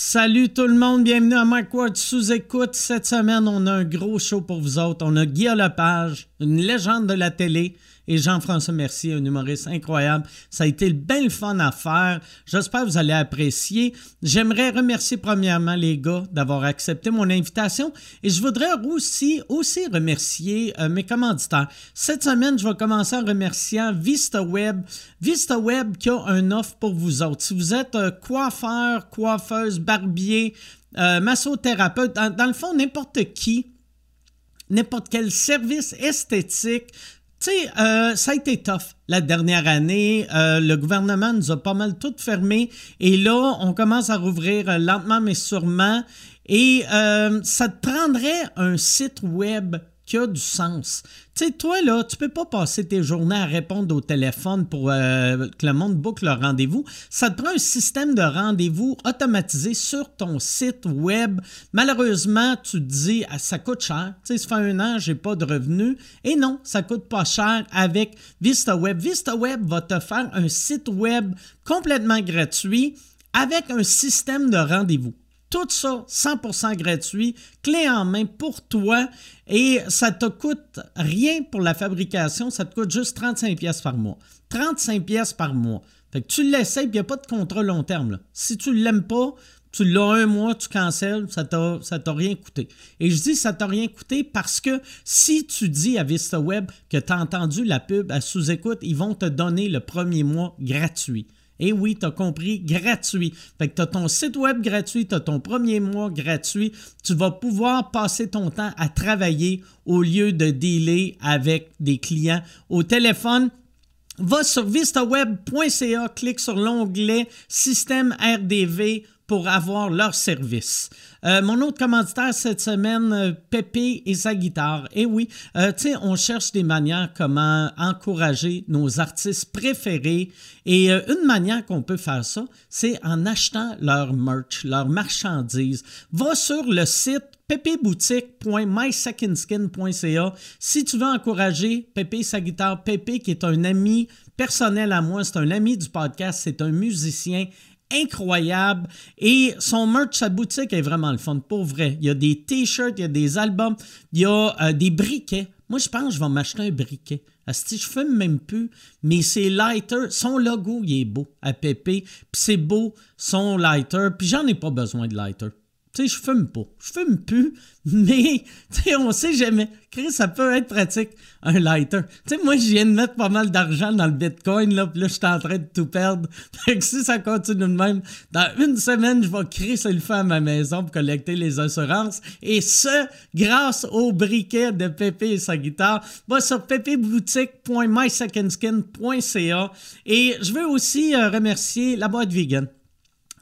Salut tout le monde, bienvenue à Mike Ward sous écoute. Cette semaine, on a un gros show pour vous autres. On a Guy Lepage, une légende de la télé, et Jean-François Mercier, un humoriste incroyable. Ça a été bien le fun à faire. J'espère que vous allez apprécier. J'aimerais remercier premièrement les gars d'avoir accepté mon invitation et je voudrais aussi, aussi remercier euh, mes commanditaires. Cette semaine, je vais commencer en remerciant VistaWeb. VistaWeb qui a un offre pour vous autres. Si vous êtes euh, coiffeur, coiffeuse, barbier, euh, massothérapeute, dans le fond, n'importe qui n'importe quel service esthétique, tu sais, euh, ça a été tough la dernière année. Euh, le gouvernement nous a pas mal tout fermé. Et là, on commence à rouvrir euh, lentement mais sûrement. Et ça te prendrait un site web qui a du sens. Tu sais, toi, là, tu peux pas passer tes journées à répondre au téléphone pour euh, que le monde boucle le rendez-vous. Ça te prend un système de rendez-vous automatisé sur ton site web. Malheureusement, tu te dis, ah, ça coûte cher. Tu sais, ça fait un an, j'ai pas de revenus. Et non, ça coûte pas cher avec VistaWeb. VistaWeb va te faire un site web complètement gratuit avec un système de rendez-vous. Tout ça 100% gratuit, clé en main pour toi et ça te coûte rien pour la fabrication, ça te coûte juste 35 pièces par mois. 35 pièces par mois. Fait que tu l'essayes, il n'y a pas de contrat long terme. Si tu ne l'aimes pas, tu l'as un mois, tu cancelles, ça t'a, t'a rien coûté. Et je dis ça t'a rien coûté parce que si tu dis à VistaWeb que tu as entendu la pub à sous-écoute, ils vont te donner le premier mois gratuit. Et oui, tu as compris, gratuit. Fait que tu as ton site web gratuit, tu as ton premier mois gratuit. Tu vas pouvoir passer ton temps à travailler au lieu de dealer avec des clients au téléphone. Va sur vistaweb.ca, clique sur l'onglet Système RDV pour avoir leur service. Euh, mon autre commanditaire cette semaine, euh, Pépé et sa guitare. Et eh oui, euh, tu sais, on cherche des manières comment encourager nos artistes préférés. Et une manière qu'on peut faire ça, c'est en achetant leur merch, leur marchandises. Va sur le site pépéboutique.mysecondskin.ca si tu veux encourager Pépé sa guitare. Pépé qui est un ami personnel à moi, c'est un ami du podcast, c'est un musicien incroyable. Et son merch, sa boutique est vraiment le fun, pour vrai. Il y a des t-shirts, il y a des albums, il y a euh, des briquets. Moi, je pense que je vais m'acheter un briquet. Si je fume même plus, mais c'est lighter. Son logo, il est beau à Pépé. Puis c'est beau, son lighter. Puis j'en ai pas besoin de lighter. Tu sais, je fume pas. Je fume plus, mais tu sais, on sait jamais. Chris, ça peut être pratique, un lighter. Tu sais, moi, je viens de mettre pas mal d'argent dans le Bitcoin, là, puis là, je suis en train de tout perdre. Fait que si ça continue de même, dans une semaine, je vais créer le feu à ma maison pour collecter les assurances. Et ce, grâce au briquet de Pépé et sa guitare. Va sur pépéboutique.mysecondskin.ca. Et je veux aussi euh, remercier la boîte vegan.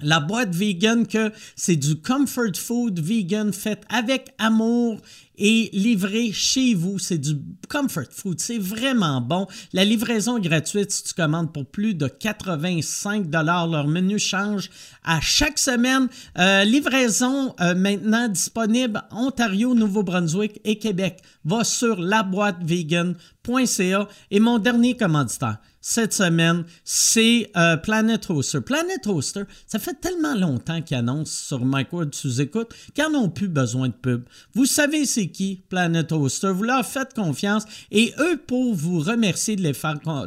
La boîte vegan, que c'est du comfort food vegan fait avec amour et livré chez vous. C'est du comfort food. C'est vraiment bon. La livraison est gratuite si tu commandes pour plus de 85 dollars. Leur menu change à chaque semaine. Euh, livraison euh, maintenant disponible Ontario, Nouveau-Brunswick et Québec. Va sur laboîtevegan.ca et mon dernier commanditaire cette semaine, c'est euh, Planet Hoster. Planet Hoster, ça fait tellement longtemps qu'ils annoncent sur Mike Ward sous-écoute qu'ils n'ont plus besoin de pub. Vous savez c'est qui Planet Hoster, vous leur faites confiance et eux, pour vous remercier de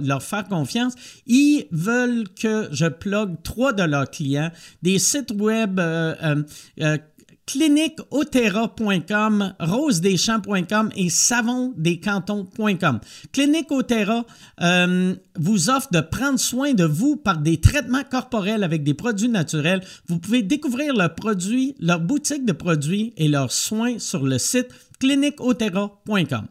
leur faire confiance, ils veulent que je plug trois de leurs clients, des sites web euh, euh, cliniqueotera.com, rosedeschamps.com et savondescantons.com. Clinique Otera euh, vous offre de prendre soin de vous par des traitements corporels avec des produits naturels. Vous pouvez découvrir leurs produits, leur boutique de produits et leurs soins sur le site cliniqueotera.com.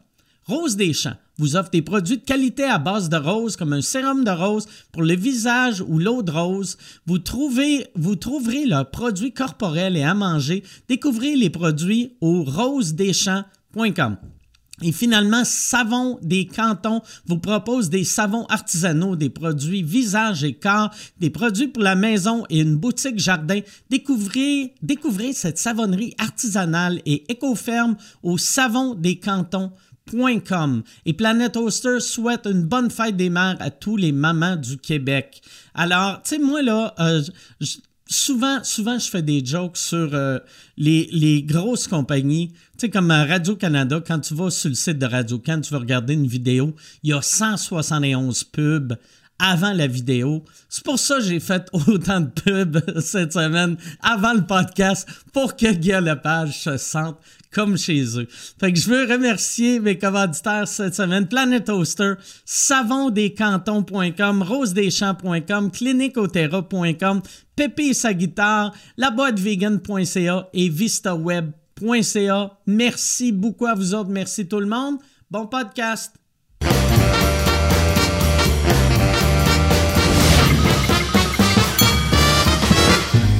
Rose des Champs vous offre des produits de qualité à base de rose, comme un sérum de rose pour le visage ou l'eau de rose. Vous, trouvez, vous trouverez leurs produits corporels et à manger. Découvrez les produits au rosedeschamps.com. Et finalement, Savon des Cantons vous propose des savons artisanaux, des produits visage et corps, des produits pour la maison et une boutique jardin. Découvrez, découvrez cette savonnerie artisanale et éco-ferme au Savon des Cantons. Et Planet Oster souhaite une bonne fête des mères à tous les mamans du Québec. Alors, tu sais, moi, là, euh, souvent, souvent, je fais des jokes sur euh, les, les, grosses compagnies. Tu sais, comme Radio-Canada, quand tu vas sur le site de Radio-Can, tu vas regarder une vidéo, il y a 171 pubs avant la vidéo. C'est pour ça que j'ai fait autant de pubs cette semaine avant le podcast pour que Guillaume Lepage se sente comme chez eux. Fait que je veux remercier mes commanditaires cette semaine. Planet Toaster, savondescantons.com, rosedeschamps.com, cliniqueotera.com, Pépé sa guitare, laboîtevegan.ca et vistaweb.ca. Merci beaucoup à vous autres. Merci tout le monde. Bon podcast.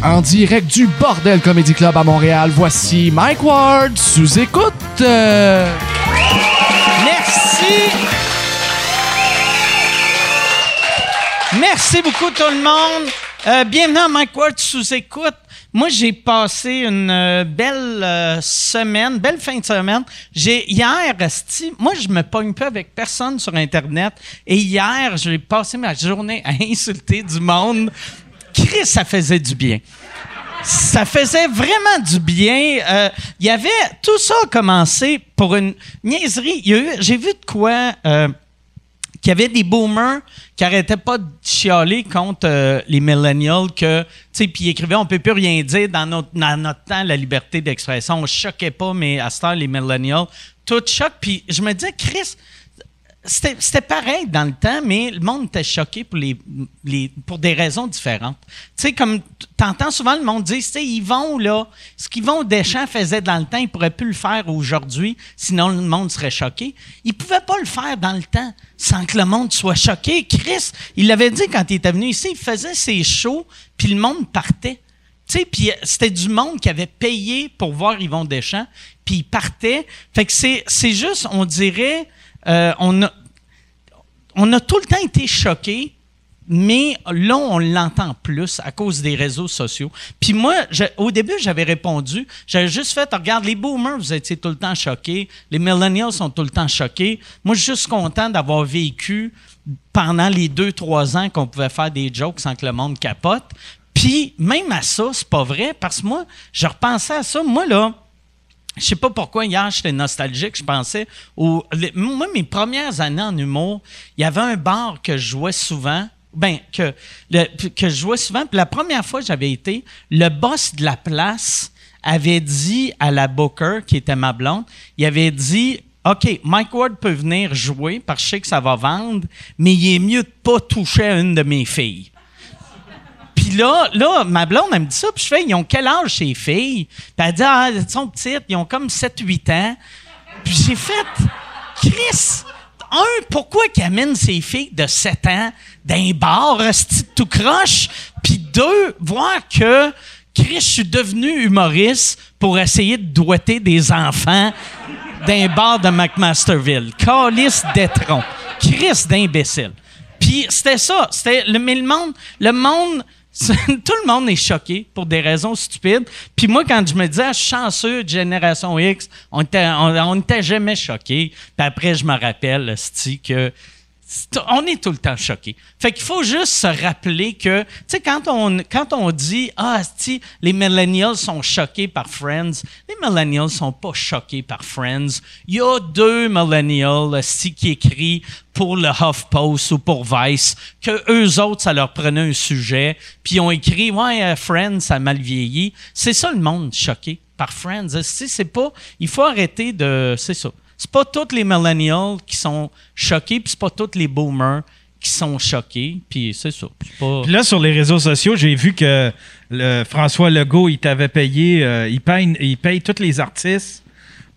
En direct du Bordel Comedy Club à Montréal, voici Mike Ward sous écoute. Merci. Merci beaucoup tout le monde. Euh, bienvenue à Mike Ward sous écoute. Moi, j'ai passé une euh, belle euh, semaine, belle fin de semaine. J'ai hier, esti, moi, je me pogne pas avec personne sur Internet. Et hier, j'ai passé ma journée à insulter du monde. Chris, ça faisait du bien. Ça faisait vraiment du bien. Euh, Il y avait tout ça a commencé pour une niaiserie. J'ai vu de quoi euh, qu'il y avait des boomers qui arrêtaient pas de chialer contre euh, les millennials que puis ils écrivaient on peut plus rien dire dans notre dans notre temps la liberté d'expression on choquait pas mais à ce temps les millennials tout choque puis je me disais Chris c'était pareil dans le temps, mais le monde était choqué pour, les, les- pour des raisons différentes. Tu sais, comme t'entends souvent le monde dire, tu sais, ils vont là, ce qu'Yvon Deschamps faisait dans le temps, ils pourraient plus le faire aujourd'hui, sinon le monde serait choqué. Ils pouvaient pas le faire dans le temps sans que le monde soit choqué. Chris, il l'avait dit quand il était venu ici, il faisait ses shows, puis le monde partait. Tu sais, puis c'était du monde qui avait payé pour voir Yvon Deschamps, puis il partait. Fait que c'est c'est juste, on dirait, euh, on a on a tout le temps été choqués, mais là, on l'entend plus à cause des réseaux sociaux. Puis moi, au début, j'avais répondu, j'avais juste fait, regarde, les boomers, vous étiez tout le temps choqués, les millennials sont tout le temps choqués. Moi, je suis juste content d'avoir vécu pendant les deux, trois ans qu'on pouvait faire des jokes sans que le monde capote. Puis même à ça, c'est pas vrai, parce que moi, je repensais à ça. Moi, là, je sais pas pourquoi hier j'étais nostalgique. Je pensais moi, mes premières années en humour, il y avait un bar que je jouais souvent. Ben, que, je jouais souvent. La première fois que j'avais été, le boss de la place avait dit à la booker, qui était ma blonde, il avait dit OK, Mike Ward peut venir jouer parce que je sais que ça va vendre, mais il est mieux de pas toucher à une de mes filles. Puis là, là, ma blonde, elle me dit ça, puis je fais, ils ont quel âge ces filles? Puis elle dit, ah, elles sont petites, ils ont comme 7-8 ans. Puis j'ai fait, Chris, un, pourquoi qu'ils amènent ces filles de 7 ans d'un bar, tout croche? Puis deux, voir que, Chris, je suis devenu humoriste pour essayer de doiter des enfants d'un bar de McMasterville. Calice d'étron. Chris d'imbécile. Puis c'était ça. C'était le monde, le monde, tout le monde est choqué pour des raisons stupides. Puis moi, quand je me disais, ah, chanceux de Génération X, on était, on, on était jamais choqués. Puis après, je me rappelle, sti, que on est tout le temps choqué. Fait qu'il faut juste se rappeler que, tu sais, quand on, quand on dit, ah, sti, les millennials sont choqués par Friends, les millennials sont pas choqués par Friends. Il y a deux millennials, sti, qui écrivent pour le HuffPost ou pour Vice, que eux autres, ça leur prenait un sujet, puis ils ont écrit, ouais, euh, Friends, ça a mal vieilli. C'est ça le monde choqué par Friends. Esti, c'est pas, il faut arrêter de, c'est ça. C'est pas tous les millennials qui sont choqués, puis c'est pas tous les boomers qui sont choqués, puis c'est ça. Pas- Puis là, sur les réseaux sociaux, j'ai vu que le François Legault, il t'avait payé, euh, il, paye, il paye tous les artistes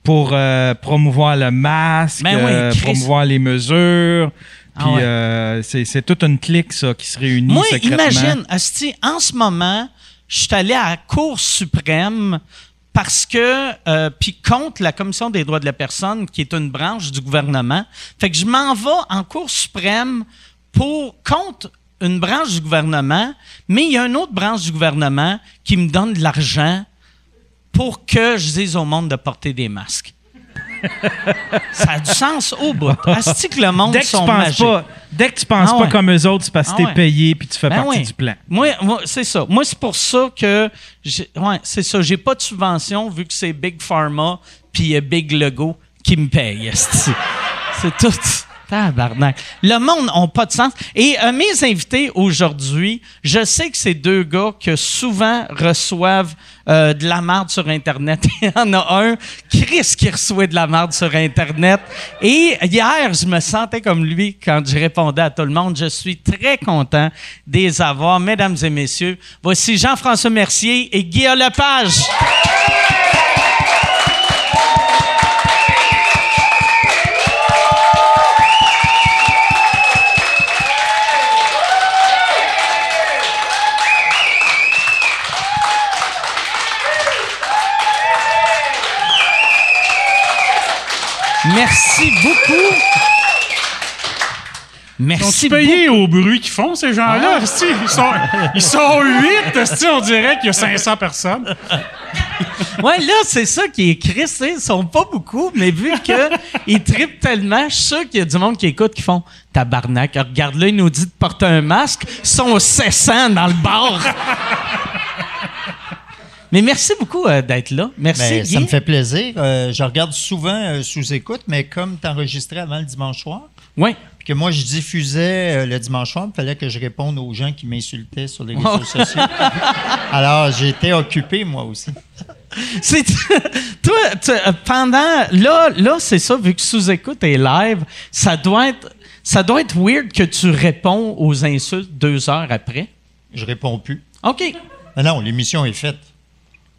pour euh, promouvoir le masque, Ben oui, euh, promouvoir les mesures. Puis Ah ouais. euh, c'est c'est toute une clique, ça, qui se réunit Moi, secrètement. imagine, asti, en ce moment, je suis allé à la Cour suprême parce que, euh, puis contre la Commission des droits de la personne, qui est une branche du gouvernement. Fait que je m'en vais en Cour suprême pour contre une branche du gouvernement, mais il y a une autre branche du gouvernement qui me donne de l'argent pour que je dise au monde de porter des masques. Ça a du sens au bout. Asti que le monde Dès que tu penses pas, dès que tu penses Ah pas comme eux autres, c'est parce que Ah t'es payé puis tu fais Ben partie du plan. Moi, moi, c'est ça. Moi, c'est pour ça que. Ouais, c'est ça. J'ai pas de subvention vu que c'est Big Pharma puis Big Logo qui me paye. C'est tout. Le monde n'a pas de sens. Et euh, mes invités aujourd'hui, je sais que c'est deux gars que souvent reçoivent euh, de la merde sur Internet. Il y en a un, Chris, qui reçoit de la merde sur Internet. Et hier, je me sentais comme lui quand je répondais à tout le monde. Je suis très content de les avoir. Mesdames et messieurs, voici Jean-François Mercier et Guillaume Lepage. Merci beaucoup. Merci Sont-ils payés au bruit qu'ils font, ces gens-là? Ah. Ils sont, ils sont huit, on dirait qu'il y a 500 personnes. Ouais, là, c'est ça qui est Chris. sais, Ils sont pas beaucoup, mais vu qu'ils trippent tellement, je suis sûr qu'il y a du monde qui écoute qui font Tabarnak, regarde là, il nous dit de porter un masque. Ils sont 700 dans le bar. Mais merci beaucoup euh, d'être là. Merci, Ben, ça me fait plaisir. Euh, je regarde souvent euh, sous écoute, mais comme tu enregistrais avant le dimanche soir, Ouais. puis que moi je diffusais le dimanche soir, il fallait que je réponde aux gens qui m'insultaient sur les réseaux sociaux. Alors j'étais occupé moi aussi. C'est toi tu- pendant là là c'est ça vu que sous écoute est live ça doit être ça doit être weird que tu réponds aux insultes deux heures après. Je réponds plus. Ok. Non, non, l'émission est faite.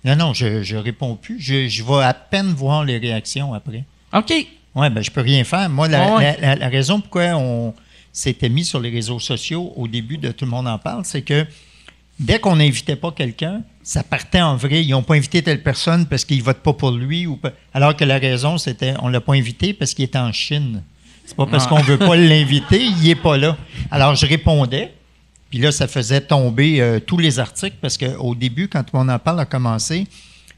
Non, non, je, je réponds plus. Je, je vais à peine voir les réactions après. Ok. Oui, ben je peux rien faire. Moi, la, ouais. la- la- la raison pourquoi on s'était mis sur les réseaux sociaux au début de Tout le monde en parle, c'est que dès qu'on n'invitait pas quelqu'un, ça partait en vrai. Ils n'ont pas invité telle personne parce qu'ils ne votent pas pour lui. Ou pas- Alors que la raison, c'était on ne l'a pas invité parce qu'il est en Chine. C'est pas parce Ah. qu'on ne veut pas l'inviter, il n'est pas là. Alors, je répondais. Puis là, ça faisait tomber euh, tous les articles parce qu'au début, quand monde en parle a commencé,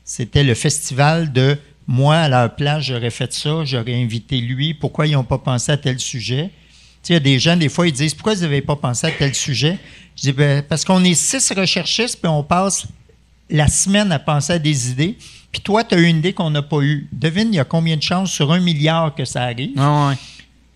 c'était le festival de moi, à leur place, j'aurais fait ça, j'aurais invité lui. Pourquoi ils n'ont pas pensé à tel sujet? Tu sais, il y a des gens, des fois, ils disent Pourquoi vous n'avez pas pensé à tel sujet? Je dis ben, Parce qu'on est six recherchistes, puis on passe la semaine à penser à des idées. Puis toi, tu as eu une idée qu'on n'a pas eue. Devine, il y a combien de chances sur un milliard que ça arrive? Ah.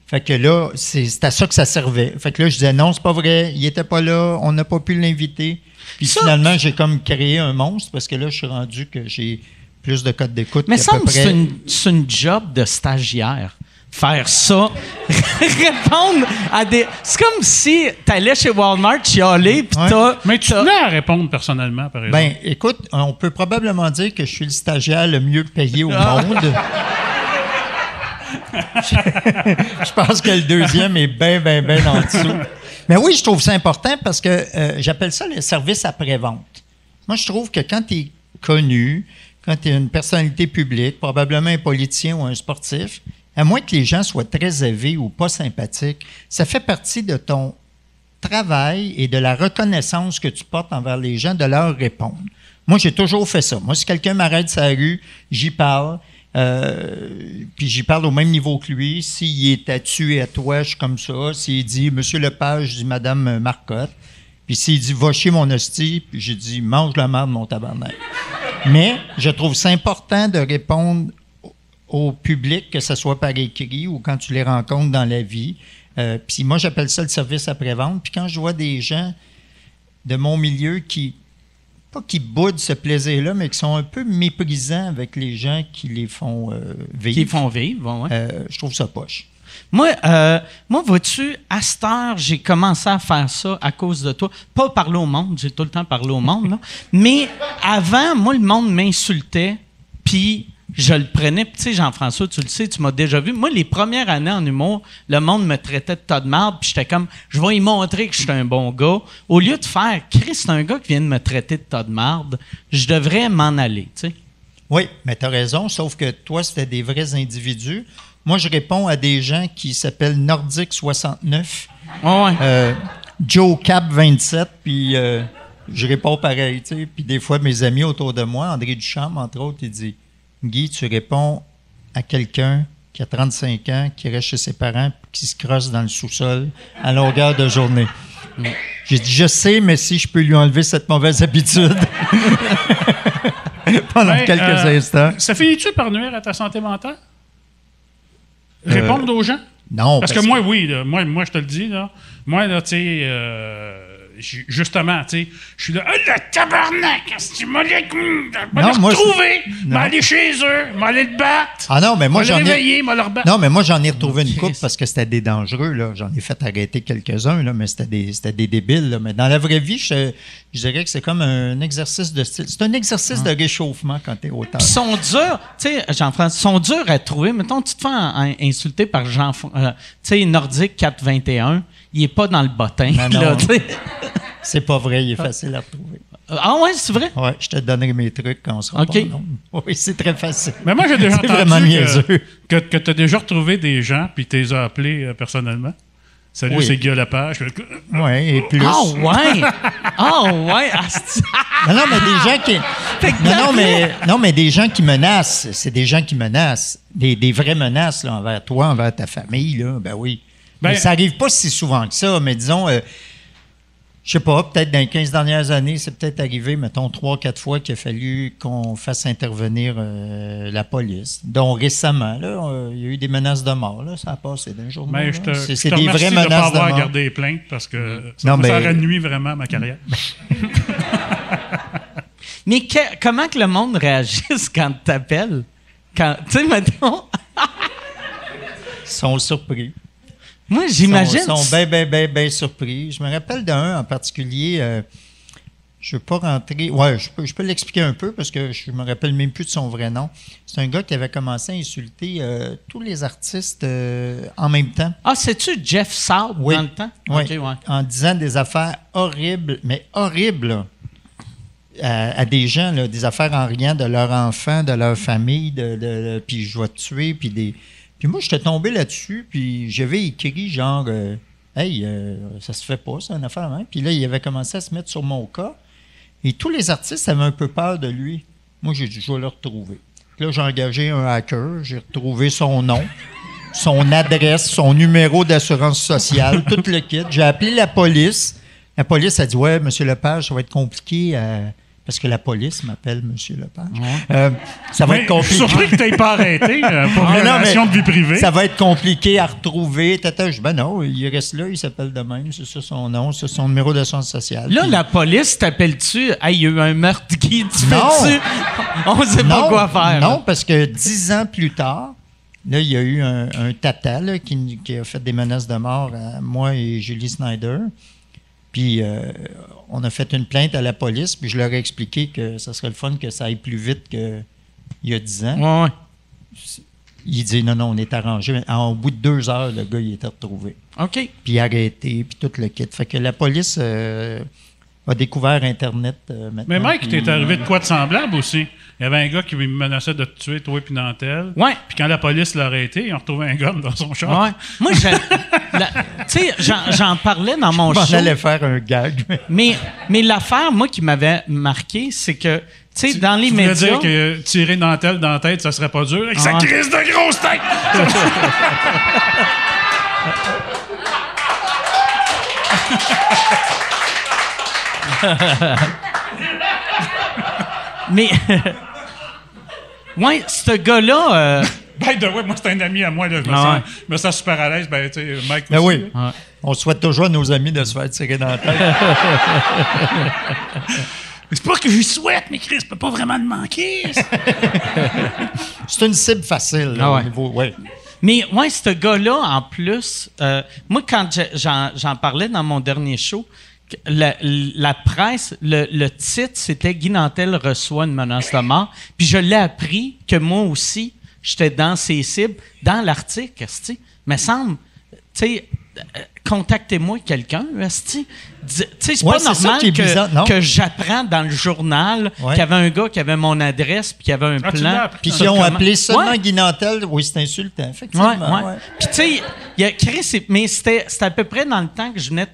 Fait que là, c'est à ça que ça servait. Fait que là, je disais non, c'est pas vrai, il était pas là, on n'a pas pu l'inviter. Puis Ça- finalement, j'ai comme créé un monstre parce que là, je suis rendu que j'ai plus de codes d'écoute. Mais ça peu semble que c'est une, job de stagiaire. Faire ça, répondre à des. C'est comme si t'allais chez Walmart chialer, puis Ouais. t'as. Mais tu tenais à répondre personnellement, par exemple. Ben, écoute, on peut probablement dire que je suis le stagiaire le mieux payé au Ah. monde. je pense que le deuxième est bien, bien, bien en dessous. Mais oui, je trouve ça important parce que euh, j'appelle ça le service après-vente. Moi, je trouve que quand tu es connu, quand tu es une personnalité publique, probablement un politicien ou un sportif, à moins que les gens soient très élevés ou pas sympathiques, ça fait partie de ton travail et de la reconnaissance que tu portes envers les gens de leur répondre. Moi, j'ai toujours fait ça. Moi, si quelqu'un m'arrête la rue, j'y parle. Euh, puis j'y parle au même niveau que lui. S'il est à à toi, je suis comme ça. S'il dit Monsieur Lepage, je dis Madame Marcotte. Puis s'il dit Va chier mon hostie, puis j'ai dit Mange la merde, mon tabarnak. Mais je trouve ça important de répondre au- au public, que ce soit par écrit ou quand tu les rencontres dans la vie. Euh, puis moi, j'appelle ça le service après-vente. Puis quand je vois des gens de mon milieu qui, pas qui boudent ce plaisir-là, mais qui sont un peu méprisants avec les gens qui les font euh, vivre, Qui font vivre, ouais. euh, je trouve ça poche. Moi, euh, moi vois-tu, à cette heure, j'ai commencé à faire ça à cause de toi. Pas parler au monde, j'ai tout le temps parlé au monde, là. Mais avant, moi, le monde m'insultait, puis je le prenais. Puis, tu sais, Jean-François, tu le sais, tu m'as déjà vu. Moi, les premières années en humour, le monde me traitait de tas de merde, puis j'étais comme, je vais y montrer que je suis un bon gars. Au lieu de faire, Chris, c'est un gars qui vient de me traiter de tas de merde, je devrais m'en aller, tu sais. Oui, mais tu as raison, sauf que toi, c'était des vrais individus. Moi, je réponds à des gens qui s'appellent Nordic 69, Ouais, ouais. euh, Joe Cap 27, puis euh, je réponds pareil. tu sais. Puis des fois, mes amis autour de moi, André Duchamp, entre autres, il dit Guy, tu réponds à quelqu'un qui a 35 ans, qui reste chez ses parents, qui se crosse dans le sous-sol à longueur de journée. J'ai dit, je sais, mais si je peux lui enlever cette mauvaise habitude pendant Ben, quelques euh, instants. Ça finit-tu par nuire à ta santé mentale? Répondre aux gens? Non, Parce que moi, oui, là, moi, moi, je te le dis, là. Moi, là, tu sais, euh, justement, tu sais, je suis là, ah, le tabarnak, qu'est-ce que tu m'as dit? Je vais Non, le moi, retrouver, non. m'aller chez eux, m'aller le battre. Ah non, mais moi, j'en ai. Non, mais moi, j'en ai retrouvé une coupe parce que c'était des dangereux. là. J'en ai fait arrêter quelques-uns, là, mais c'était des, c'était des débiles. là. Mais dans la vraie vie, je, je dirais que c'est comme un exercice de style. C'est un exercice de réchauffement quand t'es auteur. Ils sont durs, tu sais, Jean-François, ils sont durs à trouver. Mettons, tu te fais insulter par Jean, euh, tu sais, Nordique 421, il est pas dans le bottin. C'est pas vrai, il est facile à retrouver. Ah ouais, c'est vrai? Ouais, je te donnerai mes trucs quand on sera OK. pas. Oui, c'est très facile. Mais moi, j'ai déjà C'est vraiment entendu niaiseux. que, que, tu as déjà retrouvé des gens, puis tu les as appelés euh, personnellement. Salut, Oui. c'est Guy Lepage. Oui, et plus. Ah ouais! Ah ouais! Ah, Non, non, mais des gens qui. Non, non, mais, non, mais des gens qui menacent. C'est des gens qui menacent. Des, des vraies menaces là, envers toi, envers ta famille. Là. Ben oui. Ben- mais ça arrive pas si souvent que ça, mais disons. euh, je sais pas, peut-être dans les 15 dernières années, c'est peut-être arrivé, mettons, trois, quatre fois qu'il a fallu qu'on fasse intervenir euh, la police. dont récemment, là, euh, il y a eu des menaces de mort, là, ça a passé d'un jour. Mais Ben, je te, C'est je c'est te des vraies de pas de avoir mort. gardé les plaintes parce que ça, Non, ça mais- aurait nuit vraiment à ma carrière. Mais que- comment que le monde réagisse quand t'appelles? Quand, tu sais, mettons, Ils sont surpris. Moi, Ils j'imagine. sont, sont bien, bien, bien, bien surpris. Je me rappelle d'un en particulier. euh, je ne veux pas rentrer. Ouais, je peux, je peux l'expliquer un peu parce que je me rappelle même plus de son vrai nom. C'est un gars qui avait commencé à insulter euh, tous les artistes euh, en même temps. Ah, c'est-tu Jeff Saab Oui. dans le temps? Oui. OK, ouais. En disant des affaires horribles, mais horribles, à, à des gens, là, des affaires en riant de leur enfant, de leur famille, de, de- de- puis je vais te tuer, puis des. Puis moi, j'étais tombé là-dessus, puis j'avais écrit genre, euh, hey, euh, ça se fait pas, c'est une affaire, hein? Puis là, il avait commencé à se mettre sur mon cas, et tous les artistes avaient un peu peur de lui. Moi, j'ai dit, je vais le retrouver. Puis là, j'ai engagé un hacker, j'ai retrouvé son nom son adresse, son numéro d'assurance sociale, tout le kit. J'ai appelé la police. La police a dit Ouais, monsieur Lepage, ça va être compliqué euh, parce que la police m'appelle monsieur Lepage. Euh, ça va Mais être je suis compliqué. surpris que tu pas arrêté euh, pour Ah, non, violation de vie privée. Ça va être compliqué à retrouver. Tata, je dis, ben non, il reste là, il s'appelle de même, c'est ça son nom, c'est son numéro d'assurance sociale. Là, Puis- la police t'appelle-tu? Hey, il y a eu un meurtre, Guy, tu Non. fais-tu? On sait pas quoi faire. Non, là. parce que dix ans plus tard, là, il y a eu un, un tata là, qui, qui a fait des menaces de mort à moi et Julie Snyder. Puis euh, on a fait une plainte à la police, puis je leur ai expliqué que ça serait le fun que ça aille plus vite qu'il y a dix ans. Ouais, ouais. Il dit non, non, on est arrangé. En- Au bout de deux heures, le gars, il était retrouvé. OK. Puis arrêté, puis tout le kit. Fait que la police euh, a découvert Internet euh, maintenant. Mais Mike, t'es arrivé de quoi de semblable aussi? Il y avait un gars qui me menaçait de te tuer, toi et Nantel. Ouais. Puis quand la police l'a arrêté, ils ont retrouvé un gun dans son char. Ouais. Moi, tu sais, j'en, parlais dans mon show. allais faire un gag. mais- Mais, l'affaire, moi, qui m'avait marqué, c'est que, tu sais, dans les Tu médias. dire que tirer Nantel dans la tête, ça serait pas dur? Avec sa Ah. crise de grosse tête! Mais. ouais, ce gars-là. euh, By the way, moi, c'est un ami à moi. Là, je, me Ah sens, je me sens super à l'aise. Ben, tu sais, Mike Ben aussi, oui. On souhaite toujours à nos amis de se faire tirer dans la tête. Mais C'est pas que j'y souhaite, mais Chris, peut pas vraiment le manquer. C'est une cible facile. là, Ah au niveau- ouais. Mais ouais, ce gars-là, en plus, euh, moi, quand je- j'en, parlais dans mon dernier show, la, la presse, le, le titre, c'était Guy Nantel reçoit une menace de mort. Puis je l'ai appris que moi aussi, j'étais dans ces cibles, dans l'article. Me semble, tu sais, euh, contactez-moi quelqu'un, sais, c'est Ouais, pas normal que, bizarre, non? que j'apprends dans le journal Ouais. qu'il y avait un gars qui avait mon adresse puis qui avait un Ah, plan. Puis sur qui ont comment- appelé seulement Ouais. Guy Nantel, oui, c'est insultant, effectivement. ouais. ouais. Puis tu sais, il y a Chris, mais c'était c'était à peu près dans le temps que je venais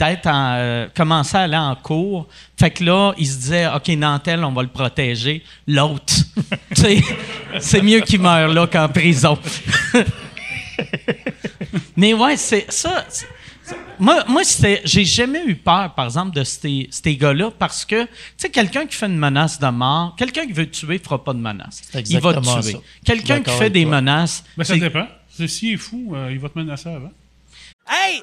d'être en euh, commencer à aller en cours. Fait que là, il se disait OK, Nantel, on va le protéger. L'autre, tu Tu sais, c'est mieux qu'il meure là qu'en prison. Mais ouais, c'est ça. c'est- Moi, moi c'était, j'ai jamais eu peur, par exemple, de ces, ces gars-là parce que, tu sais, quelqu'un qui fait une menace de mort, quelqu'un qui veut te tuer fera pas de menace. Il va te tuer. ça. Quelqu'un qui fait des toi. menaces. Mais ça dépend. S'il est fou, euh, il va te menacer avant. Hey,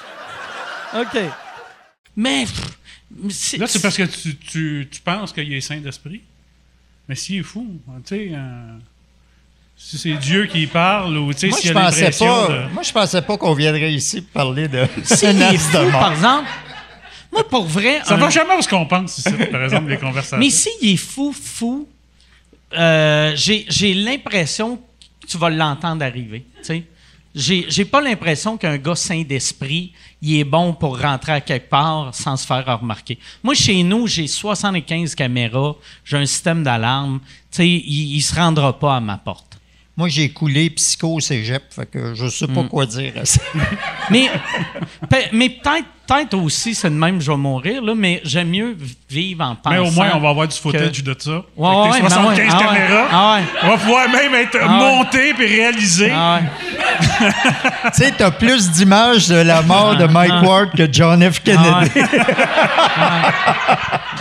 OK. Mais. Là, c'est parce que tu, tu, tu penses qu'il est saint d'esprit. Mais s'il est fou, tu sais, euh, si c'est Dieu qui parle ou tu sais, Moi, s'il je y a pensais l'impression pas, de... moi, je pensais pas qu'on viendrait ici pour parler de fou, de mort. par exemple. Moi, pour vrai. Ça un- va jamais où ce qu'on pense, ici, par exemple, les conversations. Mais s'il est fou, fou, euh, j'ai j'ai l'impression que tu vas l'entendre arriver. tu sais. J'ai pas l'impression qu'un gars sain d'esprit, il est bon pour rentrer à quelque part sans se faire remarquer. Moi, chez nous, j'ai 75 caméras, j'ai un système d'alarme. Tu sais, il, il se rendra pas à ma porte. Moi, j'ai coulé psycho au cégep, fait que je sais Hmm. pas quoi dire à ça. Mais, pe- mais peut-être peut aussi, c'est de même, je vais mourir, là, mais j'aime mieux vivre en pensant. Mais au moins, on va avoir du footage que- de ça. Ouais, Avec ouais, tes ben 75 ouais. Ah ouais. caméras. Ah ouais. On va pouvoir même être ouais. monté puis réalisé. Ah ouais. Tu sais, t'as plus d'images de la mort de Mike Ward que John F. Ah Kennedy.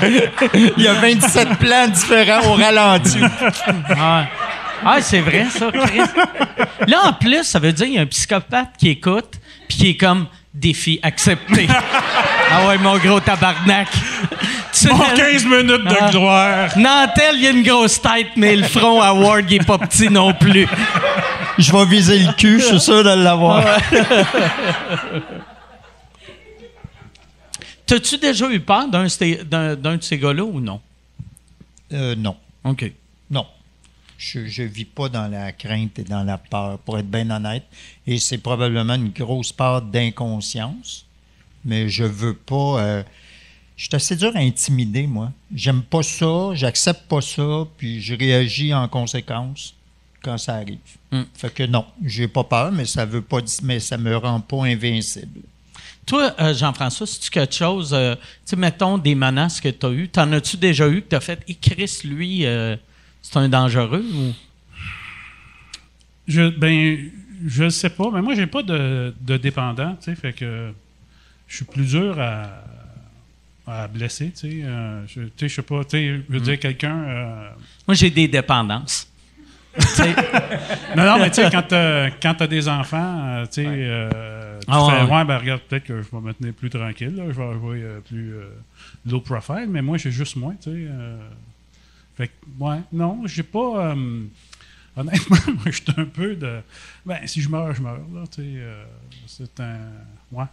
Il y a 27 plans différents au ralenti. Ah, ah, c'est vrai, ça, Chris. Là, en plus, ça veut dire qu'il y a un psychopathe qui écoute, puis qui est comme défi accepté. ah ouais, mon gros tabarnak. Sais, 15 minutes de Ah. gloire. Nantel, il a une grosse tête, mais le front à Ward, il est pas petit non plus. Je vais viser le cul, je suis sûr de l'avoir. T'as-tu déjà eu peur d'un, d'un de ces gars-là ou non? Euh, non, OK. non. Je ne vis pas dans la crainte et dans la peur, pour être bien honnête. Et c'est probablement une grosse part d'inconscience. Mais je veux pas. euh, je suis assez dur à intimider, moi. J'aime pas ça, j'accepte pas ça, puis je réagis en conséquence quand ça arrive. Hmm. Fait que non, j'ai pas peur, mais ça veut pas dire- mais ça me rend pas invincible. Toi, euh, Jean-François, si tu quelque chose, euh, tu mettons des menaces que tu as eues, t'en as-tu déjà eu que tu as fait, et Chris, lui, euh, c'est un dangereux ou? Je, ben, je sais pas, mais moi, j'ai pas de, de dépendant, tu sais, fait que je suis plus dur à, à blesser, tu sais. euh, je, sais, pas, tu sais, je veux dire, quelqu'un... euh, Moi, j'ai des dépendances. Tu Non, non, mais tu sais, quand t'as t'as des enfants, euh, tu sais, euh, tu Ah, fais, ouais, ouais, ben regarde, peut-être que je vais me tenir plus tranquille, là, je vais jouer euh, plus euh, low profile, mais moi, j'ai juste moins, tu sais. euh, fait que, ouais, non, j'ai pas. euh, honnêtement, moi, je suis un peu de. Ben, si je meurs, je meurs, là, tu sais. euh, c'est un. Ouais.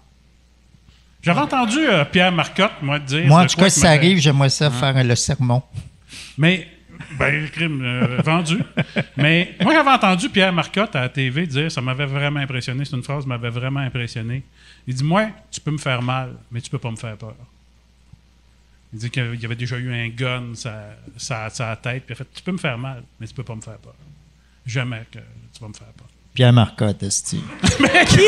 J'avais entendu euh, Pierre Marcotte, moi, dire. Moi, en tout cas, si ça arrive, j'aimerais ça faire le sermon. mais, ben, crime, euh, vendu. Mais moi, j'avais entendu Pierre Marcotte à la TV dire, ça m'avait vraiment impressionné, c'est une phrase qui m'avait vraiment impressionné. Il dit, moi, tu peux me faire mal, mais tu peux pas me faire peur. Il dit qu'il y avait déjà eu un gun sa, sa, sa tête, puis il a fait, tu peux me faire mal, mais tu peux pas me faire peur. Jamais que tu vas me faire peur. Pierre Marcotte, esti. qui,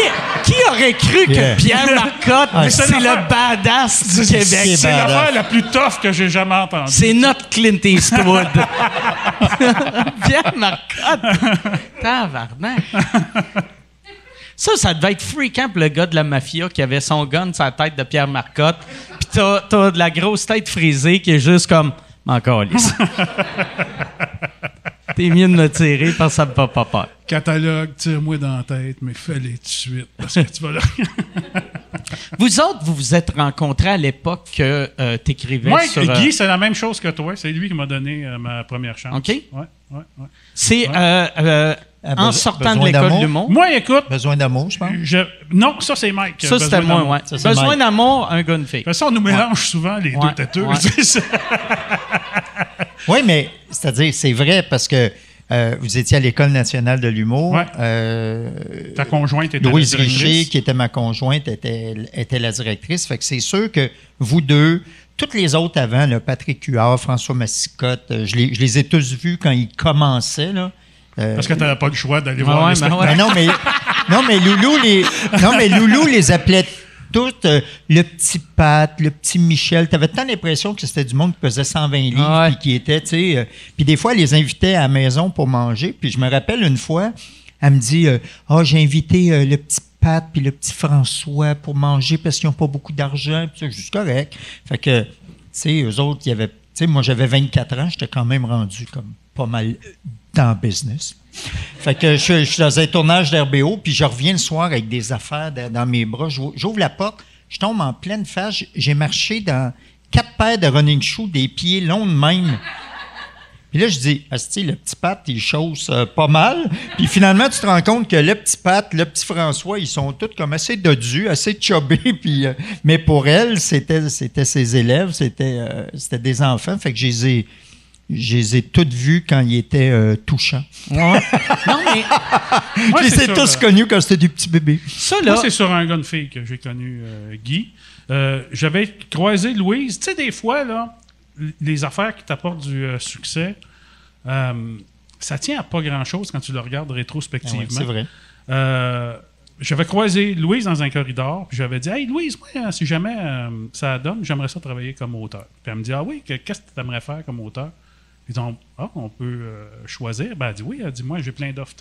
qui aurait cru que Yeah. Pierre Marcotte, Ah, c'est c'est le badass du C'est- Québec? c'est badass. l'affaire la plus tough que j'ai jamais entendue. C'est notre Clint Eastwood. Pierre Marcotte. Tabarnak. Ça, ça devait être freakant pour le gars de la mafia qui avait son gun sur la tête de Pierre Marcotte. Puis t'as, t'as de la grosse tête frisée qui est juste comme. Encore. T'es mieux de me tirer parce que ça me fait pas peur. Catalogue, tire-moi dans la tête, mais fais-le tout de suite, parce que tu vas là. Vous autres, vous vous êtes rencontrés à l'époque que euh, t'écrivais Moi, sur. euh, Guy, c'est la même chose que toi. C'est lui qui m'a donné euh, ma première chance. OK. Ouais, ouais, ouais. c'est Ouais. euh, euh, Ah, en beso- sortant de l'école d'amour? de l'humour. Moi, écoute, Besoin d'amour, je pense. je... non, ça, c'est Mike. Ça, euh, c'était moi, ouais. Ça, Besoin d'amour, un gars, une fille. De toute façon, on nous mélange souvent les Ouais, deux têteux. ouais. Oui, mais c'est-à-dire, c'est vrai parce que Euh, vous étiez à l'École nationale de l'humour. Ouais. Euh, Ta conjointe était Louise la directrice. Richer, qui était ma conjointe, était, était la directrice. Fait que c'est sûr que vous deux, toutes les autres avant, là, Patrick Huard, François Massicotte, euh, je les, je les ai tous vus quand ils commençaient. Là. Euh, Parce que tu n'avais pas le choix d'aller Ouais, voir ouais, les ben spectacles. ben non, mais, non, mais Loulou les, non, mais Loulou les appelait toutes euh, le petit Pat, le petit Michel. Tu avais tant l'impression que c'était du monde qui pesait 120 livres Ah ouais. puis qui était, tu sais. euh, puis des fois, elle les invitait à la maison pour manger. Puis je me rappelle une fois, elle me dit Ah, j'ai invité euh, le petit Pat puis le petit François pour manger parce qu'ils n'ont pas beaucoup d'argent. Puis ça, C'est correct. Fait que, tu sais, eux autres, il y avait. Tu sais, moi, j'avais 24 ans, j'étais quand même rendu comme pas mal dans business. Fait que je, suis dans un tournage d'RBO, puis je reviens le soir avec des affaires dans, mes bras. J'ouvre la porte, je tombe en pleine face. J'ai marché dans quatre paires de running shoes, des pieds longs de même. Puis là, je dis, Asti, le petit Pat, il chausse euh, pas mal. Puis finalement, tu te rends compte que le petit Pat, le petit François, ils sont tous comme assez dodus, assez chubby. Puis, euh, mais pour elle, c'était, c'était ses élèves, c'était, euh, c'était des enfants. Fait que je les ai, je les ai toutes vus quand ils étaient euh, touchants. Ouais. non, mais Moi, je les ai sur, tous euh, connus quand c'était des petits bébés. ça, Moi, là. c'est sur un gars de fille que j'ai connu euh, Guy. Euh, J'avais croisé Louise. Tu sais, des fois, là, les affaires qui t'apportent du euh, succès, euh, ça tient à pas grand-chose quand tu le regardes Ah rétrospectivement. ouais, c'est vrai. Euh, j'avais croisé Louise dans un corridor, puis j'avais dit Hey Louise, moi, si jamais euh, ça donne, j'aimerais ça travailler comme auteur. Puis elle me dit Ah oui, que- qu'est-ce que tu aimerais faire comme auteur Ils ont Ah, on peut euh, choisir. Ben, elle dit Oui, elle dit Moi, j'ai plein d'offres.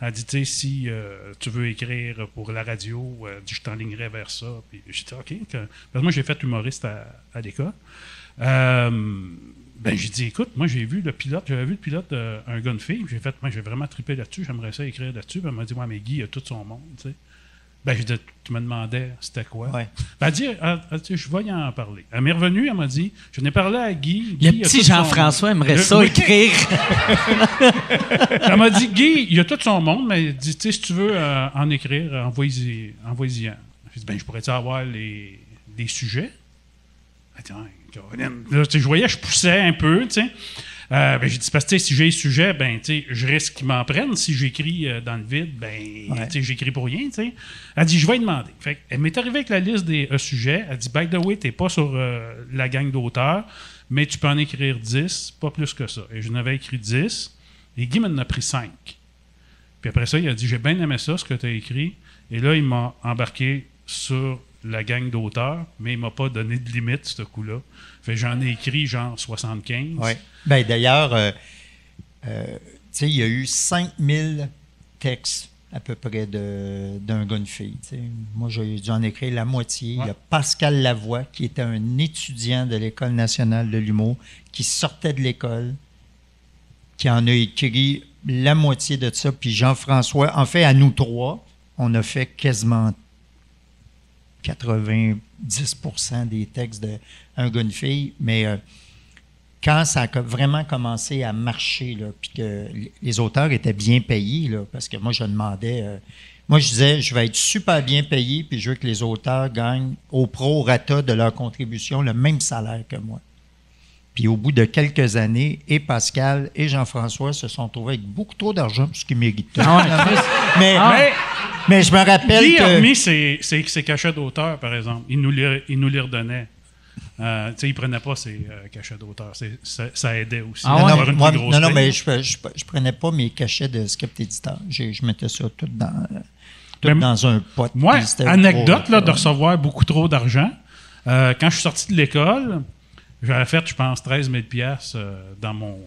Elle dit Tu si euh, tu veux écrire pour la radio, euh, je t'enlignerai vers ça. Puis j'ai dit OK. Parce que moi, j'ai fait humoriste à, à l'école. Euh, ben, j'ai dit, écoute, moi, j'ai vu le pilote, j'avais vu le pilote d'un gars j'ai fait, moi, j'ai vraiment trippé là-dessus, j'aimerais ça écrire là-dessus. Puis elle m'a dit, ouais, mais Guy, il a tout son monde. Ben, dit, tu me demandais, c'était quoi? Ouais. Ben, elle dit, elle- elle dit, je vais y en parler. Elle m'est revenue, elle m'a dit, je n'ai parlé à Guy. Le Guy petit son Jean-François aimerait Le- ça écrire. Elle m'a dit, Guy, il a tout son monde, mais elle dit, tu sais, si tu veux euh, en écrire, envoie-y envoie-y un. J'ai dit, ben, je pourrais-tu avoir les, des sujets? Caroline. Là, sais, je voyais, je poussais un peu, tu sais. Euh, ben, j'ai dit, parce que si j'ai les sujets, ben, je risque qu'ils m'en prennent. Si j'écris euh, dans le vide, ben, Ouais. j'écris pour rien, tu sais. Elle dit, je vais demander. Fait elle m'est arrivée avec la liste des euh, sujets. Elle dit, by the way, t'es pas sur la gang d'auteurs, mais tu peux en écrire 10, pas plus que ça. Et je n'avais écrit 10, et Guy m'en a pris 5. Puis après ça, il a dit J'ai bien aimé ça, ce que tu as écrit. Et là, il m'a embarqué sur la gang d'auteurs, mais il m'a pas donné de limite, ce coup-là. Fait j'en ai écrit genre 75. Ouais. Ben, D'ailleurs, euh, euh, il y a eu 5000 textes à peu près de- d'un gars, une fille. Moi, j'ai dû en écrire la moitié. Il y a Pascal Lavoie, qui était un étudiant de l'École nationale de l'humour, qui sortait de l'école, qui en a écrit la moitié de ça. Puis Jean-François, en fait, à nous trois, on a fait quasiment 90% des textes de un gars, fille. Mais euh, quand ça a vraiment commencé à marcher, puis que les auteurs étaient bien payés, parce que moi, je demandais. euh, moi, je disais, je vais être super bien payé, puis je veux que les auteurs gagnent au pro-rata de leur contribution le même salaire que moi. Puis au bout de quelques années, et Pascal et Jean-François se sont trouvés avec beaucoup trop d'argent pour ce qu'ils méritaient. mais, Mais mais je me rappelle Guy a remis ses, ses- ses cachets d'auteur, par exemple. Il nous les, il nous les redonnait. Euh, tu sais, il prenait pas ses euh, cachets d'auteur. Ça, ça aidait aussi. Ah moi, non, non, paye. mais je, je, je prenais pas mes cachets de script éditeur. Je, je mettais ça tout dans, euh, tout Mais dans un pot. Moi, anecdote trop- là, de recevoir beaucoup trop d'argent. Euh, quand je suis sorti de l'école, j'avais fait, je pense, 13 000 piastres, euh, dans, mon,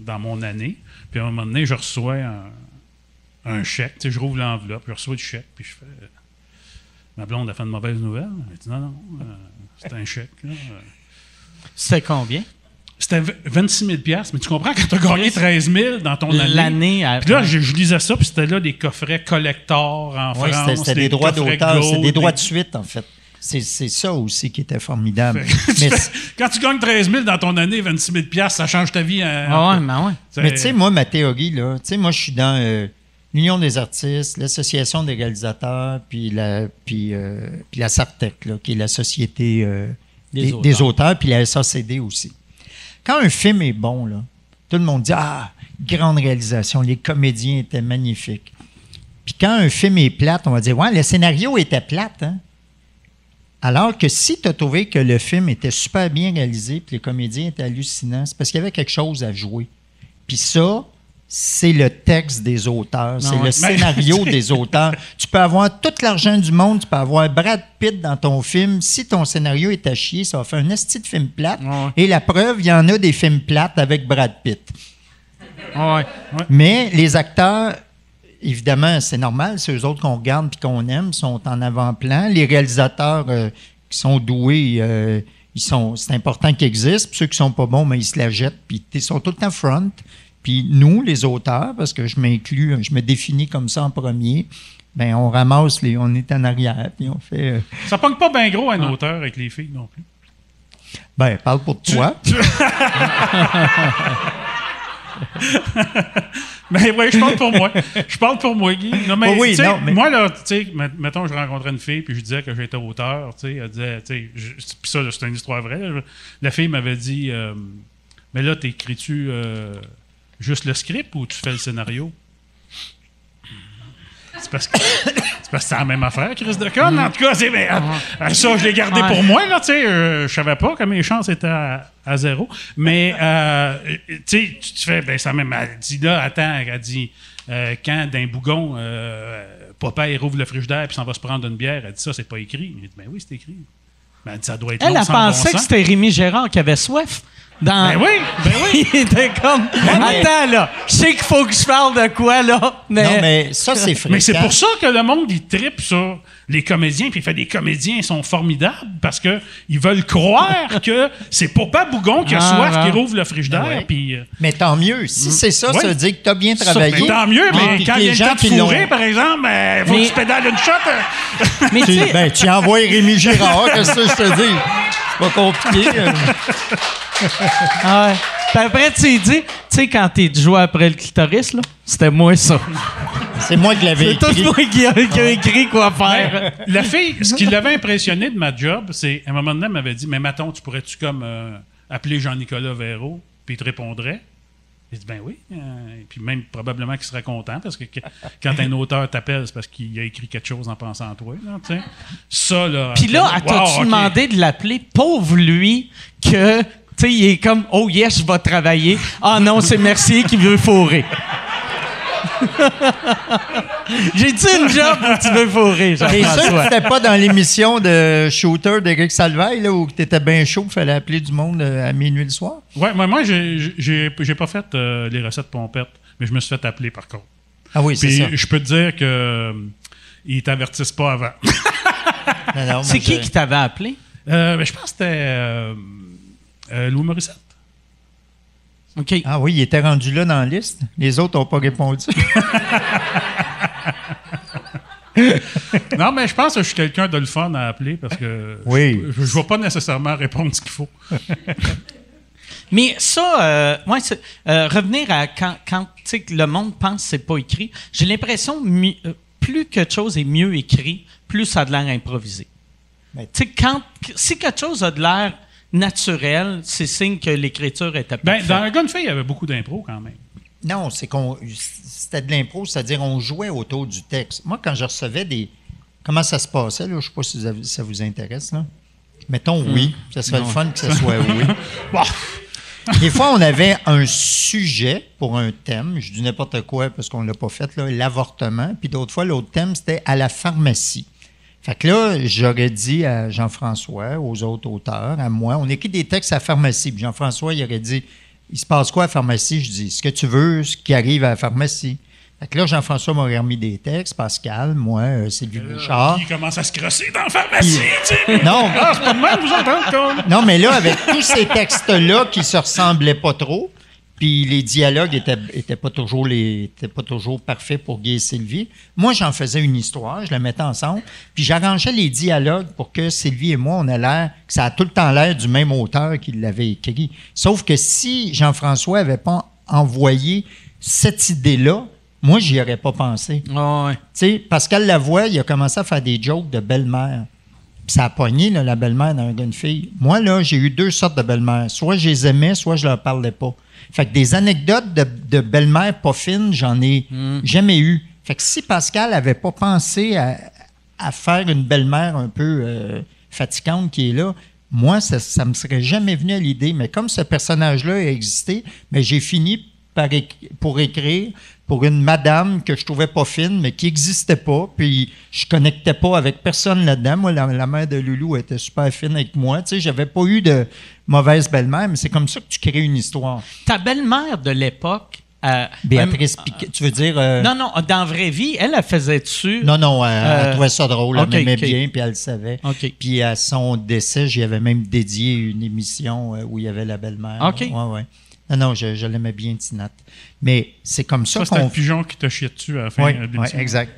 dans mon année. Puis à un moment donné, je reçois un, un chèque. Tu sais, je rouvre l'enveloppe, je reçois du chèque, puis je fais... euh, ma blonde a fait une mauvaise nouvelle. Elle dit non, non, euh, c'est un chèque. là. C'est combien? C'était v- 26 000 piastres, mais tu comprends quand tu as gagné 13 000 dans ton année? L'année à- Puis là, je, je lisais ça, puis c'était là des coffrets collector en Oui, France. c'était- c'était des droits d'auteur, c'est Gold, des droits de suite, en fait. C'est c'est ça aussi qui était formidable. Tu mais fais- quand tu gagnes 13 000 dans ton année, 26 000 piastres, ça change ta vie. hein. Ah ouais, ben ouais. Mais tu sais, moi, ma théorie, là, tu sais, moi, je suis dans euh, l'Union des artistes, l'Association des réalisateurs, puis la, puis, euh, puis la SARTEC, là, qui est la Société euh, Des des, auteurs. des auteurs, puis la SACD aussi. Quand un film est bon, là, tout le monde dit Ah, grande réalisation. Les comédiens étaient magnifiques. Puis quand un film est plate, on va dire, ouais, le scénario était plate, hein? Alors que si tu as trouvé que le film était super bien réalisé, puis les comédiens étaient hallucinants, c'est parce qu'il y avait quelque chose à jouer. Puis ça, c'est le texte des auteurs, c'est ouais. le scénario des auteurs. Tu peux avoir tout l'argent du monde, tu peux avoir Brad Pitt dans ton film. Si ton scénario est à chier, ça va faire un esti de film plate. Ouais. Et la preuve, il y en a des films plates avec Brad Pitt. Ouais. Mais les acteurs, évidemment, c'est normal, c'est eux autres qu'on regarde puis qu'on aime, sont en avant-plan. Les réalisateurs euh, qui sont doués, euh, ils sont, c'est important qu'ils existent. Puis ceux qui sont pas bons, mais ils se la jettent, puis ils sont tout le temps front. Puis nous, les auteurs, parce que je m'inclus, je me définis comme ça en premier, ben on ramasse les, on est en arrière, puis on fait. euh, Ça pogne pas bien gros un auteur avec les filles non plus. ben parle pour toi. Mais oui, je parle pour moi. Je parle pour moi, Guy. Non, mais, Oh oui, tu sais, non, mais- Moi, là, tu sais, met- mettons, je rencontrais une fille, puis je disais que j'étais auteur, tu sais, elle disait, tu sais, puis ça, c'est une histoire vraie. La fille m'avait dit, euh, mais là, t'écris-tu euh, juste le script ou tu fais le scénario? C'est parce que c'est la même affaire, Chris de Con. En tout cas, c'est, mais, euh, ça, je l'ai gardé Ouais. pour moi, là, tu sais. euh, je savais pas que mes chances étaient à, à zéro. Mais, euh, tu sais, tu tu fais, ben, ça même, elle dit là, attends, elle dit, euh, quand d'un bougon, euh, papa, il rouvre le frigidaire puis s'en va se prendre une bière, elle dit ça, c'est pas écrit. Dit, ben oui, c'est écrit. Ben, elle dit, ça doit être Elle long a bon pensé que c'était Rémi Gérard qui avait soif. Dans... Ben oui, ben oui. Il était comme. Attends, là. Je sais qu'il faut que je parle de quoi, là. Mais. Non, mais ça, c'est fréquent. Mais c'est pour ça que le monde, il tripe sur les comédiens, puis il fait des comédiens, ils sont formidables parce que ils veulent croire que c'est Papa Bougon qui a Ah, soif, qui rouvre le frigidaire, Ouais. puis... euh, Mais tant mieux. Si c'est ça, ça veut dire que tu as bien ça, travaillé. ben, tant mieux, Ah, mais quand il y a les le gens temps de qui fourrer, par exemple, il faut Mais- que tu pédales une shot. euh. mais tu ben, tu envoies Rémi Girard, qu'est-ce que je te dis? C'est pas compliqué. Ah ouais. Puis après, tu lui dis, tu sais, quand t'es joué après le clitoris, là, c'était moi ça. C'est moi qui l'avais C'est tout écrit. moi qui a, qui a écrit quoi faire. La fille, ce qui l'avait impressionné de ma job, c'est à un moment donné, elle m'avait dit Mais Maton, tu pourrais-tu comme euh, appeler Jean-Nicolas Véraud Puis il te répondrait. J'ai dit Ben oui. Euh, et puis même probablement qu'il serait content parce que que- quand un auteur t'appelle, c'est parce qu'il a écrit quelque chose en pensant à toi. Là, ça, là. Puis là, wow, t'as-tu demandé de l'appeler, pauvre lui, que, tu sais, il est comme, oh yes, je vais travailler. Ah non, c'est Mercier qui veut fourrer. J'ai-tu une job où tu veux fourrer, T'es sûr que pas dans l'émission de Shooter d'Éric Salvaille, là, où t'étais bien chaud, il fallait appeler du monde euh, à minuit le soir? Ouais, moi, moi j'ai- pas fait euh, les recettes pompettes, mais je me suis fait appeler par contre. Ah oui, c'est Puis ça. je peux te dire que euh, ils t'avertissent pas avant. C'est qui je- qui t'avait appelé? Euh, mais je pense que c'était euh, Louis Morissette. OK. Ah oui, il était rendu là dans la liste. Les autres n'ont pas répondu. Non, mais je pense que je suis quelqu'un de le fun à appeler parce que Oui. je ne vais pas nécessairement répondre ce qu'il faut. Mais ça, euh, ouais, c'est- euh, revenir à quand, quand tu sais, que le monde pense que c'est pas écrit, j'ai l'impression mi- euh, plus quelque chose est mieux écrit, plus ça a de l'air improvisé. Mais- Tu sais, quand, si quelque chose a de l'air naturel, c'est signe que l'écriture était Ben, parfaite. dans un Gunfay, il y avait beaucoup d'impro quand même. Non, c'est qu'on c'était de l'impro, c'est-à-dire on jouait autour du texte. Moi, quand je recevais des. Comment ça se passait, là? Je ne sais pas si ça vous intéresse, là. Mettons oui. Ça serait le fun que ce soit oui. Des fois, on avait un sujet pour un thème. Je dis n'importe quoi parce qu'on ne l'a pas fait, là, l'avortement. Puis d'autres fois, l'autre thème, c'était à la pharmacie. Fait que là, j'aurais dit à Jean-François, aux autres auteurs, à moi, on écrit des textes à la pharmacie. Puis Jean-François, il aurait dit Il se passe quoi à la pharmacie? Je dis Ce que tu veux, ce qui arrive à la pharmacie. Fait que là, Jean-François m'aurait remis des textes, Pascal, moi, euh, Sylvie Bouchard. Qui commence à se crosser dans la pharmacie, tu sais. Non, Ah, c'est pas de même, vous autres, hein, comme- non, mais là, avec tous ces textes-là qui se ressemblaient pas trop, puis les dialogues étaient, étaient pas toujours les étaient pas toujours parfaits pour Guy et Sylvie. Moi, j'en faisais une histoire, je la mettais ensemble, puis j'arrangeais les dialogues pour que Sylvie et moi, on ait l'air que ça a tout le temps l'air du même auteur qui l'avait écrit. Sauf que si Jean-François avait pas envoyé cette idée-là, moi, j'y aurais pas pensé. Ah ouais. Tu sais, Pascal Lavoie, il a commencé à faire des jokes de belle-mère. Puis ça a pogné, là, la belle-mère d'un gars, une fille. Moi, là, j'ai eu deux sortes de belles-mères. Soit je les aimais, soit je leur parlais pas. Fait que des anecdotes de, de belle-mère pas fines, j'en ai jamais eu. Fait que si Pascal avait pas pensé à, à faire une belle-mère un peu euh, fatigante qui est là, moi, ça, ça me serait jamais venu à l'idée. Mais comme ce personnage-là a existé, mais j'ai fini pour écrire pour une madame que je trouvais pas fine, mais qui n'existait pas. Puis je connectais pas avec personne là-dedans. Moi, la, la mère de Loulou était super fine avec moi. Tu sais, j'avais pas eu de mauvaise belle-mère, mais c'est comme ça que tu crées une histoire. Ta belle-mère de l'époque. euh, Béatrice euh, Piquet, tu veux dire... euh, Non, non, dans la vraie vie, elle, elle faisait-tu. non, non, elle, elle Euh, trouvait ça drôle, elle m'aimait bien, puis elle le savait. Puis à son décès, j'y avais même dédié une émission où il y avait la belle-mère. OK. Ouais, ouais. Non, non, je, je l'aimais bien, Tinat. Mais c'est comme ça, Ça, qu'on le pigeon qui t'a chié dessus à la fin Oui, de oui, exact.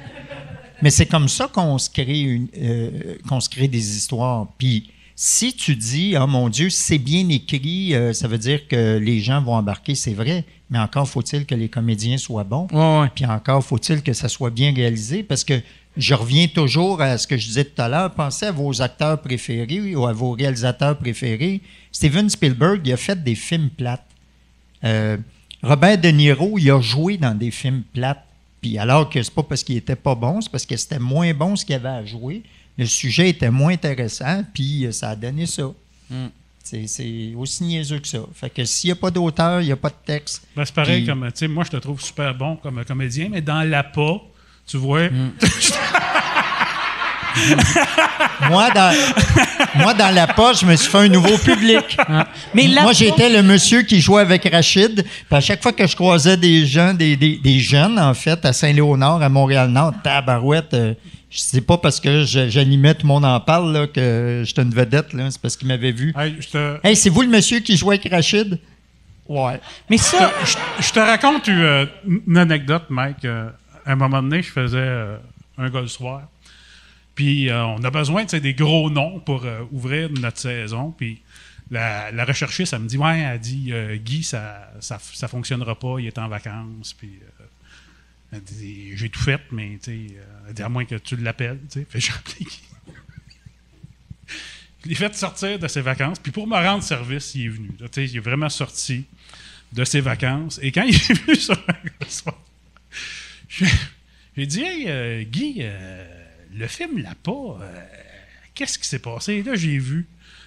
Mais c'est comme ça qu'on se crée une, euh, qu'on se crée des histoires. Puis si tu dis, oh mon Dieu, c'est bien écrit, euh, ça veut dire que les gens vont embarquer, c'est vrai. Mais encore faut-il que les comédiens soient bons. Ouais, ouais. Puis encore faut-il que ça soit bien réalisé parce que je reviens toujours à ce que je disais tout à l'heure. Pensez à vos acteurs préférés ou à vos réalisateurs préférés. Steven Spielberg, il a fait des films plates. Euh, Robert De Niro, il a joué dans des films plates. Puis alors que c'est pas parce qu'il était pas bon, c'est parce que c'était moins bon ce qu'il avait à jouer. Le sujet était moins intéressant, puis euh, ça a donné ça. Mm. C'est- aussi niaiseux que ça. Fait que s'il n'y a pas d'auteur, il n'y a pas de texte. Ben, c'est pareil Puis- comme, tu sais, moi, je te trouve super bon comme comédien, mais dans l'appât, tu vois, Mm. Moi, dans, moi, dans la poche, je me suis fait un nouveau public. Mais là, Moi, j'étais le monsieur qui jouait avec Rachid. Puis à chaque fois que je croisais des gens, des, des- des jeunes, en fait, à Saint-Léonard, à Montréal-Nord, tabarouette, euh, je sais pas parce que j'animais, tout le monde en parle, là, que j'étais une vedette, là. C'est parce qu'ils m'avaient vu. hey, je te, Hey, c'est vous le monsieur qui jouait avec Rachid? Ouais. mais ça, je- je te raconte euh, une anecdote, Mike. Euh, à un moment donné, je faisais euh, un gars le soir. Puis euh, on a besoin des gros noms pour euh, ouvrir notre saison. Puis la, la recherchiste, elle me dit Ouais, elle dit euh, Guy, ça, ça, fonctionnera pas, il est en vacances. Puis elle dit J'ai tout fait, mais elle dit à moins que tu l'appelles. Fait j'ai appelé Guy. Je l'ai fait sortir de ses vacances. Puis pour me rendre service, il est venu. là. Il est vraiment sorti de ses vacances. Et quand il est venu sur soir, j'ai dit Hey, Guy, le film l'a pas. euh, Qu'est-ce qui s'est passé? Et là, j'ai vu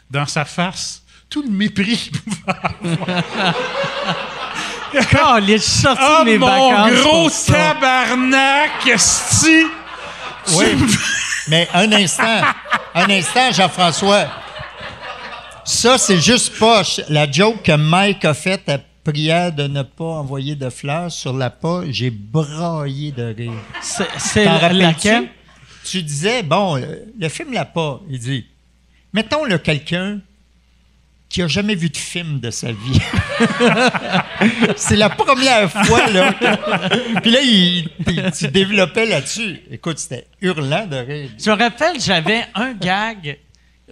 dans sa face tout le mépris qu'il pouvait avoir. quand j'ai sorti Ah, mes mon vacances. gros tabarnak, esti! Oui. Mais un instant, un instant, Jean-François. Ça, c'est juste poche. La joke que Mike a faite à prière de ne pas envoyer de fleurs sur la pas, j'ai braillé de rire. C'est c'est T'en rappelles-tu? laquelle? Tu disais, bon, le, le film l'a pas. Il dit, mettons le quelqu'un qui a jamais vu de film de sa vie. c'est la première fois, là. Puis là, il, il- tu développais là-dessus. Écoute, c'était hurlant de rire. Je me rappelle, j'avais un gag.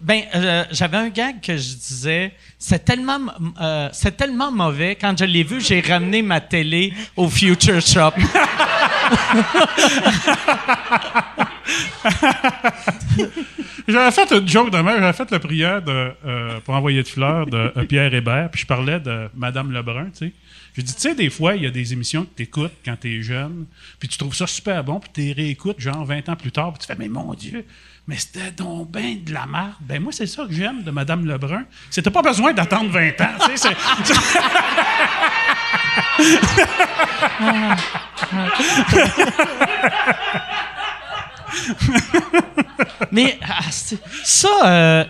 Ben, euh, j'avais un gag que je disais, c'est tellement, euh, c'est tellement mauvais. Quand je l'ai vu, j'ai ramené ma télé au Future Shop. J'avais fait une joke de même, j'avais fait la prière de, euh, pour envoyer de fleurs de Pierre Hébert, puis je parlais de Madame Lebrun, tu sais. J'ai dit, tu sais, des fois, il y a des émissions que tu écoutes quand tu es jeune, puis tu trouves ça super bon, puis tu les réécoutes, genre 20 ans plus tard, puis tu fais, mais mon Dieu, mais c'était donc ben de la merde. Ben moi, c'est ça que j'aime de Madame Lebrun. T'as pas besoin d'attendre 20 ans, tu sais. c'est- Mais ah, ça, euh,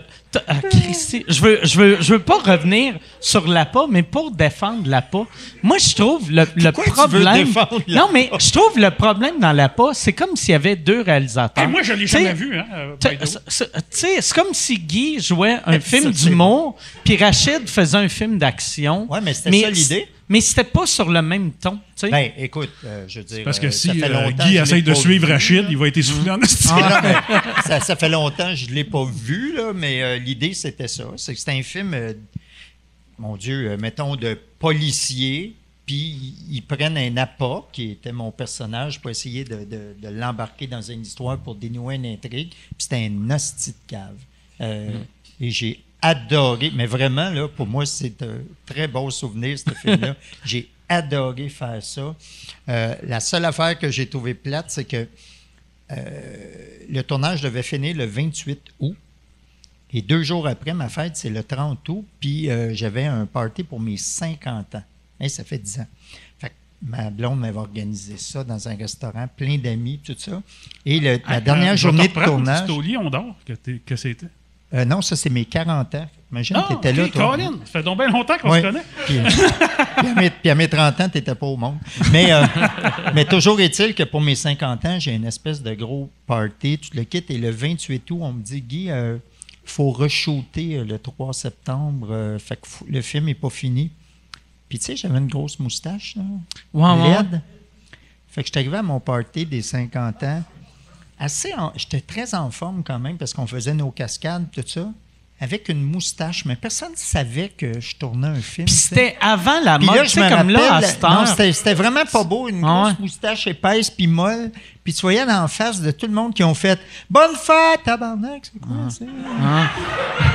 ah, Christy, je veux, je veux, je veux pas revenir sur l'APA, mais pour défendre l'APA, moi je trouve le, le problème. défendre non, mais je trouve le problème dans l'APA, c'est comme s'il y avait deux réalisateurs. Hey, moi, je l'ai jamais vu, hein, euh, Tu sais, c'est comme si Guy jouait un Ça, film d'humour, puis Rachid faisait un film d'action. Ouais, mais c'était ça l'idée. Mais c'était pas sur le même ton. tu sais. Ben, écoute, euh, je veux dire. Parce que euh, si ça fait euh, Guy essaye de suivre vu. Rachid, il va être essoufflé en. Ah, non, ça, ça fait longtemps que je ne l'ai pas vu, là, mais euh, l'idée, c'était ça. C'est que c'était un film, euh, mon Dieu, euh, mettons, de policier Puis ils- prennent un appât, qui était mon personnage, pour essayer de, de- de l'embarquer dans une histoire pour dénouer une intrigue. Puis c'était un hostie de cave. Euh, Et j'ai adoré, mais vraiment, là, pour moi, c'est un très beau souvenir, ce film-là. j'ai adoré faire ça. Euh, la seule affaire que j'ai trouvé plate, c'est que le tournage devait finir le 28 août. Et deux jours après ma fête, c'est le 30 août, puis euh, j'avais un party pour mes 50 ans. Ça fait 10 ans. Fait que ma blonde m'avait organisé ça dans un restaurant, plein d'amis, tout ça. Et le- la Ah, dernière euh, journée de tournage. C'était au Lion d'Or que, t'es- que c'était. Euh, non, ça, c'est mes 40 ans. Imagine, Ah, tu étais ok, là, toi. Colin, ça fait donc bien longtemps qu'on Ouais. se connaît. Puis, puis à mes, puis à mes 30 ans, tu n'étais pas au monde. Mais, euh, mais toujours est-il que pour mes 50 ans, j'ai une espèce de gros party. Tu le quittes et le 28 août, on me dit, Guy, il faut re-shooter euh, le 3 septembre. euh, fait que le film n'est pas fini. Puis tu sais, j'avais une grosse moustache, là, Ouais, ouais. laide. Fait que je suis arrivé à mon party des 50 ans. Assez en- J'étais très en forme quand même parce qu'on faisait nos cascades, tout ça. Avec une moustache, mais personne ne savait que je tournais un film. C'était avant la mode, me comme là, à c'était vraiment pas beau, une grosse ouais. moustache épaisse puis molle. Puis tu voyais en face de tout le monde qui ont fait « Bonne fête, tabarnak! » C'est quoi, ça? Ah.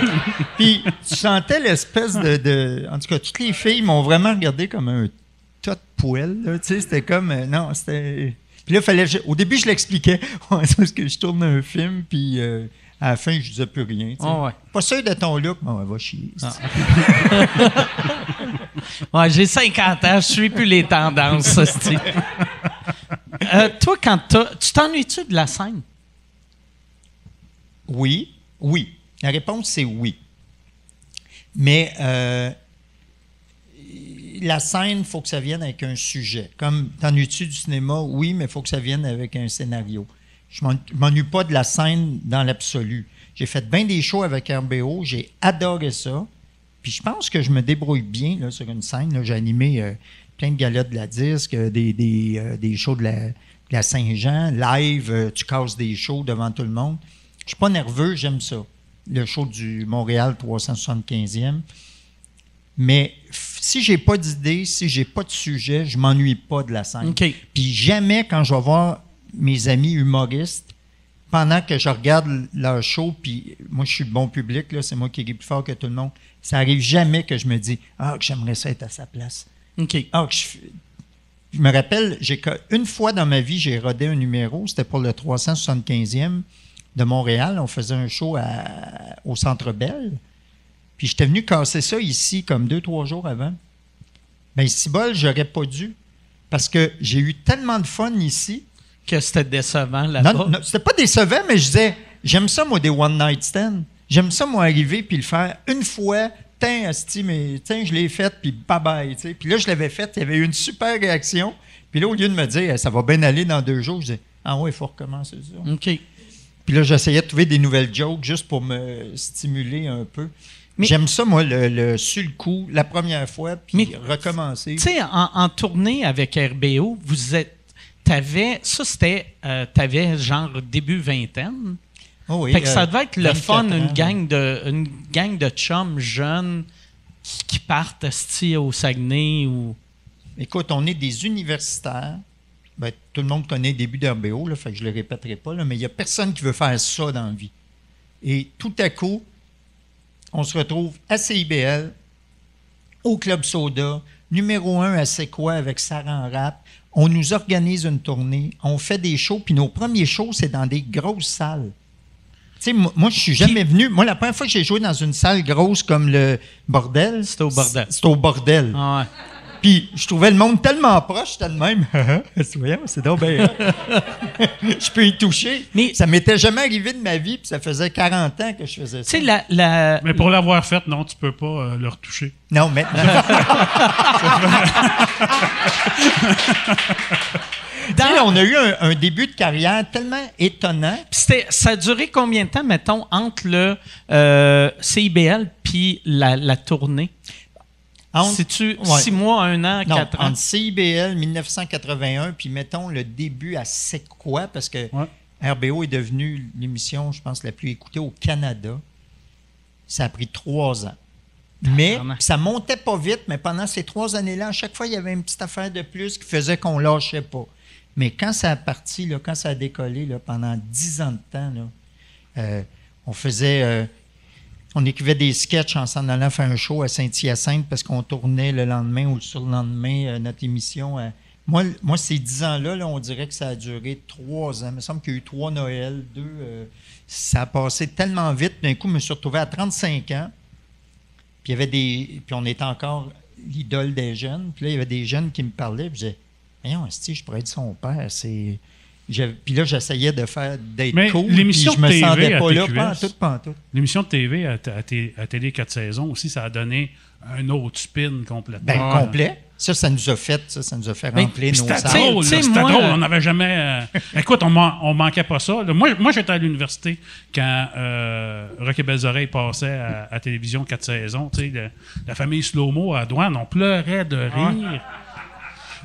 Puis tu sentais l'espèce de, de- En tout cas, toutes les filles m'ont vraiment regardé comme un tas de poêle. là, Tu sais, c'était comme... euh, non, c'était... Puis là, fallait... Au début, je l'expliquais. Parce que je tourne un film, puis... euh, à la fin, je disais plus rien. Ah ouais. Pas sûr de ton look, mais ouais, va chier. Ouais, j'ai 50 ans, je suis plus les tendances, Euh, toi, quand tu t'ennuies-tu de la scène? Oui, oui. La réponse, c'est oui. Mais euh, la scène, il faut que ça vienne avec un sujet. Comme t'ennuies-tu du cinéma? Oui, mais il faut que ça vienne avec un scénario. Je m'en- je m'ennuie pas de la scène dans l'absolu. J'ai fait bien des shows avec RBO, j'ai adoré ça. Puis je pense que je me débrouille bien sur une scène. J'ai animé euh, plein de galas de la disque, euh, euh, des shows de la, Saint-Jean, live, tu casses des shows devant tout le monde. Je suis pas nerveux, j'aime ça. Le show du Montréal 375e. Mais si j'ai pas d'idée, si j'ai pas de sujet, je m'ennuie pas de la scène. Puis jamais quand je vais voir mes amis humoristes, pendant que je regarde leur show, puis moi je suis le bon public, là, c'est moi qui ris plus fort que tout le monde, ça arrive jamais que je me dis Ah, que j'aimerais ça être à sa place. OK. Ah, que je, je me rappelle, j'ai une fois dans ma vie, j'ai rodé un numéro, c'était pour le 375e de Montréal. On faisait un show à- au Centre Bell. Puis j'étais venu casser ça ici comme deux, trois jours avant. Ben, si bol, j'aurais pas dû. Parce que j'ai eu tellement de fun ici. Que c'était décevant là-bas. Non, non, c'était pas décevant, mais je disais, j'aime ça, moi, des one-night stands. J'aime ça, moi, arriver puis le faire une fois. Tiens, asti, mais tiens, je l'ai fait, puis bye-bye. Puis là, je l'avais fait, il y avait eu une super réaction. Puis là, au lieu de me dire, ça va bien aller dans deux jours, je disais, ah ouais, il faut recommencer ça. OK. Puis là, j'essayais de trouver des nouvelles jokes juste pour me stimuler un peu. J'aime ça, moi, le, le sur le coup, la première fois, puis Mais- recommencer. Tu sais, en, en tournée avec RBO, vous êtes. T'avais. Ça, c'était. euh, T'avais genre début vingtaine. Oh oui, fait que ça euh, devait être le 24 fun, une gang de, une gang de chums jeunes qui, qui partent esti, au Saguenay ou. Écoute, on est des universitaires. Ben, tout le monde connaît le début d'RBO, là, fait que je ne le répéterai pas, là, mais il n'y a personne qui veut faire ça dans la vie. Et tout à coup, on se retrouve à CIBL, au Club Soda, numéro un à C'est quoi avec Sarah en rap. On nous organise une tournée, on fait des shows, puis nos premiers shows, c'est dans des grosses salles. Tu sais, moi, moi, je suis jamais venu. Moi, la première fois que j'ai joué dans une salle grosse comme le Bordel, C'était au Bordel. C'était au Bordel. Ah ouais. Puis je trouvais le monde tellement proche, j'étais de même. Voyons, c'est donc bien. je peux y toucher. Mais- ça m'était jamais arrivé de ma vie, puis ça faisait 40 ans que je faisais ça. sais, la. la Mais pour l'avoir fait, non, tu peux pas euh, le retoucher. Non, maintenant. Sais, on a eu un, un début de carrière tellement étonnant. Ça a duré combien de temps, mettons, entre le euh, CIBL puis la, la tournée? Entre- C'est-tu Ouais. six mois, un an, Non, quatre ans? entre CIBL 1981, puis mettons le début à C'est quoi, parce que Ouais. RBO est devenu l'émission, je pense, la plus écoutée au Canada. Ça a pris trois ans. Mais Tabarnak. ça montait pas vite, mais pendant ces trois années-là, à chaque fois, il y avait une petite affaire de plus qui faisait qu'on lâchait pas. Mais quand ça a parti, là, quand ça a décollé, là, pendant dix ans de temps, là, euh, on faisait... euh, on écrivait des sketchs en s'en allant faire un show à Saint-Hyacinthe parce qu'on tournait le lendemain ou le surlendemain euh, notre émission. à- Moi, moi, ces dix ans-là, là, on dirait que ça a duré trois ans. Il me semble qu'il y a eu trois Noëls, deux. euh, ça a passé tellement vite. D'un coup, je me suis retrouvé à 35 ans. Puis il y avait des. Puis on était encore l'idole des jeunes. Puis là, il y avait des jeunes qui me parlaient. Puis je disais, Voyons, je pourrais être son père. C'est. Puis là, j'essayais de faire d'être Mais cool. l'émission puis je me de TV sentais à pas là, TQS, pas en tout, pas en tout. L'émission de TV à, à, Télé 4 saisons aussi, ça a donné un autre spin complètement. Ben, complet. Ça, ça nous a fait, ça, ça nous a fait Mais remplir nos C'était drôle, c'était moi, drôle. euh, On n'avait jamais. euh, Écoute, on, man- on manquait pas ça. là. Moi, moi j'étais à l'université quand euh, Rock et Belles Oreilles passait à, à télévision quatre saisons. Tu sais, le- la famille Slow-Mo à Douane, on pleurait de rire.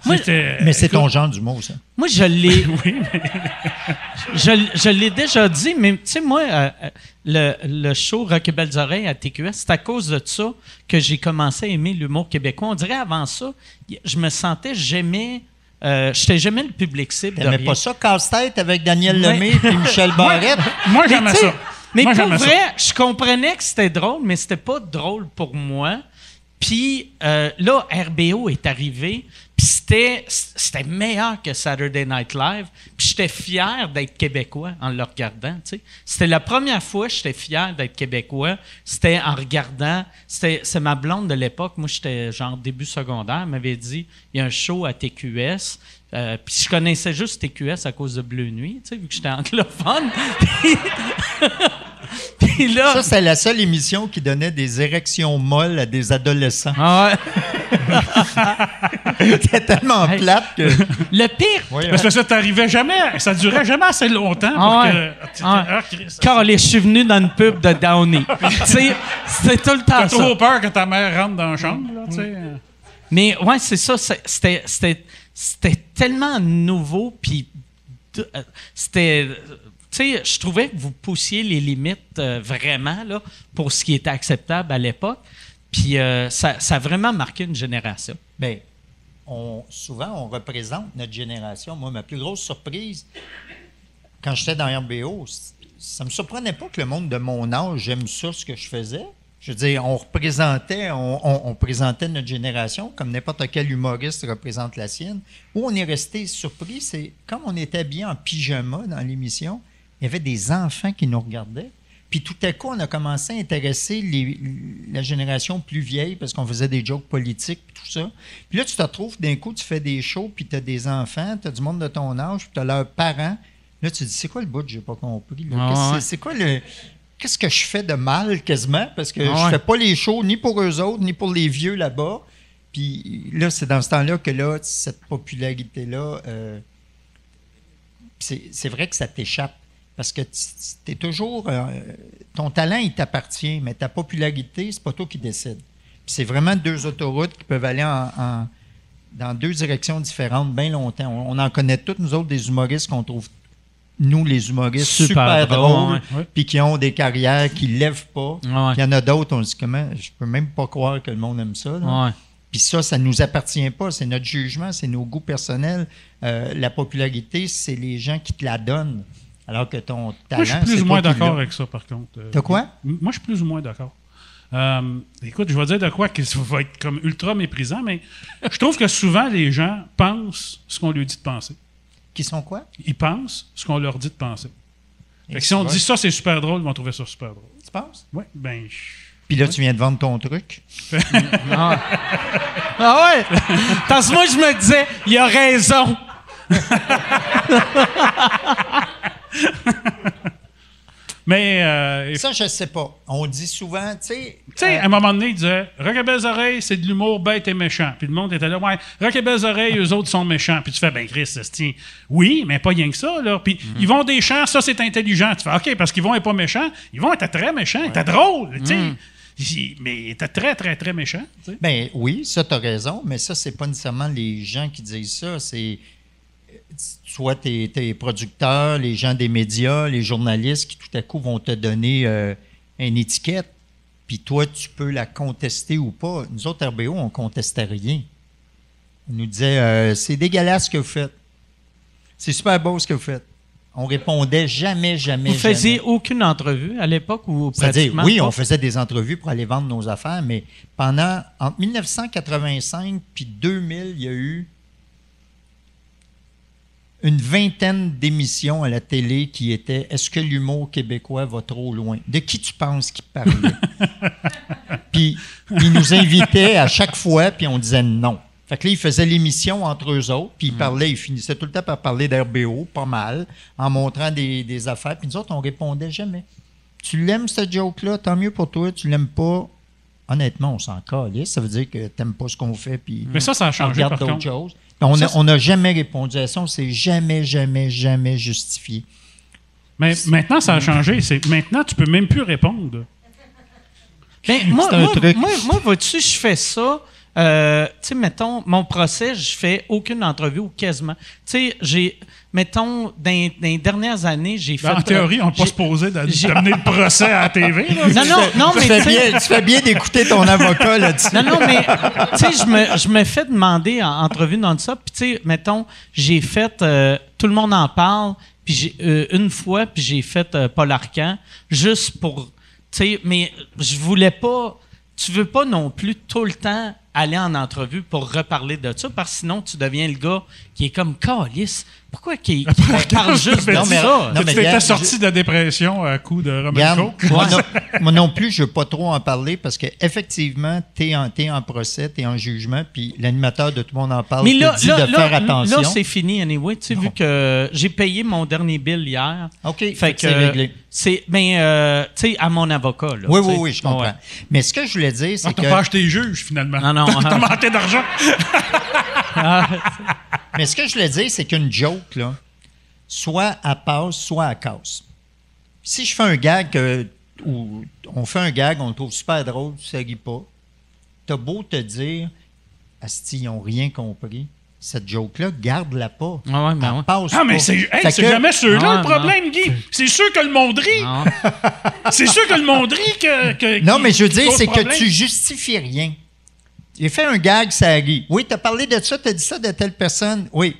Mais c'est ton genre d'humour, ça. Moi, je l'ai. Oui, mais je, je l'ai déjà dit, mais tu sais, moi, euh, euh, le, le show Rock et Belles Oreilles à TQS, c'est à cause de ça que j'ai commencé à aimer l'humour québécois. On dirait avant ça, je me sentais, j'aimais. Euh, j'étais jamais le public cible T'aimais pas ça, casse-tête avec Daniel. Lemay et Michel Barrette? moi, Mais j'aimais ça. Mais Moi, pour j'aimais ça. vrai, je comprenais que c'était drôle, mais c'était pas drôle pour moi. Puis euh, là, RBO est arrivé, puis c'était, meilleur que Saturday Night Live. Puis j'étais fier d'être québécois en le regardant. C'était la première fois que j'étais fier d'être québécois. C'était en regardant. C'est ma blonde de l'époque. Moi, j'étais genre début secondaire. Elle m'avait dit il y a un show à TQS. Euh, puis je connaissais juste TQS à cause de Bleu Nuit, vu que j'étais anglophone. Là. Ça, c'est la seule émission qui donnait des érections molles à des adolescents. Ah ouais. C'était tellement Hey. plate que. Le pire, Parce que ça t'arrivait jamais, ça durait jamais assez longtemps pour Ah ouais. que. Ah. Ah, quand je suis venu dans une pub de Downey. C'était tout le temps T'as trop peur que ta mère rentre dans la chambre, là, tu sais? Mais ouais, c'est ça. c'est- C'était, tellement nouveau, puis euh, c'était. Je trouvais que vous poussiez les limites euh, vraiment là, pour ce qui était acceptable à l'époque. Puis euh, ça, a vraiment marqué une génération. Bien, souvent, on représente notre génération. Moi, ma plus grosse surprise, quand j'étais dans RBO, ça me surprenait pas que le monde de mon âge aime ça, ce que je faisais. Je veux dire, on représentait, on, on- présentait notre génération comme n'importe quel humoriste représente la sienne. Où on est resté surpris, c'est comme on était habillé en pyjama dans l'émission, il y avait des enfants qui nous regardaient. Puis tout à coup, on a commencé à intéresser les- la génération plus vieille parce qu'on faisait des jokes politiques, puis tout ça. Puis là, tu te retrouves, d'un coup, tu fais des shows, puis tu as des enfants, tu as du monde de ton âge, puis tu as leurs parents. Là, tu te dis, c'est quoi le bout? Que j'ai pas compris? Ah ouais. c'est quoi le. Qu'est-ce que je fais de mal quasiment? Parce que Ah je ouais. fais pas les shows ni pour eux autres, ni pour les vieux là-bas. Puis là, c'est dans ce temps-là que là, cette popularité-là, euh, c'est c'est vrai que ça t'échappe. Parce que tu es toujours. euh, ton talent, il t'appartient, mais ta popularité, c'est pas toi qui décide. C'est vraiment deux autoroutes qui peuvent aller en, en- dans deux directions différentes bien longtemps. On, on en connaît tous, nous autres, des humoristes qu'on trouve, nous, les humoristes, Super super, drôles, puis qui ont des carrières qui ne lèvent pas. Ouais. Il y en a d'autres, on se dit comment, je peux même pas croire que le monde aime ça. là. Ouais. Puis ça, ça ne nous appartient pas. C'est notre jugement, c'est nos goûts personnels. Euh, la popularité, c'est les gens qui te la donnent. Alors que ton talent, Moi, je suis plus ou moins d'accord avec ça, par contre. Euh, T'as quoi? Moi, je suis plus ou moins d'accord. Euh, écoute, je vais dire de quoi que ça va être comme ultra méprisant, mais je trouve que souvent, les gens pensent ce qu'on leur dit de penser. Qui sont quoi? Ils pensent ce qu'on leur dit de penser. Fait que si on dit ça, c'est super drôle, ils vont trouver ça super drôle. Tu penses? Oui, ben. je- Puis là, tu viens de vendre ton truc. Ah, Ah ouais? Parce que moi, je me disais, il a raison. Mais, euh, Ça, je sais pas. On dit souvent, tu sais. Tu sais, euh, à un moment donné, il disait Rock et Belles Oreilles, c'est de l'humour bête et méchant. Puis le monde était là, ouais, Rock et Belles Oreilles, eux autres sont méchants. Puis tu fais, ben Chris, ça se tient. Oui, mais pas rien que ça, là. Puis Mhm. ils vont des champs, ça c'est intelligent. Tu fais, OK, parce qu'ils vont être pas méchants, ils vont être très méchants, être drôles, tu sais. J- Mais t'es très, très, très méchant. tu sais. Ben oui, ça, tu as raison, mais ça, c'est pas nécessairement les gens qui disent ça. C'est soit tes, tes producteurs, les gens des médias, les journalistes qui tout à coup vont te donner euh, une étiquette. puis toi, tu peux la contester ou pas. Nous autres, RBO, on contestait rien. On nous disait, euh, c'est dégueulasse ce que vous faites. C'est super beau ce que vous faites. On répondait jamais, jamais, Vous faisiez jamais. aucune entrevue à l'époque ou pratiquement oui, pas? on faisait des entrevues pour aller vendre nos affaires, mais pendant, entre 1985 puis 2000, il y a eu une vingtaine d'émissions à la télé qui étaient Est-ce que l'humour québécois va trop loin? De qui tu penses qu'il parlait? puis ils nous invitaient à chaque fois, puis on disait non. Fait que là, ils faisaient l'émission entre eux autres, puis ils parlaient, ils finissaient tout le temps par parler d'RBO, pas mal, en montrant des, des affaires, puis nous autres, on répondait jamais. Tu l'aimes, cette joke-là, tant mieux pour toi. Tu l'aimes pas, honnêtement, on s'en calisse. Ça veut dire que t'aimes pas ce qu'on fait, puis Mais ça, ça a on changé, regarde par d'autres contre. choses. On n'a jamais répondu à ça. On s'est jamais, jamais, jamais justifié. Mais maintenant, ça a changé. C'est Maintenant, tu peux même plus répondre. Ben, moi, C'est un moi, truc. moi, moi, vois-tu, je fais ça. Euh, tu sais, mettons, mon procès, je fais aucune entrevue ou quasiment. Tu sais, j'ai, mettons, dans, dans les dernières années, j'ai fait. Ben, en théorie, on n'est pas supposé d'amener le procès à la TV. là. Non, non, non, tu, mais fais tu sais- bien, tu fais bien d'écouter ton avocat là-dessus. Non, non, mais tu sais, je me, je me fais demander en entrevue non-stop. Puis tu sais, mettons, j'ai fait euh, Tout le monde en parle, puis j'ai euh, une fois, puis j'ai fait euh, Paul Arcan, juste pour. Tu sais, mais je voulais pas. Tu veux pas non plus tout le temps aller en entrevue pour reparler de ça, parce que sinon tu deviens le gars qui est comme Calice. Pourquoi qu'il parle juste de Non, mais- ça? non, tu mais étais regarde, sorti de la dépression à coup de Romanco. moi, non, moi non plus, je ne veux pas trop en parler parce qu'effectivement, tu es en, t'es en procès, tu es en jugement, puis l'animateur de Tout le monde en parle Mais te là, dit là, de là, faire attention. là, c'est fini anyway. Tu sais, vu que j'ai payé mon dernier bill hier. OK, Fait fait que c'est réglé. C'est, mais euh, tu sais, à mon avocat. Là, Oui, tu oui, oui, je comprends. Ouais. Mais ce que je voulais dire, c'est Ah, que. T'as pas acheté juge, finalement. Non, non, T'as hein. manqué d'argent. Mais ce que je voulais dire, c'est qu'une joke, là, soit à passe, soit à casse. Si je fais un gag, euh, ou on fait un gag, on le trouve super drôle, ça rit pas, t'as beau te dire, Asti, ils n'ont rien compris. Cette joke-là, garde-la pas. Ah ouais, ben Elle ouais. passe Ah, mais c'est hey, que- jamais ceux-là Ah, le problème, Guy. C'est sûr que le monde rit. C'est sûr que le monde rit que. que- Non, qui- mais je veux dire, c'est que tu justifies rien. J'ai fait un gag, ça rit. Oui, t'as parlé de ça, t'as dit ça de telle personne. Oui.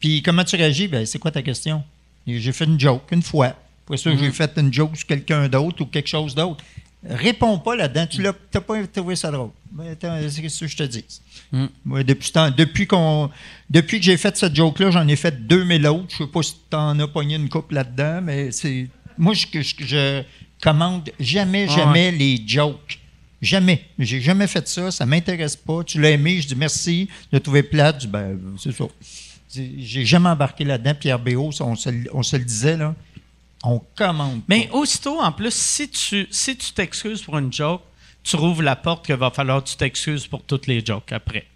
Puis comment tu réagis? Ben, c'est quoi ta question? J'ai fait une joke une fois. Après ça, Mm-hmm. j'ai fait une joke sur quelqu'un d'autre ou quelque chose d'autre. Réponds pas là-dedans. Tu l'as t'as pas trouvé ça drôle. Ben, c'est ce que je te dis. Mm. Moi, depuis, temps- depuis, qu'on, depuis que j'ai fait cette joke-là, j'en ai fait 2000 autres. Je sais pas si t'en as pogné une couple là-dedans, mais c'est. Moi, je, je, je commande jamais, Ah jamais les jokes. Jamais. J'ai jamais fait ça. Ça m'intéresse pas. Tu l'as aimé. Je dis merci. Je l'ai trouvé plate. Je dis, ben, c'est ça. J'ai jamais embarqué là-dedans. Pierre ça, on se, le- on se le disait, là. On commande. Mais aussitôt, en plus, si tu si tu t'excuses pour une joke, tu rouvres la porte qu'il va falloir que tu t'excuses pour toutes les jokes après.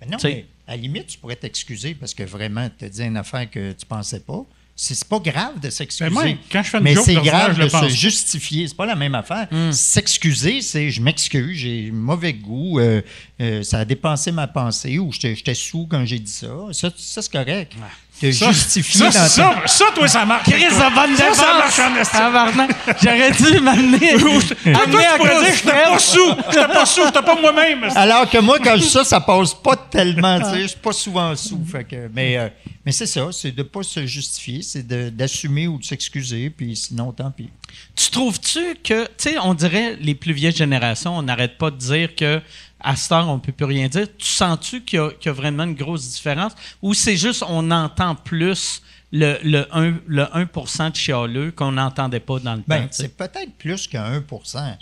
Ben non, mais à la limite, tu pourrais t'excuser parce que vraiment, tu as dit une affaire que tu pensais pas. C'est pas grave de s'excuser. Ben moi, quand je fais une mais c'est grave je de se pense justifier. C'est pas la même affaire. Hmm. S'excuser, c'est je m'excuse, j'ai mauvais goût, euh, euh, ça a dépensé ma pensée ou j'étais sous quand j'ai dit ça. Ça, ça, c'est correct. Te Ça, justifier ça, dans ta- ça, ça, toi, ça marche. Chris, ça va Ça, ça marche en. Tabarnak. J'aurais dû m'amener. Toi, tu pourrais dire, de j'étais pas sous, j'étais pas sous, j'étais pas moi-même. Alors que moi, quand je dis ça, ça passe pas tellement, tu sais, je suis pas souvent sous. Fait que, mais euh, mais c'est ça, c'est de pas se justifier, c'est de- d'assumer ou de s'excuser, puis sinon, tant pis. Tu trouves-tu que, tu sais, on dirait les plus vieilles générations, on n'arrête pas de dire que à cette heure, on peut plus rien dire. Tu sens-tu qu'il y, a- qu'il y a vraiment une grosse différence? Ou c'est juste on entend plus le, le 1, le 1 de chialeux qu'on n'entendait pas dans le Ben, temps? c'est peut-être plus que 1 Tu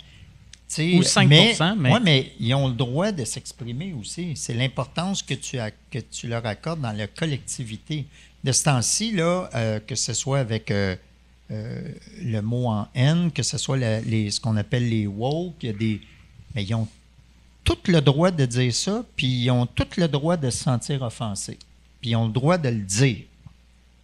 sais, Ou 5 mais, mais- ouais, mais ils ont le droit de s'exprimer aussi. C'est l'importance que tu, as- que tu leur accordes dans la collectivité. De ce temps-ci, là, euh, que ce soit avec euh, euh, le mot en N, que ce soit la- les, ce qu'on appelle les woke, il y a des. mais ils ont tout le droit de dire ça, puis ils ont tout le droit de se sentir offensés. Puis ils ont le droit de le dire.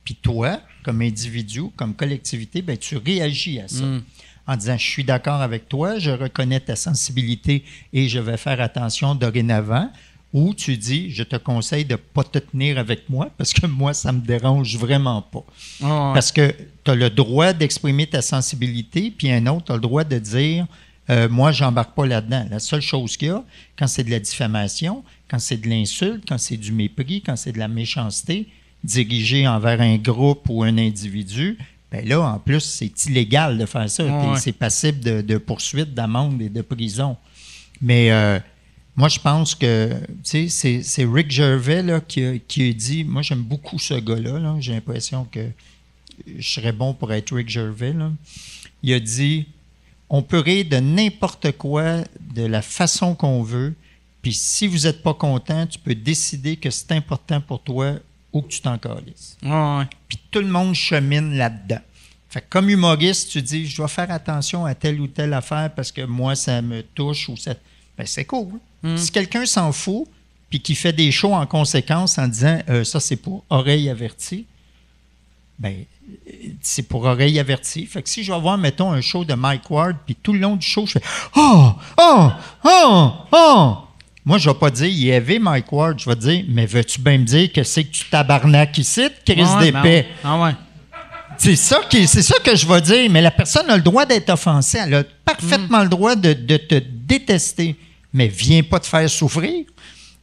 Puis toi, comme individu, comme collectivité, ben, tu réagis à ça. Mm. En disant, je suis d'accord avec toi, je reconnais ta sensibilité et je vais faire attention dorénavant. Ou tu dis, je te conseille de ne pas te tenir avec moi parce que moi, ça me dérange vraiment pas. Ouais. Parce que tu as le droit d'exprimer ta sensibilité, puis un autre, as le droit de dire Euh, moi, j'embarque pas là-dedans. La seule chose qu'il y a, quand c'est de la diffamation, quand c'est de l'insulte, quand c'est du mépris, quand c'est de la méchanceté dirigée envers un groupe ou un individu, ben là, en plus, c'est illégal de faire ça. Ouais. C'est passible de, de poursuite, d'amende et de prison. Mais euh, moi, je pense que, tu sais, c'est- c'est Rick Gervais là, qui, a, qui a dit, moi, j'aime beaucoup ce gars-là. là. J'ai l'impression que je serais bon pour être Rick Gervais. là. Il a dit, on peut rire de n'importe quoi, de la façon qu'on veut, puis si vous n'êtes pas content, tu peux décider que c'est important pour toi ou que tu t'en calisses Ouais, puis tout le monde chemine là-dedans. Fait que comme humoriste, tu dis, je dois faire attention à telle ou telle affaire parce que moi, ça me touche ou ça. Ben, c'est cool. Si quelqu'un s'en fout, puis qui fait des shows en conséquence en disant, euh, ça, c'est pour oreille avertie, ben, c'est pour oreille avertie. Fait que si je vais voir, mettons, un show de Mike Ward, puis tout le long du show, je fais Oh, oh, oh, oh. Moi, je vais pas dire, il est élevé, Mike Ward. Je vais dire, mais veux-tu bien me dire que c'est que tu tabarnak ici, Chris Ah ouais, ben d'épais? ouais. Ah ouais. C'est ça, qui, c'est ça que je vais dire, mais la personne a le droit d'être offensée. Elle a parfaitement le droit de, de te détester. Mais viens pas te faire souffrir.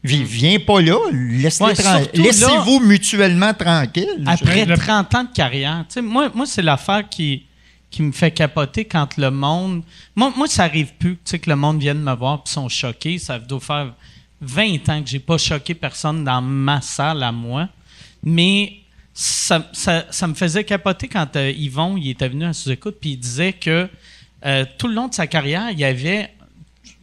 Vi- Viens pas là. Laisse-les Ouais, tran- surtout Laissez-vous mutuellement tranquille. Après Le- 30 ans de carrière, tu sais, moi, moi c'est l'affaire qui, qui me fait capoter quand le monde. Moi, moi ça arrive plus que le monde vienne me voir et sont choqués. Ça doit faire 20 ans que j'ai pas choqué personne dans ma salle à moi. Mais ça, ça- ça me faisait capoter quand euh, Yvon il était venu à sous-écoute puis il disait que euh, tout le long de sa carrière, il y avait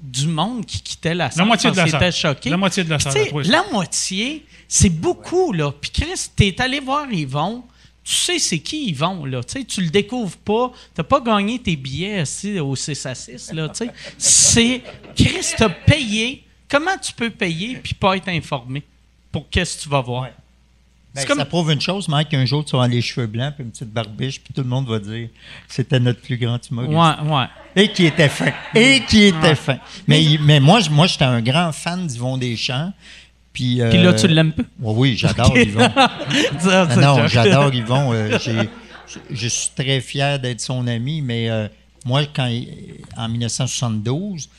du monde qui quittait la salle moitié de la salle. choqué. La moitié de la salle. La moitié, c'est beaucoup, là. Puis Chris, t'es allé voir Yvon, tu sais c'est qui Yvon, là. Tu sais, tu le découvres pas, t'as pas gagné tes billets au 6 à 6, là, tu sais. C'est... Chris, t'as payé. Comment tu peux payer puis pas être informé pour qu'est-ce que tu vas voir? Ouais. Ben, comme- Ça prouve une chose, Mike, qu'un jour, tu vas avoir les cheveux blancs puis une petite barbiche, puis tout le monde va dire c'était notre plus grand humoriste. Ouais, ouais. Et qui était fin. Et qui était fin. Mais, moi, j'étais un grand fan d'Yvon Deschamps. Puis, Puis là, euh, tu l'aimes peu? Oui, oui, j'adore Yvon. Ça, Ah non, j'adore Yvon. euh, je suis très fier d'être son ami, mais euh, moi, quand, en 1972,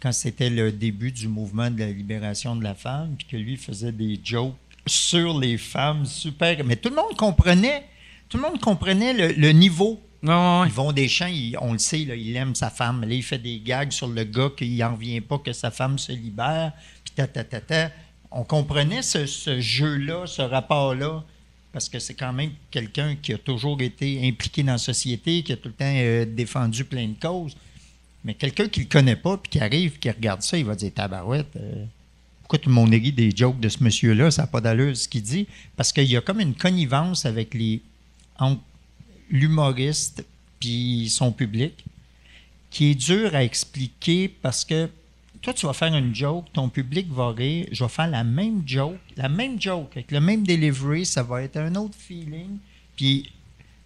quand c'était le début du mouvement de la libération de la femme, puis que lui faisait des jokes sur les femmes, super. Mais tout le monde comprenait, tout le monde comprenait le, le niveau. Ouais, ouais, ouais. Yvon Deschamps, il- on le sait, là, il aime sa femme. Là, il fait des gags sur le gars qu'il n'en revient pas que sa femme se libère. Puis ta, ta, ta, ta. On comprenait ce, ce jeu-là, ce rapport-là, parce que c'est quand même quelqu'un qui a toujours été impliqué dans la société, qui a tout le temps euh, défendu plein de causes. Mais quelqu'un qui ne le connaît pas, puis qui arrive, qui regarde ça, il va dire Tabarouette, euh, pourquoi tout le monde rit des jokes de ce monsieur-là Ça n'a pas d'allure ce qu'il dit. Parce qu'il y a comme une connivence avec les. entre l'humoriste puis son public qui est dur à expliquer parce que toi, tu vas faire une joke, ton public va rire, je vais faire la même joke, la même joke, avec le même delivery, ça va être un autre feeling. Puis,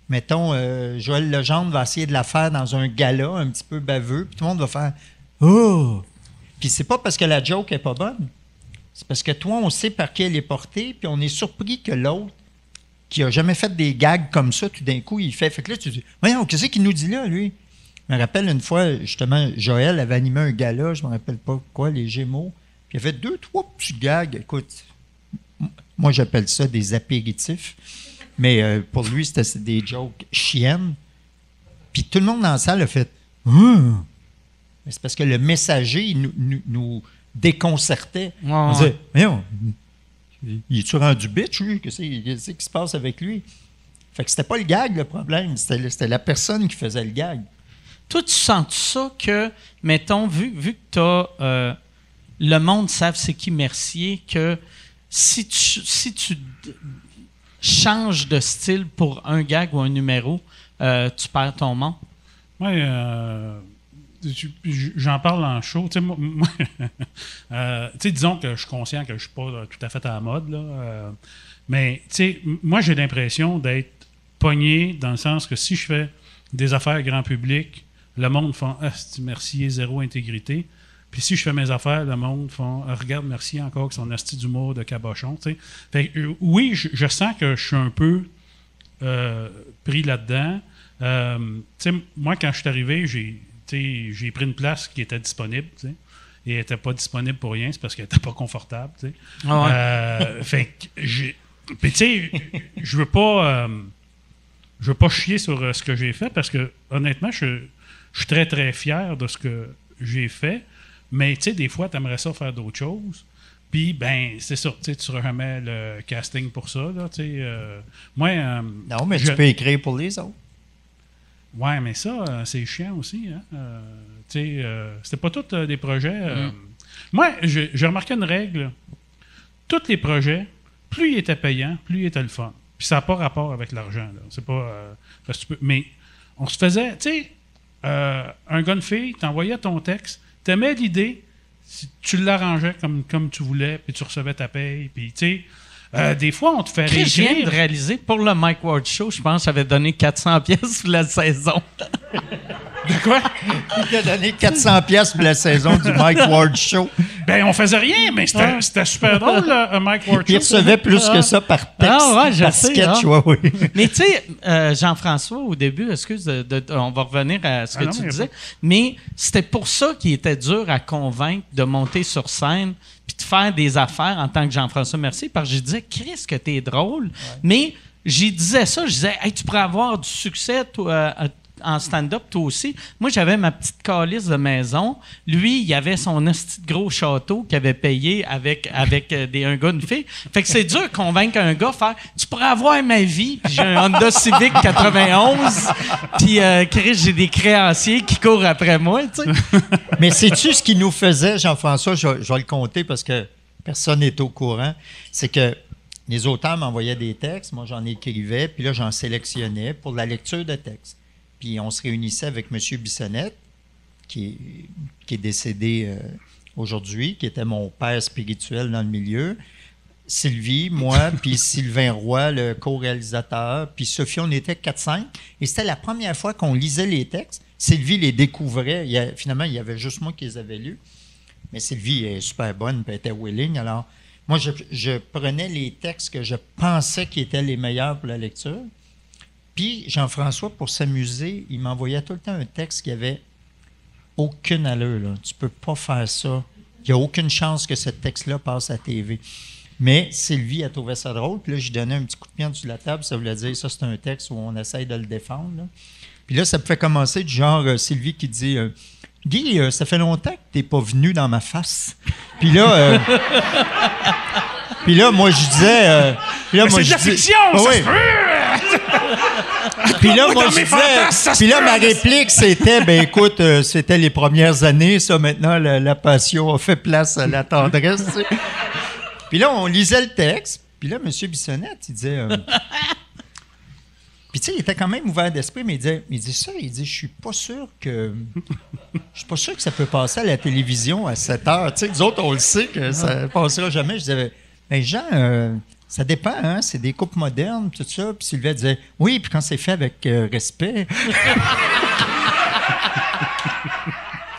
mettons, euh, Joël Legendre va essayer de la faire dans un gala un petit peu baveux, puis tout le monde va faire Oh! Puis c'est pas parce que la joke est pas bonne. C'est parce que toi, on sait par qui elle est portée, puis on est surpris que l'autre, qui a jamais fait des gags comme ça, tout d'un coup, il fait. Fait que là, tu dis, voyons, qu'est-ce qu'il nous dit là, lui? Je me rappelle une fois, justement, Joël avait animé un gala, je me rappelle pas quoi, les Gémeaux. Puis il y avait deux, trois petits gags. Écoute, moi, j'appelle ça des apéritifs. Mais euh, pour lui, c'était des jokes chiennes. Puis tout le monde dans la salle a fait Hum! C'est parce que le messager il nous déconcertait. Ouais, On ouais. disait, il est-tu rendu bitch, lui? Qu'est-ce qu'est-ce qui se passe avec lui? Fait que c'était pas le gag, le problème. C'était la personne qui faisait le gag. Toi, tu sens ça que, mettons, vu, vu que tu as. le monde savent c'est qui Mercier, que si tu, si tu changes de style pour un gag ou un numéro, euh, tu perds ton monde? Moi, euh, tu- j'en parle en show. Tu sais, moi- moi, euh, disons que je suis conscient que je suis pas euh, tout à fait à la mode, là. euh, mais, moi, j'ai l'impression d'être pogné dans le sens que si je fais des affaires grand public, le monde font Ah, Mercier, zéro intégrité. Puis si je fais mes affaires, le monde font Ah, Regarde Mercier encore avec son asti d'humour de cabochon. Fait que, oui, je, je sens que je suis un peu pris là-dedans. Moi, quand je suis arrivé, j'ai, j'ai pris une place qui était disponible. Et elle n'était pas disponible pour rien, c'est parce qu'elle n'était pas confortable, tu sais. Ah ouais. Euh, fait que j'ai. Puis, tu sais, je veux pas. euh, je veux pas chier sur euh, ce que j'ai fait parce que, honnêtement, je, je suis très, très fier de ce que j'ai fait. Mais, tu sais, des fois, tu aimerais ça faire d'autres choses. Puis, ben, c'est ça, tu sais, tu remets le casting pour ça, là, euh, moi. euh, Non, mais je- tu peux écrire pour les autres. Ouais, mais ça, euh, c'est chiant aussi. Hein? Euh, tu sais, euh, c'était pas tous des projets. euh, Moi, j'ai remarqué une règle. Tous les projets, plus ils étaient payants, plus ils étaient le fun. Puis ça n'a pas rapport avec l'argent. C'est pas. parce que tu peux- mais on se faisait. Tu sais, euh, un gars, une fille, t'envoyais ton texte, t'aimais l'idée, tu l'arrangeais comme, comme tu voulais, puis tu recevais ta paye. Puis, tu sais, euh, des fois, on te fait Chris, je viens de réaliser, pour le Mike Ward Show, je pense que j'avais donné 400 pièces pour la saison. De quoi? Il t'a donné 400 pièces pour la saison du Mike Ward Show. Ben, on faisait rien, mais c'était c'était super drôle, un Mike Ward Puis il Show. recevait plus que ça par texte. Ah ouais, je par sais, sketch, ah. ouais, oui. Mais tu sais, euh, Jean-François, au début, excuse, de- de- on va revenir à ce que Ah non, tu mais a disais, pas- mais c'était pour ça qu'il était dur à convaincre de monter sur scène puis de faire des affaires en tant que Jean-François Mercier, parce que je disais, Chris, que t'es drôle, mais j'y disais ça, je disais, hey, tu pourrais avoir du succès, toi, euh, en stand-up, toi aussi. Moi, j'avais ma petite calice de maison. Lui, il avait son gros château qu'il avait payé avec, avec euh, des, un gars, une fille. Fait que c'est dur de convaincre un gars, faire Tu pourrais avoir ma vie, puis j'ai un Honda Civic 91, puis euh, j'ai des créanciers qui courent après moi. Mais sais-tu ce qui nous faisait, Jean-François, je, je vais le compter parce que personne n'est au courant, c'est que les auteurs m'envoyaient des textes, moi j'en écrivais, puis là j'en sélectionnais pour la lecture de textes. Puis on se réunissait avec M. Bissonnette, qui est, qui est décédé euh, aujourd'hui, qui était mon père spirituel dans le milieu. Sylvie, moi, puis Sylvain Roy, le co-réalisateur, puis Sophie, on était 4-5. Et c'était la première fois qu'on lisait les textes. Sylvie les découvrait. Il y a- finalement, il y avait juste moi qui les avais lus. Mais Sylvie est super bonne, puis elle était willing. Alors, moi, je, je prenais les textes que je pensais qui étaient les meilleurs pour la lecture. Puis Jean-François, pour s'amuser, il m'envoyait tout le temps un texte qui avait aucune allure. Là. Tu peux pas faire ça. Il n'y a aucune chance que ce texte-là passe à TV. Mais Sylvie a trouvé ça drôle. Puis là, je donnais un petit coup de pied sur la table. Ça voulait dire, ça, c'est un texte où on essaye de le défendre. là. Puis là, ça me fait commencer du genre euh, Sylvie qui dit euh, Guy, euh, ça fait longtemps que tu n'es pas venu dans ma face. Puis là, puis là, moi, je disais. puis là, Mais moi, c'est de la fiction, Ah ça oui. se peut! Puis là, moi, je disais. Puis là, ma réplique, c'était ben écoute, euh, c'était les premières années, ça, maintenant, la, la passion a fait place à la tendresse. tu sais. Puis là, on lisait le texte. Puis là, M. Bissonnette, il disait. euh, puis tu sais, il était quand même ouvert d'esprit, mais il disait, il dit ça, il dit, je suis pas sûr que. Je suis pas sûr que ça peut passer à la télévision à 7 heures. Tu sais, nous autres, on le sait que ça passera jamais. Je disais, mais Jean, euh, ça dépend, hein? C'est des couples modernes, tout ça. Puis Sylvia disait, oui, puis quand c'est fait avec euh, respect.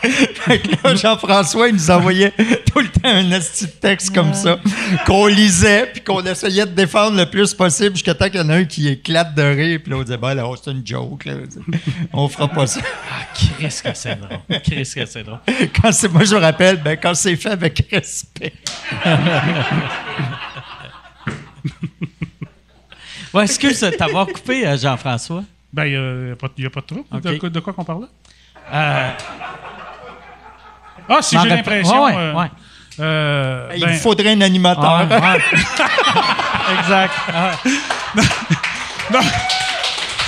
Fait que là, Jean-François, il nous envoyait tout le temps un esti de texte comme ça, qu'on lisait, puis qu'on essayait de défendre le plus possible jusqu'à temps qu'il y en a un qui éclate de rire, puis là, on disait, ben là, c'est une joke, là. On fera pas ça. Ah, Chris, que c'est drôle. Chris, que c'est drôle. Quand c'est, moi, je me rappelle, ben, quand c'est fait avec respect. Ouais, excuse de t'avoir coupé, euh, Jean-François? Ben, il n'y a, pas de trouble. De, quoi- de quoi qu'on parle là? Euh, Ah, si j'ai l'impression. Ouais, ouais, euh, ouais. euh, Il ben, faudrait un animateur. Ah, ouais. exact. Ah. non,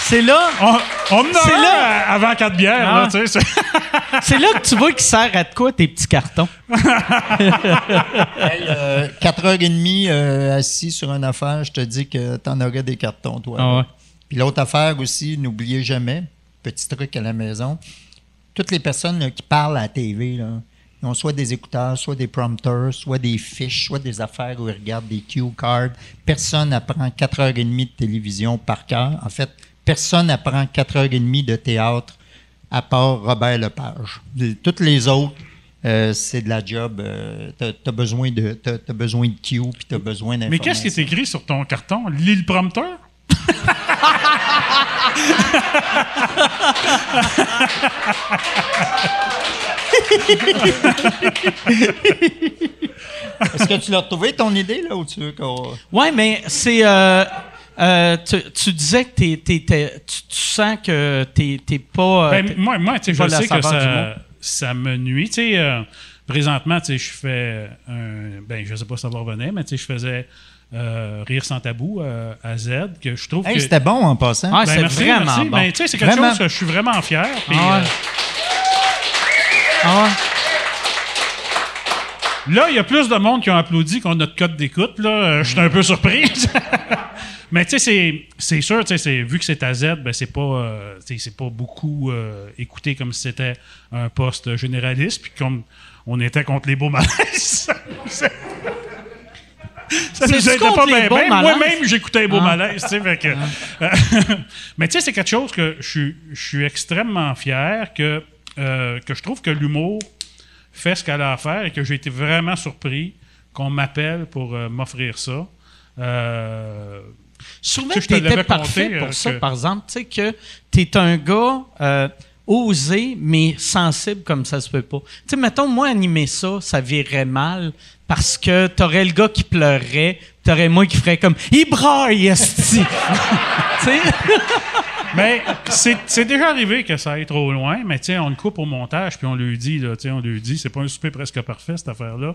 C'est là, on, on en a C'est là. à- avant quatre bières, Ah. là, tu sais. c'est- là que tu vois qu'il sert à de quoi tes petits cartons? Hey, euh, 4h30 euh, assis sur une affaire, je te dis que t'en aurais des cartons, toi. Ah ouais. Puis l'autre affaire aussi, n'oubliez jamais, petit truc à la maison, toutes les personnes là, qui parlent à la TV, là, ils ont soit des écouteurs, soit des prompteurs, soit des fiches, soit des affaires où ils regardent des cue cards. Personne n'apprend 4h30 de télévision par cœur. En fait, personne n'apprend 4h30 de théâtre à part Robert Lepage. Toutes les autres, euh, c'est de la job. tu as, besoin de t'as- t'as besoin de cue puis tu as besoin Mais qu'est-ce qui est écrit sur ton carton? Lis le prompteur? Est-ce que tu l'as retrouvé, ton idée, là, ou tu veux qu'on... Ouais, mais c'est. euh, euh, tu, tu disais que t'es- t'es- t'es- tu, tu sens que t'es t'es pas. euh, Ben, t'es- moi, moi pas je sais que ça, ça me nuit. Tu sais, euh, présentement, tu sais, je fais un. Ben, je sais pas si ça va revenir, mais tu sais, je faisais euh, Rire sans tabou euh, à Z, que je trouve Hey, que. c'était bon en passant. Ah, Ben, c'est merci, vraiment merci. bon. Ben, tu sais, c'est quelque Vraiment. chose que je suis vraiment fier. Ah ouais. euh, Ah ouais? Là, il y a plus de monde qui ont applaudi qu'on a notre code d'écoute. Là, Euh, je suis un peu surpris. Mais tu sais, c'est- c'est sûr, tu sais, c'est- vu que c'est à Z, ben c'est pas, euh, c'est pas beaucoup euh, écouté comme si c'était un poste généraliste, puis comme on était contre les beaux malaises. ça C'est nous aidait pas bien. Moi-même, j'écoutais les beaux Ah. malaises. tu sais, fait que- Mais tu sais, c'est quelque chose que je suis- je suis extrêmement fier, que, euh, que je trouve que l'humour fait ce qu'elle a à faire et que j'ai été vraiment surpris qu'on m'appelle pour euh, m'offrir ça. Euh, trouvais Tu l'avais parfait compté, pour euh, ça, que- par exemple. Tu sais, que t'es un gars euh, osé, mais sensible comme ça se peut pas. Tu sais, mettons, moi, animer ça, ça virait mal parce que t'aurais le gars qui pleurerait, t'aurais moi qui ferait comme « Il braille, esti! » Tu sais? Mais c'est c'est déjà arrivé que ça aille trop loin, mais tu sais, on le coupe au montage, puis on lui dit, là, tu sais, on lui dit, c'est pas un souper presque parfait, cette affaire-là.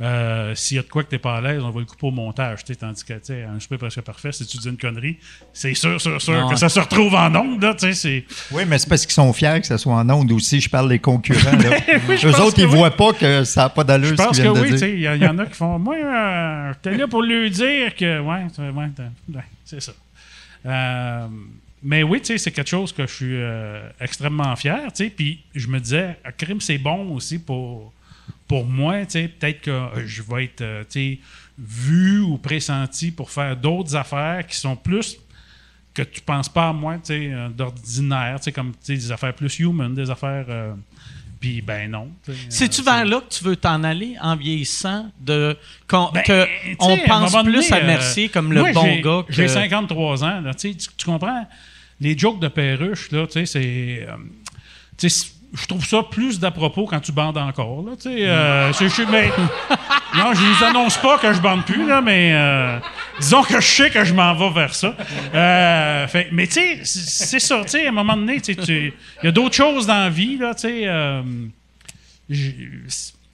Euh, S'il y a de quoi que t'es pas à l'aise, on va le couper au montage, tu sais, tandis que, tu sais, un souper presque parfait, si tu dis une connerie, c'est sûr, sûr, sûr que ça se retrouve en ondes, là, tu sais, c'est... Oui, mais c'est parce qu'ils sont fiers que ça soit en ondes aussi. Je parle des concurrents. Là. Oui, Eux autres, ils oui. voient pas que ça n'a pas d'allure Je ce pense que oui, tu sais, il y, en a qui font, moi, euh, j'étais là pour lui dire que, ouais, c'est- ouais, ouais, c'est ça. Euh, mais oui, tu sais, c'est quelque chose que je suis euh, extrêmement fier, tu sais, puis je me disais, à crime, c'est bon aussi pour, pour moi, tu sais, peut-être que euh, je vais être, euh, tu sais, vu ou pressenti pour faire d'autres affaires qui sont plus que tu penses pas à moi, tu sais, d'ordinaire, tu sais, comme, tu sais, des affaires plus human, des affaires... euh, puis ben non. C'est-tu vers là que tu veux t'en aller en vieillissant? De, qu'on- Ben, on pense plus donné, à Mercier comme le moi, bon gars que... J'ai 53 ans, là, tu comprends? Les jokes de perruche, là, tu sais, c'est. euh, tu sais, je trouve ça plus d'à propos quand tu bandes encore, là, tu sais. euh, je- je- mais- non, je vous annonce pas que je bande plus, là, mais euh, disons que je sais que je m'en vais vers ça. Euh, fait- mais tu sais, c'est ça, à un moment donné, tu sais, tu- il y a d'autres choses dans la vie, là, tu sais. j'ai-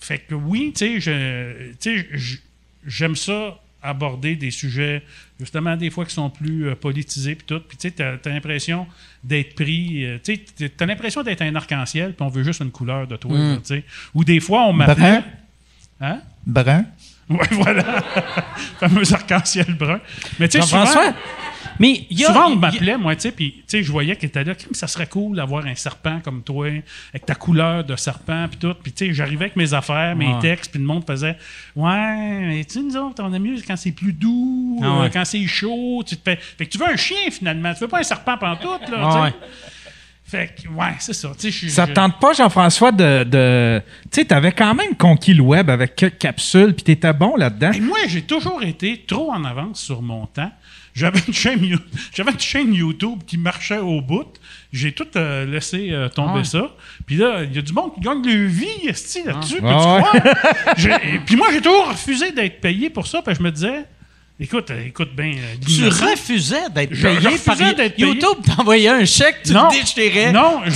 fait que oui, tu sais, j'aime ça aborder des sujets, justement, des fois qui sont plus euh, politisés, puis tout. Puis tu sais, t'as as, l'impression d'être pris, euh, tu sais, t'as l'impression d'être un arc-en-ciel, puis on veut juste une couleur de toi, là, tu sais. Ou des fois, on. Brun? Hein? Brun? Oui, voilà. fameux arc-en-ciel brun. Mais tu sais, souvent, Jean-François? Mais y a... souvent, on m'appelait, moi, tu sais, puis tu sais, je voyais qu'il était là, ça serait cool d'avoir un serpent comme toi, avec ta couleur de serpent, puis tout. Puis tu sais, j'arrivais avec mes affaires, mes Ouais. textes, puis le monde faisait Ouais, mais tu sais, nous autres, on aime mieux quand c'est plus doux, Ah ouais. euh, quand c'est chaud. Tu te fais... fait que tu veux un chien, finalement. Tu veux pas un serpent pantoute, là, Ah tu sais. ouais. Fait que, ouais, c'est ça. Tu sais, je- Ça te tente pas, Jean-François, de. de... Tu sais, t'avais quand même conquis le web avec quelques capsules, puis t'étais bon là-dedans. Et moi, j'ai toujours été trop en avance sur mon temps. J'avais une chaîne, une YouTube qui marchait au bout. J'ai tout euh, laissé euh, tomber Ah ouais. ça. Puis là, il y a du monde qui gagne leur vie esti, là-dessus. Ah. croire? J'ai- et Puis moi, j'ai toujours refusé d'être payé pour ça. Puis je me disais, écoute, euh, écoute bien. Tu refusais d'être payé je refusais par d'être payé. YouTube, t'envoyais un chèque, tu non, le déchirais. Non, je,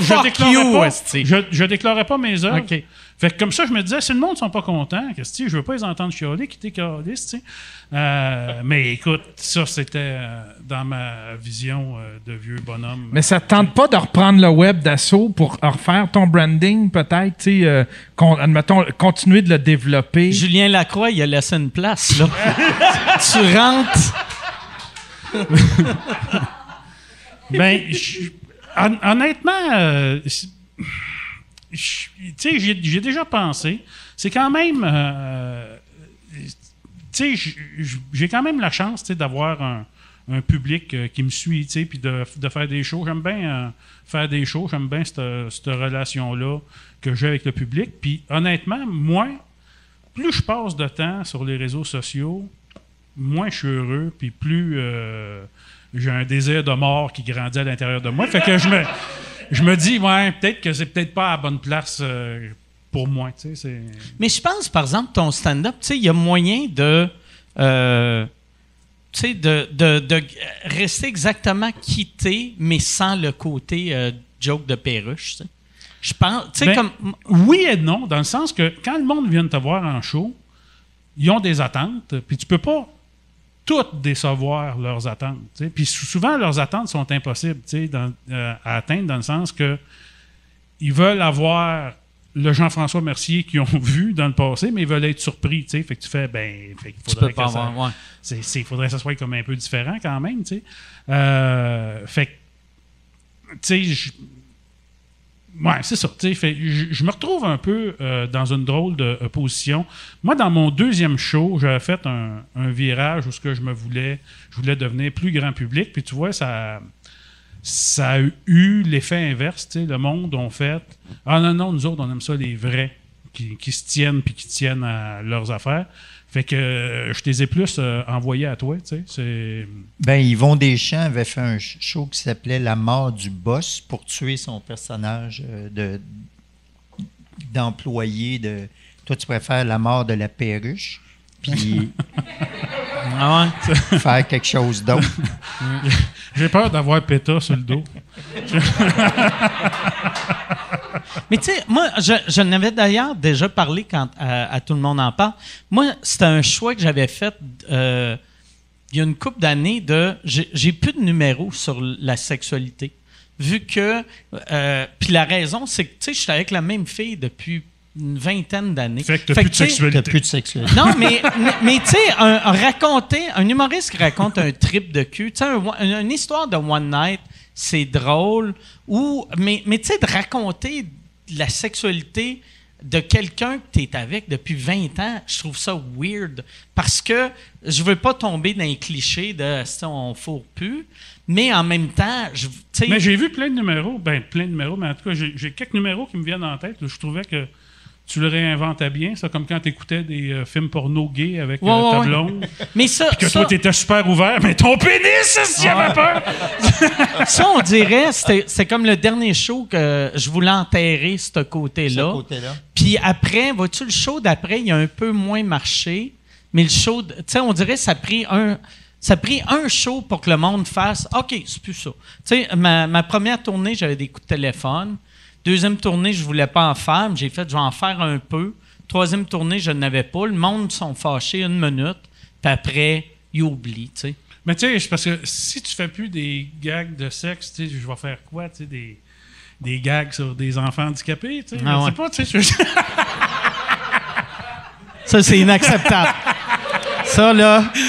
je déclarais you, pas. Je, je déclarais pas mes œuvres. Fait que comme ça, je me disais, si le monde ne sont pas contents, qu'est-ce que je veux pas les entendre chialer, quitter tu sais. Euh, mais écoute, ça, c'était euh, dans ma vision euh, de vieux bonhomme. Mais ça te tente pas de reprendre le web d'assaut pour refaire ton branding, peut-être, tu sais, euh, con- admettons, continuer de le développer? Julien Lacroix, il a laissé une place, là. tu rentres. Ben, honnêtement, euh, tu sais, j'ai déjà pensé. C'est quand même. euh, tu sais, j'ai quand même la chance d'avoir un, public euh, qui me suit, tu sais, puis de, faire des shows. J'aime bien euh, faire des shows. J'aime bien cette, cette relation-là que j'ai avec le public. Puis honnêtement, moi, plus je passe de temps sur les réseaux sociaux, moins je suis heureux, puis plus j'ai un désir de mort qui grandit à l'intérieur de moi. Fait que je me, je me dis, ouais, peut-être que c'est peut-être pas à la bonne place euh, pour moi. tu sais, Mais je pense, par exemple, ton stand-up, tu sais, il y a moyen de, euh, tu sais, de, de, de rester exactement quitté, mais sans le côté euh, joke de perruche. tu sais. Je pense, tu sais, Ben, comme. Oui et non, dans le sens que quand le monde vient te voir en show, ils ont des attentes, puis tu peux pas toutes décevoir leurs attentes. tu. Puis sou- souvent, leurs attentes sont impossibles tu dans- euh, à atteindre dans le sens que ils veulent avoir le Jean-François Mercier qu'ils ont vu dans le passé, mais ils veulent être surpris. tu. Fait que tu fais, ben, fait qu'il Tu faudrait peux pas que ça- avoir. ouais. c'est, c'est- faudrait que ça soit comme un peu différent quand même, tu. Euh, fait que, tu sais, je- ouais, c'est ça, fait- Je me retrouve un peu euh, dans une drôle de euh, position. Moi, dans mon deuxième show, j'avais fait un, virage où ce que je me voulais, je voulais devenir plus grand public, puis tu vois, ça, ça a eu l'effet inverse, tu sais. Le monde ont fait, ah non, non, nous autres, on aime ça, les vrais, qui, qui se tiennent puis qui tiennent à leurs affaires. Fait que euh, je les ai plus euh, envoyés à toi, tu sais. Ben, Yvon Deschamps avait fait un show qui s'appelait La mort du boss pour tuer son personnage euh, de d'employé de. Toi, tu préfères la mort de la perruche, puis Ah ouais? faire quelque chose d'autre. J'ai peur d'avoir péta sur le dos. Mais tu sais, moi, je, je n'avais d'ailleurs déjà parlé quand à, à Tout le monde en parle. Moi, c'était un choix que j'avais fait euh, il y a une couple d'années de. J'ai j'ai plus de numéros sur la sexualité. Vu que. euh, Puis la raison, c'est que, tu sais, je suis avec la même fille depuis une vingtaine d'années. Fait que t'as plus de T'as sexualité. plus de sexualité. non, mais, mais, tu sais, un, un raconter, un humoriste qui raconte un trip de cul, tu sais, un- une, une histoire de one night, c'est drôle. Ou, mais mais tu sais, de raconter de la sexualité de quelqu'un que tu es avec depuis 20 ans, je trouve ça weird. Parce que je veux pas tomber dans les clichés de ça, on fourre plus. Mais en même temps, je, tu sais, Mais j'ai vu plein de numéros, ben plein de numéros, mais en tout cas, j'ai, quelques numéros qui me viennent en tête. Je trouvais que tu le réinventais bien, ça, comme quand tu écoutais des euh, films porno gays avec euh, Ouais, ouais, ta ouais. blonde, mais ça, que ça- toi, t'étais super ouvert, mais ton pénis, s'il y avait peur! ça, on dirait, c'était c'était comme le dernier show que je voulais enterrer, ce côté-là. Puis après, vois-tu, le show d'après, il a un peu moins marché. Mais le show, de- tu sais, on dirait que ça a pris un. Ça a pris un show pour que le monde fasse OK, c'est plus ça. Tu sais, ma, ma première tournée, j'avais des coups de téléphone. Deuxième tournée, je voulais pas en faire, mais j'ai fait, je vais en faire un peu. Troisième tournée, je n'avais pas. Le monde sont fâchés une minute, puis après, ils oublient, tu sais. Mais tu sais, parce que si tu fais plus des gags de sexe, tu sais, je vais faire quoi, tu sais, des, des gags sur des enfants handicapés, tu sais, Ah ouais. pas, tu sais, je- Ça, c'est inacceptable. ça, là.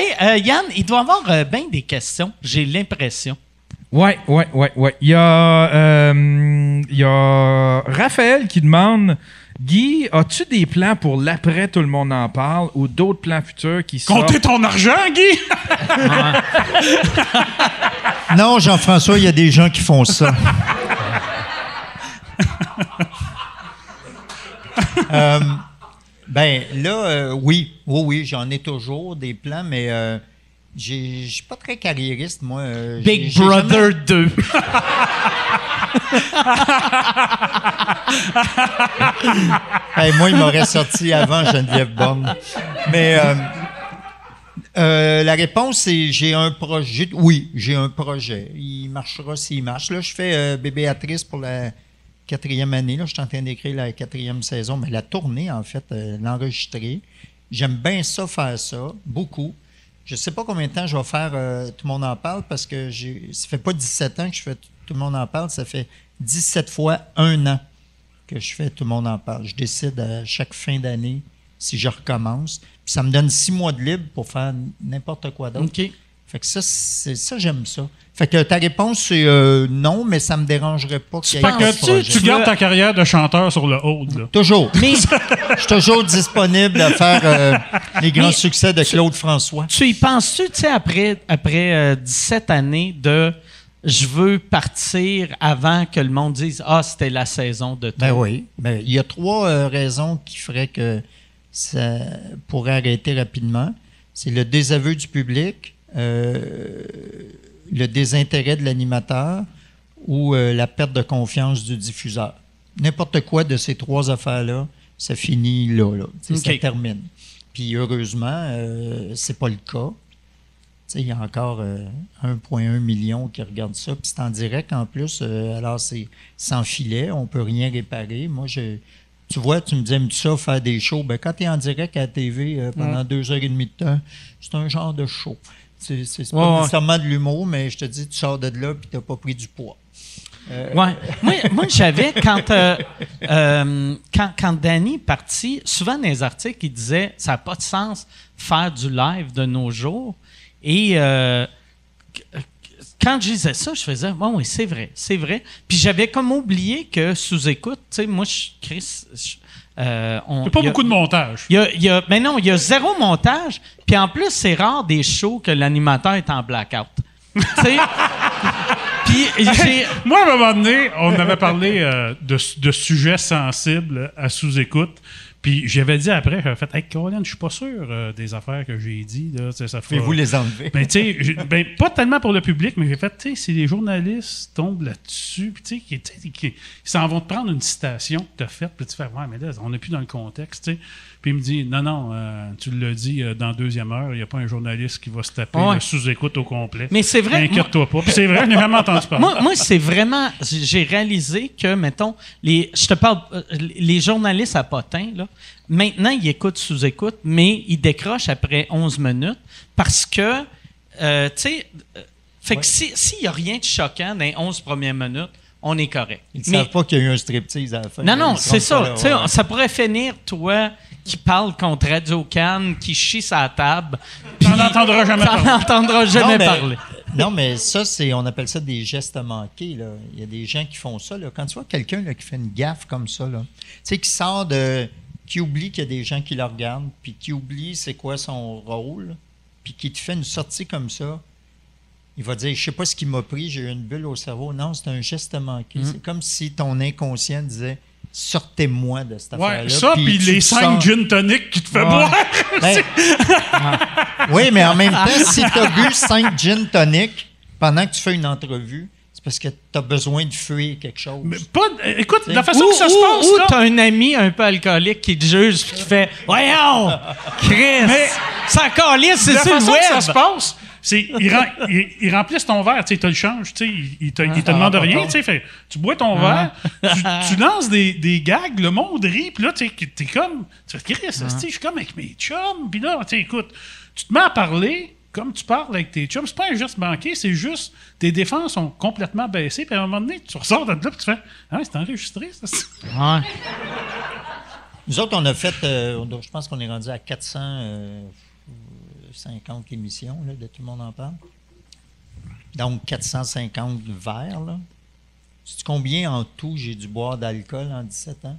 hey, euh, Yann, il doit y avoir bien des questions, j'ai l'impression. Ouais, ouais, ouais, ouais. Il y a, euh, il y a Raphaël qui demande Guy, as-tu des plans pour l'après tout le monde en parle ou d'autres plans futurs qui sortent? Compter ton argent, Guy! Non, Jean-François, il y a des gens qui font ça. Euh, ben là, euh, oui, oui, oui, j'en ai toujours des plans, mais euh, j'ai- je suis pas très carriériste, moi. euh, Big Brother 2. Hey, moi, il m'aurait sorti avant Geneviève Borne. Mais euh, la réponse, c'est j'ai un projet. Oui, j'ai un projet. Il marchera s'il marche. Là, je fais euh, Bébéatrice pour la quatrième année. Là, je suis en train d'écrire la quatrième saison, mais la tournée, en fait, euh, l'enregistrer. J'aime bien ça, faire ça, beaucoup. Je sais pas combien de temps je vais faire euh, Tout le monde en parle parce que ça fait pas 17 ans que je fais Tout le monde en parle, ça fait 17 fois un an que je fais Tout le monde en parle. Je décide à chaque fin d'année si je recommence. Puis ça me donne six mois de libre pour faire n'importe quoi d'autre. Fait que ça, c'est ça, j'aime ça. Fait que ta réponse, c'est euh, non, mais ça me dérangerait pas qu'il y ait un Que tu, tu gardes ta carrière de chanteur sur le là? Toujours. Mais Je suis toujours disponible à faire euh, les grands Mais succès de Claude François. tu y penses-tu, tu sais, après, après euh, 17 années de je veux partir avant que le monde dise Ah, c'était la saison de tout. Ben oui. Ben, il y a trois euh, raisons qui feraient que ça pourrait arrêter rapidement. C'est le désaveu du public, euh, le désintérêt de l'animateur ou euh, la perte de confiance du diffuseur. N'importe quoi de ces trois affaires-là, ça finit là, là. Tu Ça termine. Puis heureusement, euh, c'est pas le cas. Tu il y a encore euh, 1,1 million qui regardent ça. Puis c'est en direct en plus. euh, alors, c'est sans filet. On peut rien réparer. Moi, je, tu vois, tu me dis, aimes-tu ça, faire des shows? Ben, quand tu es en direct à la TV euh, pendant deux heures et demie de temps, c'est un genre de show. C'est c'est- c'est Ouais, pas ouais. nécessairement de l'humour, mais je te dis, tu sors de là puis tu n'as pas pris du poids. Ouais. Moi, moi j'avais, quand, euh, euh, quand, quand Danny est parti, souvent dans les articles, il disait ça n'a pas de sens faire du live de nos jours. Et euh, quand je disais ça, je faisais bon, oui, c'est vrai, c'est vrai. Puis j'avais comme oublié que sous-écoute, tu sais, moi, je, Chris, je- euh, on. Il n'y a pas a- beaucoup de montage. y a, y a- mais non, il y a zéro montage. Puis en plus, c'est rare des shows que l'animateur est en blackout. Puis. Moi, à un moment donné, on avait parlé euh, de, de sujets sensibles à sous-écoute. Puis j'avais dit après, j'avais fait Hey, Colin, je suis pas sûr euh, des affaires que j'ai dit. Là, ça fera- Pouvez-vous les enlever? Ben, tu sais, ben, pas tellement pour le public, mais j'ai fait, tu sais, si les journalistes tombent là-dessus, puis tu sais, qui- tu sais, qui- ils s'en vont te prendre une citation que tu as faite, puis tu fais, ouais, mais là, on n'est plus dans le contexte, tu sais. Puis il me dit, non, non, euh, tu l'as dit euh, dans deuxième heure, il n'y a pas un journaliste qui va se taper Ouais. le sous-écoute au complet. Mais c'est vrai, Inquiète-toi pas. Puis c'est vrai, je n'ai jamais entendu parler. Moi, moi c'est vraiment. J'ai réalisé que, mettons, les, je te parle, euh, les journalistes à potins, là, maintenant, ils écoutent sous-écoute, mais ils décrochent après 11 minutes parce que, euh, tu sais, fait que si- s'il n'y a rien de choquant dans les 11 premières minutes, on est correct. Ils ne savent pas qu'il y a eu un striptease à la fin. non, non, c'est ça. là, Tu sais, ouais. Ça pourrait finir, toi, qui parle contre Radio Cannes, qui chie sa table. T'en entendras jamais T'en parler. entendras jamais non, mais, parler. Non, mais ça, c'est, on appelle ça des gestes manqués. Là. Il y a des gens qui font ça. Là. Quand tu vois quelqu'un là, qui fait une gaffe comme ça, là, tu sais, qui sort de. qui oublie qu'il y a des gens qui le regardent, puis qui oublie c'est quoi son rôle, puis qui te fait une sortie comme ça, il va dire Je sais pas ce qui m'a pris, j'ai eu une bulle au cerveau. Non, c'est un geste manqué. Mm. C'est comme si ton inconscient disait Sortez-moi de cette Ouais, affaire-là. ça, puis tu les cinq sors- gin tonic qui te fait Ouais. boire. Ben, oui, mais en même temps, si tu as bu 5 gin tonic pendant que tu fais une entrevue, c'est parce que tu as besoin de fuir quelque chose. Mais pas, euh, écoute, la façon que ça se passe, ou là, t'as un ami un peu alcoolique qui te juge puis qui fait Voyons, Chris, Mais- ça calisse, c'est sur le que ça se web. passe, ils rem- ils remplissent ton verre, tu sais, le changent, tu sais, ils, te, ils te demandent ah, rien, ah. tu sais, tu bois ton verre, tu, tu lances des, des gags, le monde rit, puis là, tu t'es comme, tu fais, Chris, esti, je suis comme avec mes chums, puis là, tu écoute, tu te mets à parler comme tu parles avec tes chums, c'est pas un geste manqué, c'est juste, tes défenses sont complètement baissées, puis à un moment donné, tu ressors de là, puis tu fais, ah, c'est enregistré, ça. Ouais. Nous autres, on a fait, euh, je pense qu'on est rendu à 450 émissions, là, de tout le monde en parle. Donc, 450 verres. Là. Sais-tu combien en tout j'ai dû boire d'alcool en 17 ans?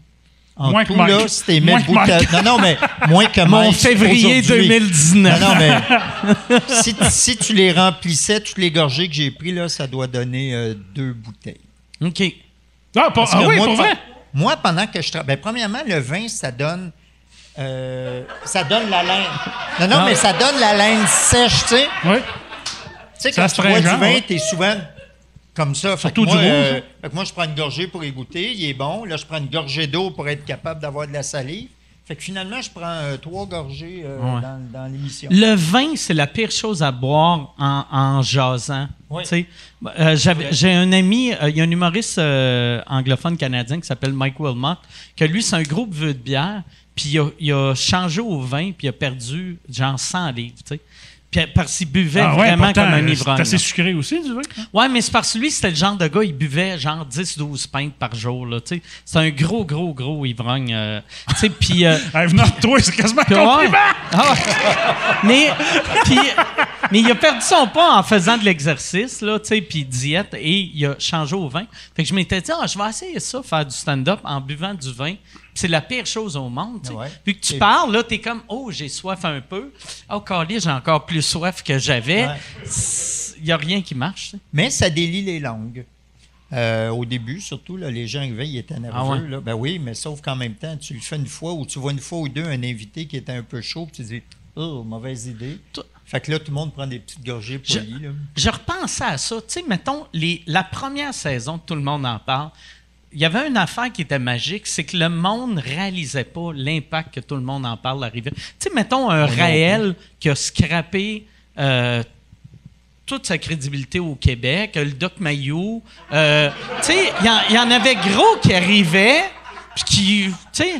En Moins que tout, Mike. là, c'était que. Non, non, mais moins que Mon février aujourd'hui. 2019. Non, non, mais si, si tu les remplissais, toutes les gorgées que j'ai pris, là, ça doit donner euh, deux bouteilles. OK. Ah, Parce ah que oui, moi, pour vrai? Moi, pendant que je travaille. premièrement, le vin, ça donne. Euh, ça donne la laine. Non, non, mais ça donne la laine sèche, tu sais. Oui. Tu sais, Ça quand tu bois du vin, ouais. t'es souvent comme ça. Fait que Surtout moi, du rouge, euh, fait que moi, je prends une gorgée pour y goûter. Il est bon. Là, je prends une gorgée d'eau pour être capable d'avoir de la salive. Fait que finalement, je prends euh, trois gorgées euh, Ouais. dans, dans l'émission. Le vin, c'est la pire chose à boire en, en jasant. Oui. Tu sais, euh, j'avais- J'ai un ami, euh, il y a un humoriste euh, anglophone canadien qui s'appelle Mike Wilmot, que lui, c'est un gros buveux de bière, puis il a, il a changé au vin, puis il a perdu genre 100 livres. tu sais. Puis parce qu'il buvait Ah ouais, vraiment pourtant, comme un euh, ivrogne. C'est assez sucré aussi, du vin. Ouais, mais c'est parce que lui, c'était le genre de gars, il buvait genre 10-12 pintes par jour. là, tu sais. C'est un gros, gros, gros ivrogne. euh, tu sais, puis... euh, Hey, venant de toi, c'est quasiment un ouais. Ah mais, puis- mais il a perdu son poids en faisant de l'exercice, là, tu sais, puis diète, et il a changé au vin. Fait que je m'étais dit, ah, je vais essayer ça, faire du stand-up en buvant du vin. Puis C'est la pire chose au monde. tu sais. Ouais. Vu que tu parles, là, t'es comme, oh, j'ai soif un peu. Oh, calé, j'ai encore plus soif que j'avais. Ouais. Il n'y a rien qui marche. tu sais. Mais ça délie les langues. Euh, au début, surtout, là, les gens arrivaient, ils étaient nerveux. Ah ouais? là. Ben oui, mais sauf qu'en même temps, tu le fais une fois ou tu vois une fois ou deux un invité qui était un peu chaud, puis tu dis Oh, mauvaise idée. Toi- Fait que là, tout le monde prend des petites gorgées Je- polies. là. Je repensais à ça. Tu sais, mettons, les, la première saison, tout le monde en parle. Il y avait une affaire qui était magique, c'est que le monde réalisait pas l'impact que tout le monde en parle arrivait. Tu sais, mettons un non Raël qui a scrappé euh, toute sa crédibilité au Québec, le Doc Mayou. euh, tu sais, il y, y en avait gros qui arrivaient, puis qui, tu sais,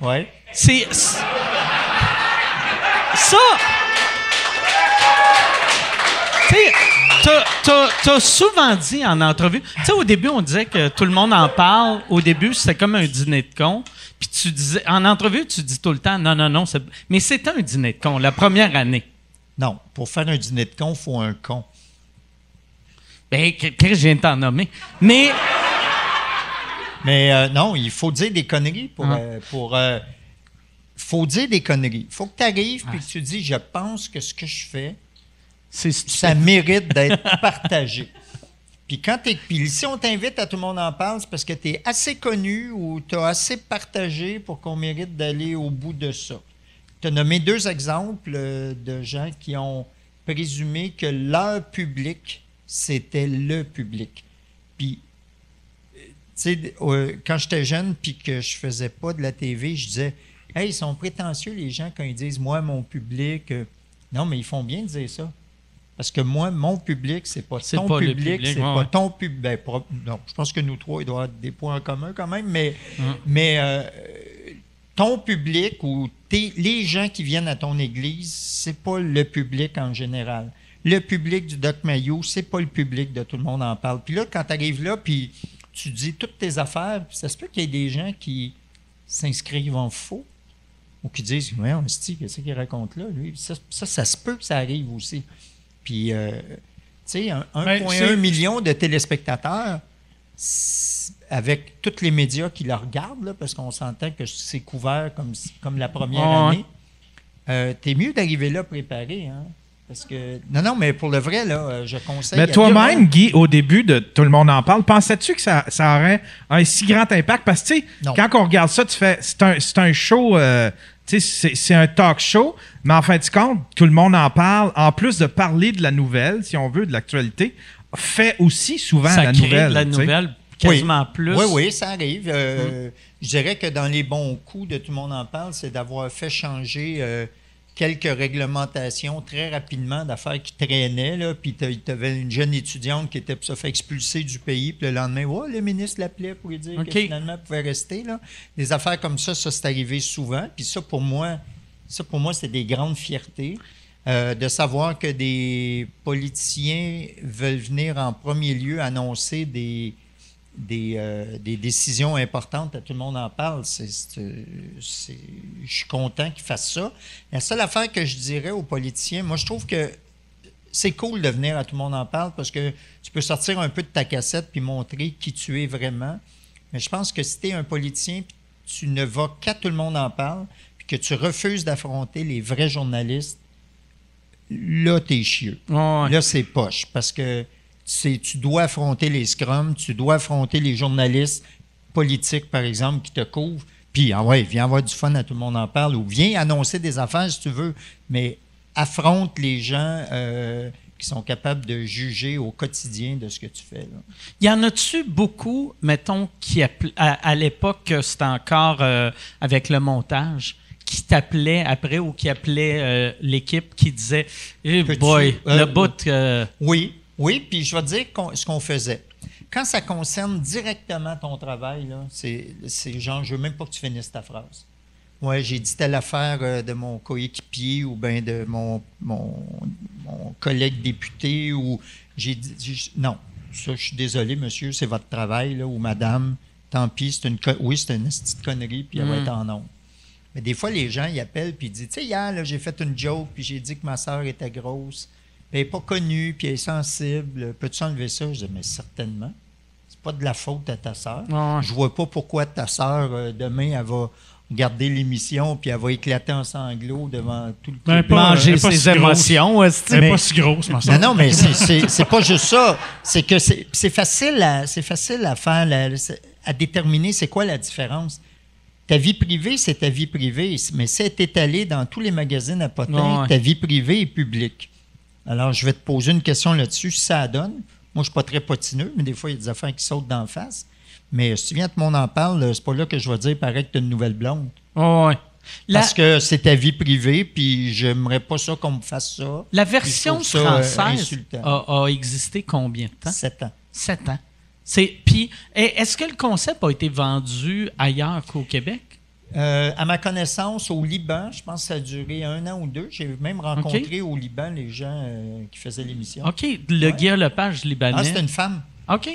Ouais. c'est- Ça! Tu sais, t'as- souvent dit en entrevue. Tu sais, au début, on disait que tout le monde en parle. Au début, c'était comme un dîner de con. Puis tu disais, en entrevue, tu dis tout le temps, non, non, non. c'est- Mais c'était un dîner de con, la première année. Non, pour faire un dîner de con, il faut un con. Ben, que- que je viens de t'en nommer. Mais. Mais euh, non, il faut dire des conneries pour. Ah. euh, pour euh, faut dire des conneries. faut que tu arrives et que tu dis Je pense que ce que je fais, C'est ça mérite d'être partagé. Puis quand si on t'invite à tout le monde en parle, c'est parce que tu es assez connu ou tu as assez partagé pour qu'on mérite d'aller au bout de ça. Tu as nommé deux exemples euh, de gens qui ont présumé que leur public, c'était le public. Puis, euh, tu sais, euh, quand j'étais jeune puis que je faisais pas de la TV, je disais Hey, ils sont prétentieux, les gens, quand ils disent Moi, mon public. Non, mais ils font bien de dire ça. Parce que moi, mon public, c'est pas ton pas public, public, c'est ouais, pas ton public. Ben, je pense que nous trois, il doit y avoir des points en commun quand même, mais, Hum. mais euh, ton public ou tes- les gens qui viennent à ton église, c'est pas le public en général. Le public du Doc Mayo, c'est pas le public de tout le monde en parle. Puis là, quand tu arrives là, puis tu dis toutes tes affaires, puis ça se peut qu'il y ait des gens qui s'inscrivent en faux ou qui disent Ouais, on se dit, qu'est-ce qu'il raconte là, lui? Ça, ça, ça se peut que ça arrive aussi. Puis, euh, tu sais, un- Ben, 1,1 c'est- million de téléspectateurs, avec tous les médias qui le regardent, là, parce qu'on s'entend que c'est couvert comme, comme la première année, euh, t'es mieux d'arriver là préparé. Hein? Parce que, non, non, mais pour le vrai, là, euh, je conseille. Mais toi-même, Guy, au début de Tout le monde en parle, pensais-tu que ça, ça aurait un si grand impact? Parce que, tu sais, quand on regarde ça, tu fais, c'est un, c'est un show, euh, c'est- c'est un talk show, mais en fin de compte, tout le monde en parle. En plus de parler de la nouvelle, si on veut, de l'actualité, fait aussi souvent ça la crée nouvelle. de la nouvelle quasiment plus. Oui, oui, ça arrive. Euh, Je dirais que dans les bons coups de tout le monde en parle, c'est d'avoir fait changer euh, quelques réglementations très rapidement d'affaires qui traînaient. Là, puis tu avais une jeune étudiante qui était expulser du pays. Puis le lendemain, ouais, le ministre l'appelait pour lui dire que finalement, elle pouvait rester. Là. Des affaires comme ça, ça, c'est arrivé souvent. Puis ça, pour moi, ça, pour moi, c'est des grandes fiertés. euh, de savoir que des politiciens veulent venir en premier lieu annoncer des, des, euh, des décisions importantes, à tout le monde en parle. Je suis content qu'ils fassent ça. La seule affaire que je dirais aux politiciens, moi, je trouve que c'est cool de venir à tout le monde en parle parce que tu peux sortir un peu de ta cassette puis montrer qui tu es vraiment. Mais je pense que si tu es un politicien puis tu ne vas qu'à tout le monde en parle puis que tu refuses d'affronter les vrais journalistes, là, t'es chieux. Ouais. Là, c'est poche parce que c'est, tu dois affronter les scrums, tu dois affronter les journalistes politiques, par exemple, qui te couvrent. Puis, ah ouais, viens avoir du fun à tout le monde en parle ou viens annoncer des affaires si tu veux, mais affronte les gens euh, qui sont capables de juger au quotidien de ce que tu fais. là. Y en a-tu beaucoup, mettons, qui à, à l'époque, que c'était encore euh, avec le montage, qui t'appelaient après ou qui appelaient euh, l'équipe qui disait Eh boy, le bout. euh, Oui, oui, puis je vais te dire ce qu'on faisait. Quand ça concerne directement ton travail, c'est, genre, je veux même pas que tu finisses ta phrase. Ouais, j'ai dit telle affaire euh, de mon coéquipier ou bien de mon, mon, mon collègue député ou j'ai dit. non, ça, je suis désolé, monsieur, c'est votre travail, là, ou madame. Tant pis, c'est une, oui, c'est une petite connerie, puis elle va Mm. être en nombre. Mais des fois, les gens, ils appellent puis ils disent, tu sais, hier, j'ai fait une joke, puis j'ai dit que ma soeur était grosse. Elle n'est pas connue, puis elle est sensible. Peux-tu enlever ça? Je dis, mais certainement. C'est pas de la faute à ta sœur. Ouais. Je vois pas pourquoi ta sœur, euh, demain, elle va regarder l'émission, puis elle va éclater en sanglots devant tout le Ben, pas- Manger elle est pas ses si grosse. émotions, hostie. Elle n'est pas si grosse, ma Non, soeur. non, mais c'est- c'est c'est pas juste ça. C'est que c'est c'est facile, à, c'est facile à faire, la- à déterminer c'est quoi la différence. Ta vie privée, c'est ta vie privée, mais c'est étalé dans tous les magazines à potins. Ouais. Ta vie privée est publique. Alors, je vais te poser une question là-dessus, si ça donne. Moi, je suis pas très potineux, mais des fois, il y a des affaires qui sautent d'en face. Mais si tu viens, tout le monde en parle, c'est pas là que je vais dire, pareil que tu as une nouvelle blonde. Ouais, ouais. La, Parce que c'est ta vie privée, puis j'aimerais pas ça qu'on me fasse ça. la version euh, française a, a existé combien de temps? Sept ans. Sept ans. C'est, puis, eh, est-ce que le concept a été vendu ailleurs qu'au Québec? Euh, à ma connaissance, au Liban, je pense que ça a duré un an ou deux. J'ai même rencontré au Liban les gens euh, qui faisaient l'émission. OK, le Ouais. Guy Lepage libanais. Ah, c'était une femme. OK.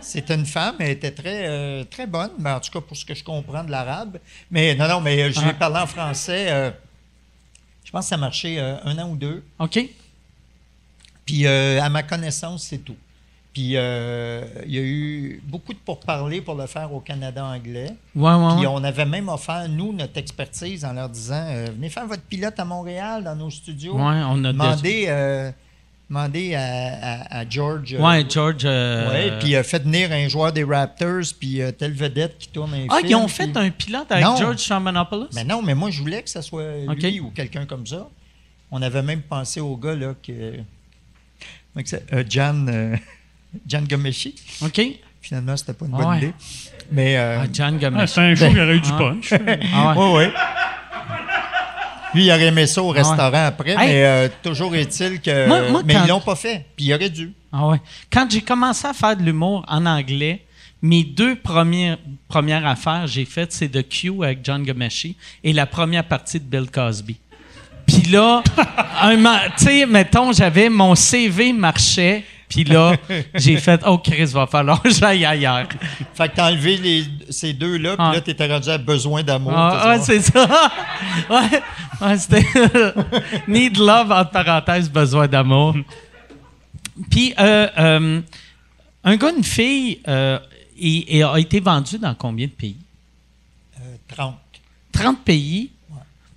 C'était une femme, elle était très, euh, très bonne, mais en tout cas pour ce que je comprends de l'arabe. Mais non, non, mais je lui ai parlé en français. je pense que ça a marché un an ou deux. OK. Puis euh, à ma connaissance, c'est tout. Puis euh, il y a eu beaucoup de pourparlers pour le faire au Canada anglais. Ouais, ouais, Puis on avait même offert, nous, notre expertise en leur disant euh, Venez faire votre pilote à Montréal, dans nos studios. Ouais, on a demandez, euh, demandez à, à- à George. euh, Ouais, George. ouais, puis faites venir un joueur des Raptors, puis telle vedette qui tourne un ah, film. ils ont puis- fait un pilote avec Non. George Shamanopoulou? Mais non, mais moi, je voulais que ce soit lui ou quelqu'un comme ça. On avait même pensé au gars, là, que. Euh, Jan, euh, Jan Gomeshi. OK. Finalement, c'était pas une Ah bonne ouais. idée. Mais. euh, Ah, John Ah, Gomes. c'est un show qui aurait eu du Ah. punch. Ah, ouais. Oui, oui. Lui, il aurait aimé ça au restaurant après, Hey. mais euh, toujours est-il que. Moi- moi, mais quand- ils l'ont pas fait, puis il aurait dû. Ah ouais. Quand j'ai commencé à faire de l'humour en anglais, mes deux premières, premières affaires j'ai faites, c'est de Q avec John Gomeshi et la première partie de Bill Cosby. Puis là, tu sais, mettons, j'avais mon CV marchait, puis là, j'ai fait, oh Chris, va falloir que j'aille ailleurs. Fait que t'as enlevé les, ces deux-là, puis Ah. là, t'étais rendu à besoin d'amour. Ah, ouais, dit, c'est ça. ouais, ouais, c'était Need love, entre parenthèses, besoin d'amour. Puis, euh, euh, un gars, une fille, euh, et, et a été vendu dans combien de pays? euh, 30. 30 pays,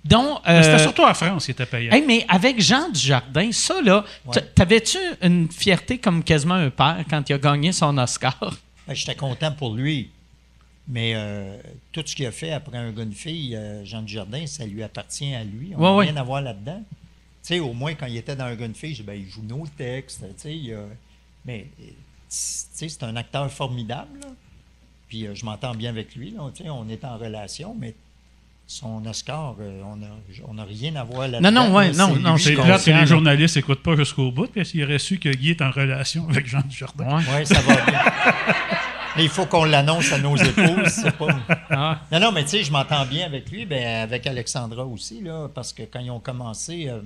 dont... Mais euh, C'était surtout en France qui était payant. hey, mais avec Jean Dujardin, ça, là, Ouais. t'avais-tu une fierté comme quasiment un père quand il a gagné son Oscar? Ben, J'étais content pour lui. Mais euh, tout ce qu'il a fait après un gars, une fille, euh, Jean Dujardin, ça lui appartient à lui. On n'a ouais. rien à voir là-dedans. Tu sais, au moins, quand il était dans un gars, une fille, ben, il joue nos textes. Tu sais, mais tu sais, c'est un acteur formidable. là. Puis euh, je m'entends bien avec lui. Là, tu sais, on est en relation, mais son Oscar, euh, on n'a a rien à voir là-dedans. non, ouais, là. non, C'est non, je C'est plate que là. les journalistes n'écoutent pas jusqu'au bout, parce qu'il aurait su que Guy est en relation avec Jean Dujardin. Ouais. Oui, ça va bien. Mais il faut qu'on l'annonce à nos épouses. c'est pas- Ah. Non, non, mais tu sais, je m'entends bien avec lui, ben, avec Alexandra aussi, là, parce que quand ils ont commencé, euh,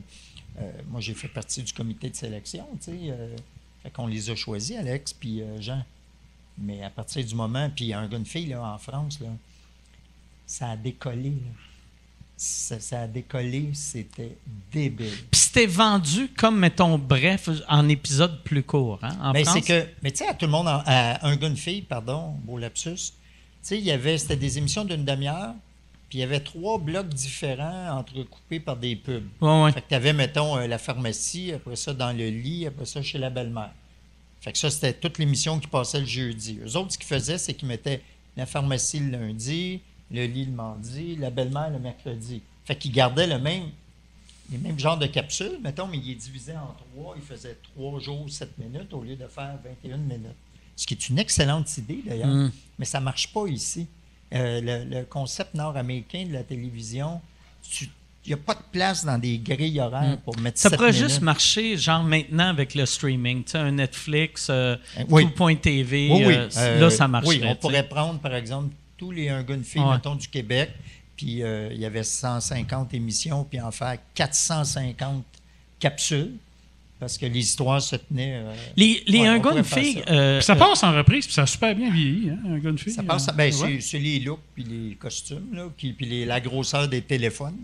euh, moi j'ai fait partie du comité de sélection, tu sais. euh, fait qu'on les a choisis, Alex puis Jean. Mais à partir du moment, puis un gars, une fille là, en France, là, ça a décollé. là. Ça, ça a décollé, c'était débile. Puis c'était vendu comme, mettons, bref, en épisode plus court, hein, en Mais c'est que, mais tu sais, à tout le monde, en- à un gars, une fille, pardon, beau lapsus, tu sais, il y avait, c'était des émissions d'une demi-heure, puis il y avait trois blocs différents entrecoupés par des pubs. Ouais, ouais. Fait que tu avais, mettons, euh, la pharmacie, après ça, dans le lit, après ça, chez la belle-mère. Fait que ça, c'était toute l'émission qui passait le jeudi. Eux autres, ce qu'ils faisaient, c'est qu'ils mettaient la pharmacie le lundi, le lit le mardi, la belle-mère le mercredi. Fait qu'ils gardaient le même, les mêmes genres de capsules, mettons, mais ils les divisaient en trois. Ils faisaient trois jours, sept minutes, au lieu de faire 21 minutes. Ce qui est une excellente idée, d'ailleurs. Mm. Mais ça ne marche pas ici. Euh, le, le concept nord-américain de la télévision, il n'y a pas de place dans des grilles horaires pour mettre Mm. Ça sept pourrait minutes. juste marcher, genre maintenant avec le streaming, tu sais, un Netflix, euh, Euh, oui. tout.tv, Oui, oui. euh, Euh, là ça marcherait. Oui, on pourrait prendre, par exemple, tous les un gars, une fille, Ouais. mettons, du Québec, puis euh, il y avait 150 émissions, puis en faire 450 capsules, parce que les histoires se tenaient. euh, Les, les Ouais, un gars, une fille, ça. euh, Puis ça passe en reprise, puis ça a super bien vieilli, hein, un gars, une fille. Ça passe, euh, ben, ouais. c'est, c'est les looks puis les costumes, là, qui, puis les- la grosseur des téléphones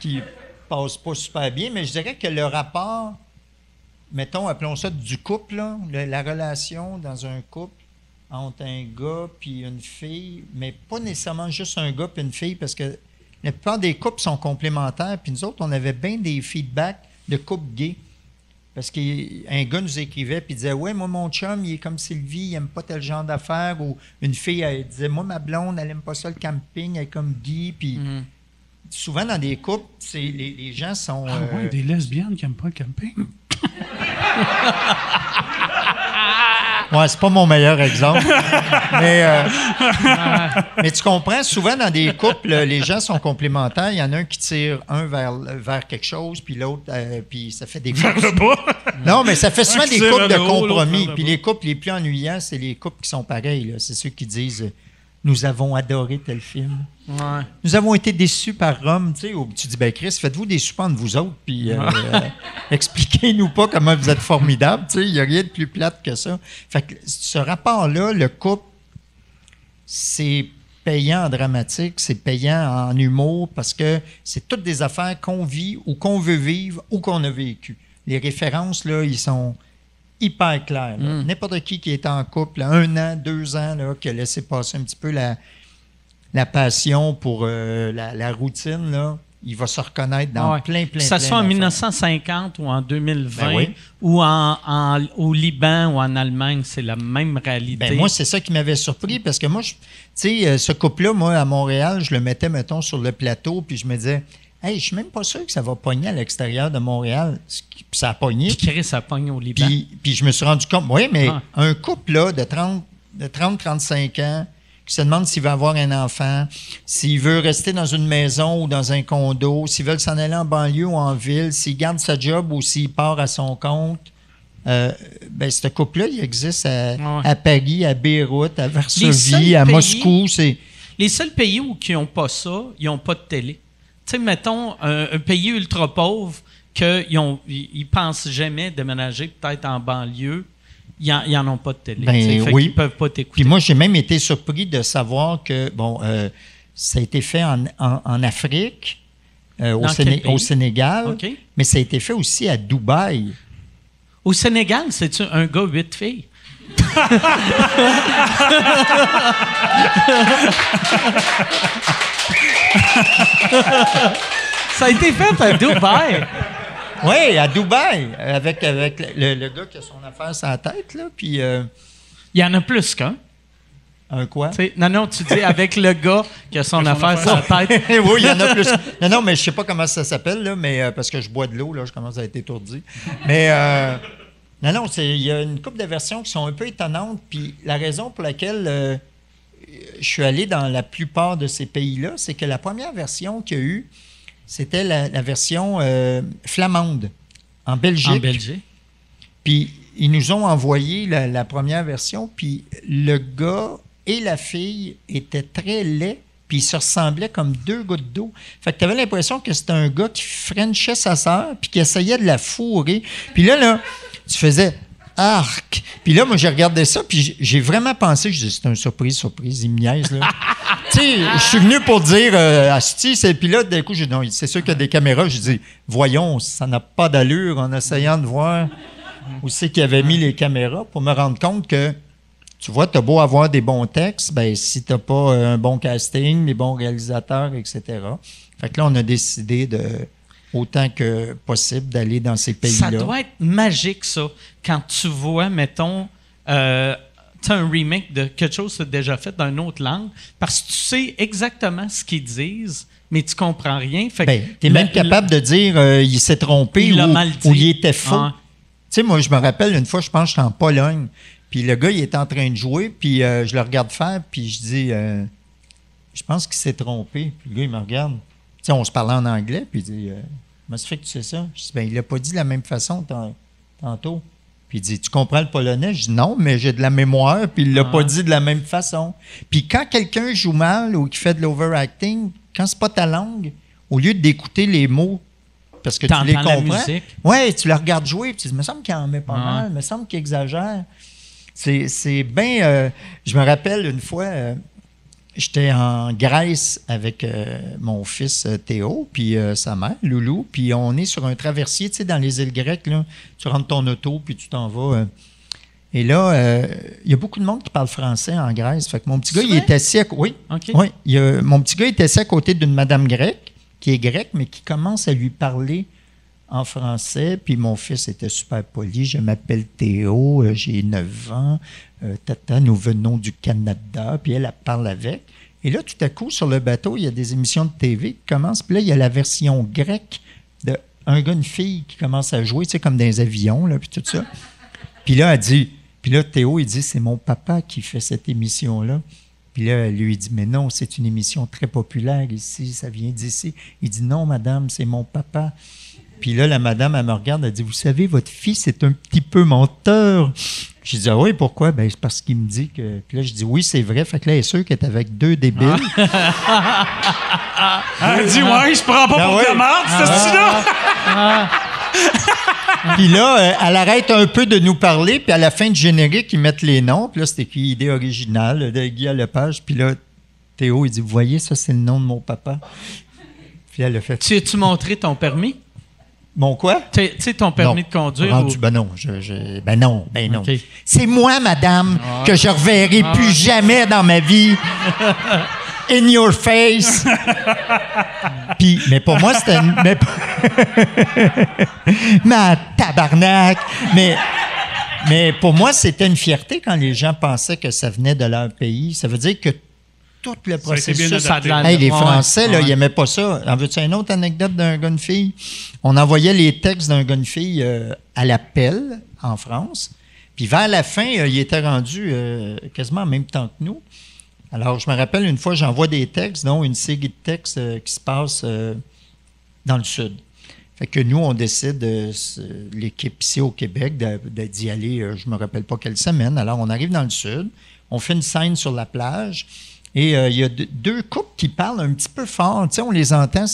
qui passent pas super bien, mais je dirais que le rapport, mettons, appelons ça du couple, là, la relation dans un couple entre un gars puis une fille, mais pas nécessairement juste un gars puis une fille, parce que la plupart des couples sont complémentaires. Puis nous autres, on avait bien des feedbacks de couples gays. Parce qu'un gars nous écrivait puis disait Ouais, moi, mon chum, il est comme Sylvie, il aime pas tel genre d'affaires. Ou une fille, elle disait Moi, ma blonde, elle aime pas ça le camping, elle est comme Guy. Puis souvent, dans des couples, c'est, les, les gens sont. Ah euh, ouais, des lesbiennes qui n'aiment pas le camping. Ouais, c'est pas mon meilleur exemple. mais, euh, mais tu comprends, souvent dans des couples, les gens sont complémentaires. Il y en a un qui tire un vers, vers quelque chose, puis l'autre, euh, puis ça fait des Vers le bas. Non, mais ça fait souvent des tire couples vers de le haut, l'autre compromis. vers le Puis bas. les couples les plus ennuyants, c'est les couples qui sont pareils. là. C'est ceux qui disent euh, Nous avons adoré tel film. Ouais. Nous avons été déçus par Rome. Tu, sais, ou tu dis, ben Chris, faites-vous des soupers entre vous autres, puis euh, euh, expliquez-nous pas comment vous êtes formidables. Tu sais, Il n'y a rien de plus plate que ça. Fait que ce rapport-là, le couple, c'est payant en dramatique, c'est payant en humour, parce que c'est toutes des affaires qu'on vit ou qu'on veut vivre ou qu'on a vécu. Les références, là, ils sont hyper clairs. là. N'importe qui qui est en couple, là, un an, deux ans, là, qui a laissé passer un petit peu la, la passion pour euh, la, la routine, là, il va se reconnaître dans Ouais. plein, plein, Que ça plein soit en d'affaires. 1950 ou en 2020 Ben oui. ou en, en- au Liban ou en Allemagne, c'est la même réalité. Ben, moi, c'est ça qui m'avait surpris parce que moi, tu sais, euh, ce couple-là, moi, à Montréal, je le mettais, mettons, sur le plateau, puis je me disais, hey, je suis même pas sûr que ça va pogner à l'extérieur de Montréal. Puis ça a pogné. Puis Chris a pogné au Liban. Puis, puis je me suis rendu compte, oui, mais Ah. un couple là, de 30, de 30-35 ans qui se demande s'il veut avoir un enfant, s'il veut rester dans une maison ou dans un condo, s'il veut s'en aller en banlieue ou en ville, s'il garde sa job ou s'il part à son compte. Euh, ben, ce couple-là, il existe à, Ouais. à Paris, à Beyrouth, à Varsovie, à pays- Moscou. C'est, Les seuls pays où qui n'ont pas ça, ils n'ont pas de télé. Tu sais, mettons, un, un pays ultra pauvre qu'ils ont, ils, ils pensent jamais déménager peut-être en banlieue, ils n'en ont pas de télé. Ben, oui. qu'ils peuvent pas t'écouter. Puis moi, j'ai même été surpris de savoir que, bon, euh, ça a été fait en, en- en Afrique, euh, au, Séné- Sénégal, mais ça a été fait aussi à Dubaï. Au Sénégal, c'est-tu un gars, huit filles? Ça a été fait à Dubaï. Oui, à Dubaï, avec, avec le, le gars qui a son affaire sur la tête, là, puis euh, Il y en a plus qu'un. un quoi? Non, non, tu dis avec le gars qui a son affaire sur la tête. oui, il y en a plus. Non, non, mais je sais pas comment ça s'appelle, là, mais euh, parce que je bois de l'eau, là, je commence à être étourdi. Mais euh, non, non, il y a une couple de versions qui sont un peu étonnantes. Puis la raison pour laquelle euh, je suis allé dans la plupart de ces pays-là, c'est que la première version qu'il y a eu, c'était la, la version euh, flamande en Belgique. En Belgique. Puis ils nous ont envoyé la, la première version, puis le gars et la fille étaient très laids, puis ils se ressemblaient comme deux gouttes d'eau. Fait que tu avais l'impression que c'était un gars qui frenchait sa sœur, puis qui essayait de la fourrer. Puis là, là, tu faisais arc. Puis là, moi, j'ai regardé ça, puis j'ai- vraiment pensé, je dis, c'est une surprise, surprise, il me niaise, là. tu sais, je suis venu pour dire, euh, Asti, c'est- puis là, d'un coup, j'ai dit, non, c'est sûr qu'il y a des caméras. J'ai dit, voyons, ça n'a pas d'allure en essayant de voir où c'est qu'il avait mis les caméras pour me rendre compte que, tu vois, tu as beau avoir des bons textes, ben si tu pas euh, un bon casting, des bons réalisateurs, etc. Fait que là, on a décidé de, autant que possible, d'aller dans ces pays-là. Ça doit être magique, ça, quand tu vois, mettons, euh, un remake de quelque chose que tu as déjà fait dans une autre langue, parce que tu sais exactement ce qu'ils disent, mais tu comprends rien. Ben, tu es même capable de dire euh, il s'est trompé Il ou, mal dit. ou il était faux. Ah. Tu sais, moi, je me rappelle une fois, je pense que j'étais en Pologne, puis le gars, il était en train de jouer, puis euh, je le regarde faire, puis je dis, euh, je pense qu'il s'est trompé. Puis le gars, il me regarde. Tu sais, on se parlait en anglais, puis il dit, euh, comment ça fait que tu sais ça? Je dis, ben, il l'a pas dit de la même façon tan- tantôt. Puis il dit, tu comprends le polonais? Je dis, non, mais j'ai de la mémoire, puis il l'a Ah. pas dit de la même façon. Puis quand quelqu'un joue mal ou qui fait de l'overacting, quand c'est pas ta langue, au lieu d'écouter les mots, parce que tu les comprends. Ouais, tu le regardes jouer, puis tu dis, me semble qu'il en met pas Ouais. mal, me semble qu'il exagère. C'est, c'est bien. euh, je me rappelle une fois, euh, j'étais en Grèce avec euh, mon fils euh, Théo, puis euh, sa mère, Loulou, puis on est sur un traversier, tu sais, dans les îles grecques, là. Tu rentres ton auto, puis tu t'en vas. euh, Et là, il y a beaucoup de monde qui parle français en Grèce. Fait que mon petit gars, il est assis à, oui, OK. oui, il y a- mon petit gars est assis à côté d'une madame grecque, qui est grecque, mais qui commence à lui parler en français. Puis mon fils était super poli. Je m'appelle Théo, euh, j'ai 9 ans. Euh, tata, nous venons du Canada. Puis elle, elle parle avec. Et là, tout à coup, sur le bateau, il y a des émissions de TV qui commencent. Puis là, il y a la version grecque de un gars, une fille qui commence à jouer, tu sais, comme dans les avions, là, puis tout ça. Puis là, elle dit, puis là, Théo, il dit, c'est mon papa qui fait cette émission-là. Puis là, elle lui dit, mais non, c'est une émission très populaire ici, ça vient d'ici. Il dit, non, madame, c'est mon papa. Puis là, la madame, elle me regarde, elle dit, vous savez, votre fils est un petit peu menteur. Je dis, ah oui, pourquoi? Ben, c'est parce qu'il me dit que. Puis là, je dis, oui, c'est vrai. Fait que là, elle est sûre qu'elle est avec deux débiles. Elle dit, ouais, il se prend pas Ah pour ouais. de la marde, ce style-là. Puis là, euh, elle arrête un peu de nous parler, puis à la fin du générique, ils mettent les noms. Puis là, c'est écrit idée originale de Guy Lepage. Puis là, Théo, il dit Vous voyez, ça, c'est le nom de mon papa. Puis elle a fait Tu as-tu montré ton permis? Mon quoi? Tu sais, ton permis Non. de conduire? Rendu- ou- Ben non, je, je- ben non, ben non. C'est moi, madame, que je reverrai plus jamais dans ma vie. In your face. Puis, mais pour moi, c'était. une- Mais, Ma tabarnak! Mais, mais pour moi, c'était une fierté quand les gens pensaient que ça venait de leur pays. Ça veut dire que tout le Ça a été bien processus. A de Hey, les Ouais, Français, là, ils n'aimaient pas ça. En veux-tu une autre anecdote d'un gars, une fille? On envoyait les textes d'un gars, une fille euh, à l'appel en France. Puis vers la fin, euh, il était rendu euh, quasiment en même temps que nous. Alors, je me rappelle une fois, j'envoie des textes, dont une série de textes euh, qui se passent euh, dans le sud. Fait que nous, on décide, euh, l'équipe ici au Québec, de- de- d'y aller, euh, je me rappelle pas quelle semaine. Alors, on arrive dans le sud, on fait une scène sur la plage, et euh, il y a deux- couples qui parlent un petit peu fort. Tu sais, on les entend.